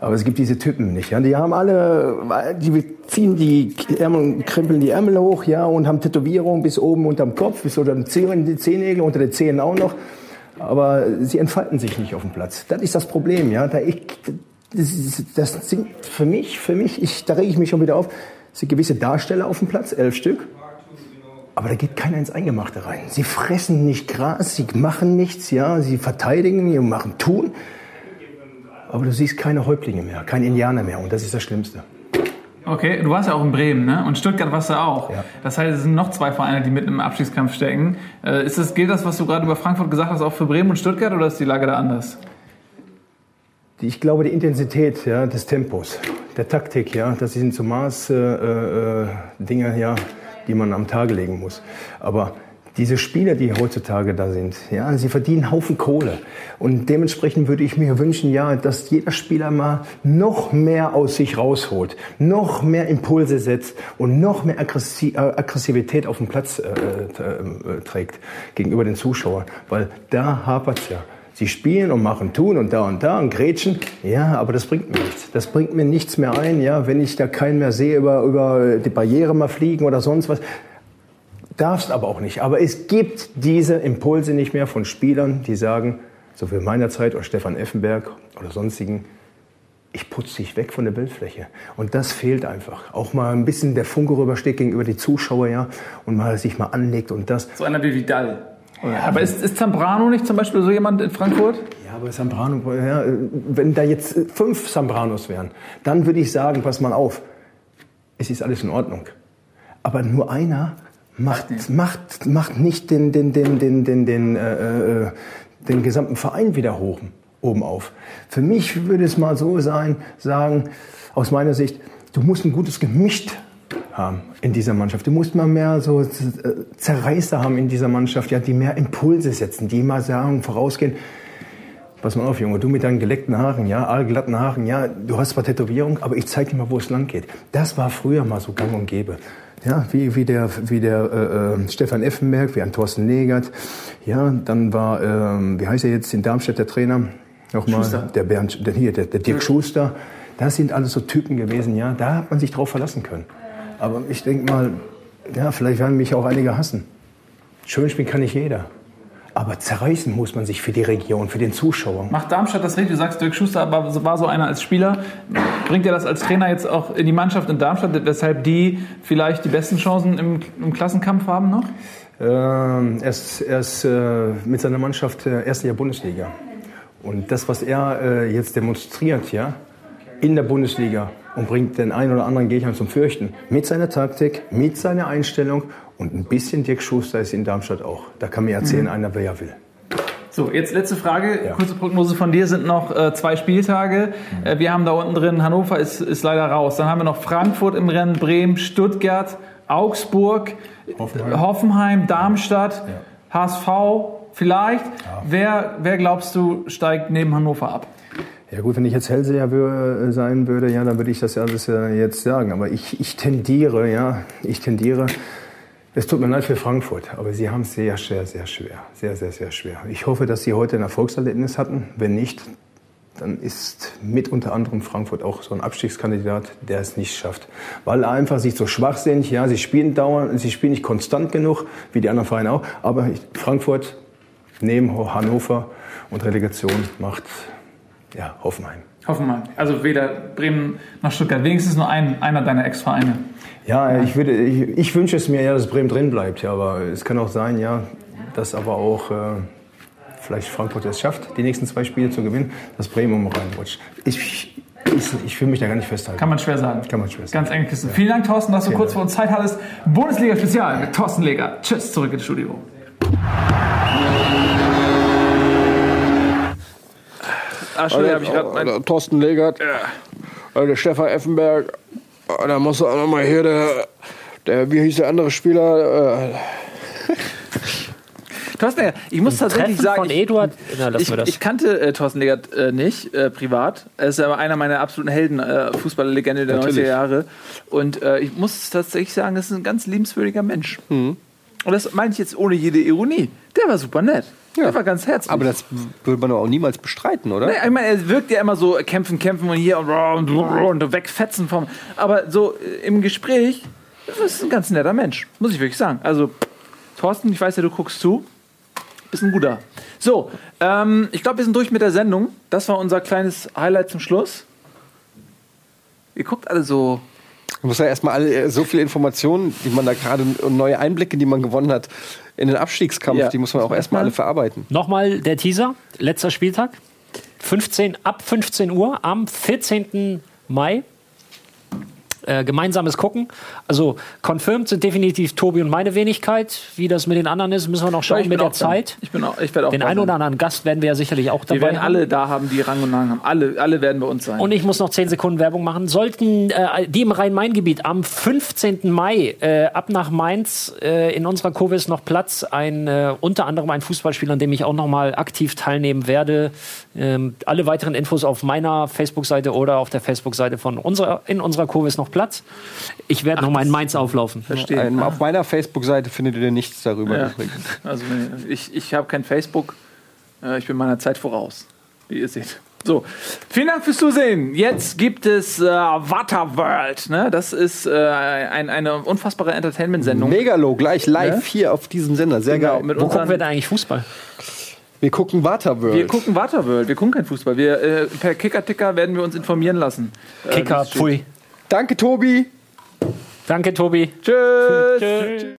Aber es gibt diese Typen nicht. Ja. Die haben alle, die ziehen die Ärmel, krempeln die Ärmel hoch, ja, und haben Tätowierungen bis oben unterm Kopf, bis unter den Zehen, Zehennägel, unter den Zähnen auch noch aber sie entfalten sich nicht auf dem Platz. Das ist das Problem, ja. Da ich, das, sind für mich, für mich, ich, da rege ich mich schon wieder auf, sind gewisse Darsteller auf dem Platz, elf Stück. Aber da geht keiner ins Eingemachte rein. Sie fressen nicht Gras, sie machen nichts, ja, sie verteidigen, sie machen tun. Aber du siehst keine Häuptlinge mehr, kein Indianer mehr und das ist das Schlimmste. Okay, du warst ja auch in Bremen, ne? Und Stuttgart warst du auch. Ja. Das heißt, es sind noch zwei Vereine, die mit im Abstiegskampf stecken. Äh, ist das, gilt das, was du gerade über Frankfurt gesagt hast, auch für Bremen und Stuttgart oder ist die Lage da anders? Ich glaube, die Intensität ja, des Tempos, der Taktik, ja, das sind so Maß äh, äh, Dinge, ja, die man am Tage legen muss. Aber diese Spieler, die heutzutage da sind, ja, sie verdienen einen Haufen Kohle. Und dementsprechend würde ich mir wünschen, ja, dass jeder Spieler mal noch mehr aus sich rausholt, noch mehr Impulse setzt und noch mehr äh, Aggressivität auf den Platz äh, äh, trägt gegenüber den Zuschauern. Weil da hapert's ja. Sie spielen und machen, tun und da und da und grätschen. Ja, aber das bringt mir nichts. Das bringt mir nichts mehr ein, ja, wenn ich da keinen mehr sehe über, über die Barriere mal fliegen oder sonst was darfst aber auch nicht. Aber es gibt diese Impulse nicht mehr von Spielern, die sagen, so wie in meiner Zeit oder Stefan Effenberg oder sonstigen, ich putze dich weg von der Bildfläche. Und das fehlt einfach. Auch mal ein bisschen der Funke rübersteht gegenüber die Zuschauer, ja, und mal sich mal anlegt und das. So einer wie Vidal. Ja, aber ist, ist Zambrano nicht zum Beispiel so jemand in Frankfurt? Ja, aber Zambrano, ja, wenn da jetzt fünf Zambranos wären, dann würde ich sagen, pass mal auf, es ist alles in Ordnung. Aber nur einer macht, macht, macht nicht den, den, den, den, den, den, äh, äh, den gesamten Verein wieder hoch, oben auf. Für mich würde es mal so sein, sagen, aus meiner Sicht, du musst ein gutes Gemisch haben in dieser Mannschaft. Du musst mal mehr so äh, Zerreißer haben in dieser Mannschaft, ja, die mehr Impulse setzen, die mal sagen, vorausgehen, pass mal auf, Junge, du mit deinen geleckten Haaren, ja, allglatten Haaren, ja, du hast zwar Tätowierung, aber ich zeig dir mal, wo es lang geht. Das war früher mal so gang und gäbe. Ja, wie, wie der, wie der äh, äh, Stefan Effenberg, wie ein Thorsten Legert. Ja, dann war, ähm, wie heißt er jetzt in Darmstadt, der Trainer? Nochmal, der Bernd, der, hier, der, der Dirk Schuster. Das sind alles so Typen gewesen, ja, da hat man sich drauf verlassen können. Aber ich denke mal, ja, vielleicht werden mich auch einige hassen. Schön spielen kann nicht jeder. Aber zerreißen muss man sich für die Region, für den Zuschauer. Macht Darmstadt das richtig? Du sagst, Dirk Schuster aber war so einer als Spieler. Bringt er das als Trainer jetzt auch in die Mannschaft in Darmstadt, weshalb die vielleicht die besten Chancen im, im Klassenkampf haben noch? Ähm, er ist, er ist äh, mit seiner Mannschaft äh, erste Jahr Bundesliga. Und das, was er äh, jetzt demonstriert, ja, in der Bundesliga und bringt den einen oder anderen Gegner zum Fürchten. Mit seiner Taktik, mit seiner Einstellung und ein bisschen Dirk Schuster ist in Darmstadt auch. Da kann mir erzählen, Mhm. einer, wer er will. So, jetzt letzte Frage. Ja. Kurze Prognose von dir sind noch äh, zwei Spieltage. Äh, wir haben da unten drin, Hannover ist, ist leider raus. Dann haben wir noch Frankfurt im Rennen, Bremen, Stuttgart, Augsburg, Hoffenheim. Hoffenheim, Darmstadt, HSV vielleicht. Wer, wer glaubst du steigt neben Hannover ab? Ja gut, wenn ich jetzt Hellseher wür- sein würde, ja, dann würde ich das ja alles ja jetzt sagen. Aber ich, ich tendiere, ja, ich tendiere. Es tut mir leid für Frankfurt, aber sie haben es sehr, sehr, sehr schwer. Sehr, sehr, sehr schwer. Ich hoffe, dass sie heute ein Erfolgserlebnis hatten. Wenn nicht, dann ist mit unter anderem Frankfurt auch so ein Abstiegskandidat, der es nicht schafft. Weil einfach sie so schwach sind. Ja, sie spielen dauernd, sie spielen nicht konstant genug, wie die anderen Vereine auch. Aber Frankfurt neben Hannover und Relegation macht ja, Hoffenheim. Hoffenheim. Also weder Bremen noch Stuttgart. Wenigstens nur ein, einer deiner Ex-Vereine. Ja, ich, würde, ich, ich wünsche es mir ja, dass Bremen drin bleibt. Ja, aber es kann auch sein, ja, dass aber auch äh, vielleicht Frankfurt es schafft, die nächsten zwei Spiele zu gewinnen, dass Bremen um reinrutscht. Ich, ich, ich will mich da gar nicht festhalten. Kann man schwer sagen. Kann man schwer sagen. Ganz enge Kiste. Vielen Dank, Thorsten, dass du kurz vor uns Zeit hattest. Bundesliga-Spezial mit Thorsten Leger. Tschüss, zurück ins Studio. Ah, Entschuldigung, hab ich grad mein- Alter, Thorsten Legert, Alter, der Stefan Effenberg, da muss auch nochmal hier der, der, wie hieß der andere Spieler? Äh, Thorsten ich muss tatsächlich Treffen sagen, von ich, Eduard. Na, ich, wir das. ich kannte äh, Thorsten Legert äh, nicht äh, privat. Er ist aber einer meiner absoluten Helden, äh, Fußballerlegende der Natürlich. 90er Jahre. Und äh, ich muss tatsächlich sagen, das ist ein ganz liebenswürdiger Mensch. Mhm. Und das meine ich jetzt ohne jede Ironie. Der war super nett. Der war ganz herzlich. aber das würde man doch auch niemals bestreiten, oder? Nee, ich meine, er wirkt ja immer so kämpfen, kämpfen und hier und, und, und wegfetzen vom. Aber so äh, im Gespräch, das ist ein ganz netter Mensch, muss ich wirklich sagen. Also, Thorsten, ich weiß ja, du guckst zu. Bist ein guter. So, ähm, ich glaube, wir sind durch mit der Sendung. Das war unser kleines Highlight zum Schluss. Ihr guckt alle so. Man muss ja erstmal alle, äh, so viele Informationen, die man da gerade und neue Einblicke, die man gewonnen hat in den Abstiegskampf, Ja. die muss man auch erstmal alle verarbeiten. Nochmal der Teaser, letzter Spieltag. 15, ab 15 Uhr am 14. Mai. Äh, gemeinsames Gucken. Also confirmed sind definitiv Tobi und meine Wenigkeit. Wie das mit den anderen ist, müssen wir noch schauen mit der. Zeit. Ich, bin auch, ich werde auch Den einen oder anderen Gast werden wir ja sicherlich auch dabei Wir werden haben. alle da haben, die Rang und Namen haben. Alle, alle werden bei uns sein. Und ich muss noch 10 Sekunden Werbung machen. Sollten äh, die im Rhein-Main-Gebiet am 15. Mai äh, ab nach Mainz äh, in unserer Kurve ist noch Platz. Ein, äh, unter anderem ein Fußballspiel, an dem ich auch noch mal aktiv teilnehmen werde. Ähm, alle weiteren Infos auf meiner Facebook-Seite oder auf der Facebook-Seite von unserer, in unserer Kurve ist noch Platz. Ich werde noch mal in Mainz auflaufen. Verstehe. Ein, auf meiner Facebook-Seite findet ihr nichts darüber Ja. übrigens. Also ich, ich habe kein Facebook. Äh, Ich bin meiner Zeit voraus, wie ihr seht. So, vielen Dank fürs Zusehen. Jetzt gibt es äh, Waterworld. Ne? Das ist äh, ein, eine unfassbare Entertainment-Sendung. Megalo, gleich live Ja? hier auf diesem Sender. Sehr Genau, geil. mit Wo gucken wir denn eigentlich Fußball? Wir gucken Waterworld. wir gucken Waterworld, wir gucken kein Fußball. Wir, äh, per Kicker-Ticker werden wir uns informieren lassen. Äh, Kicker, pfui. Danke, Tobi. Danke, Tobi. Tschüss.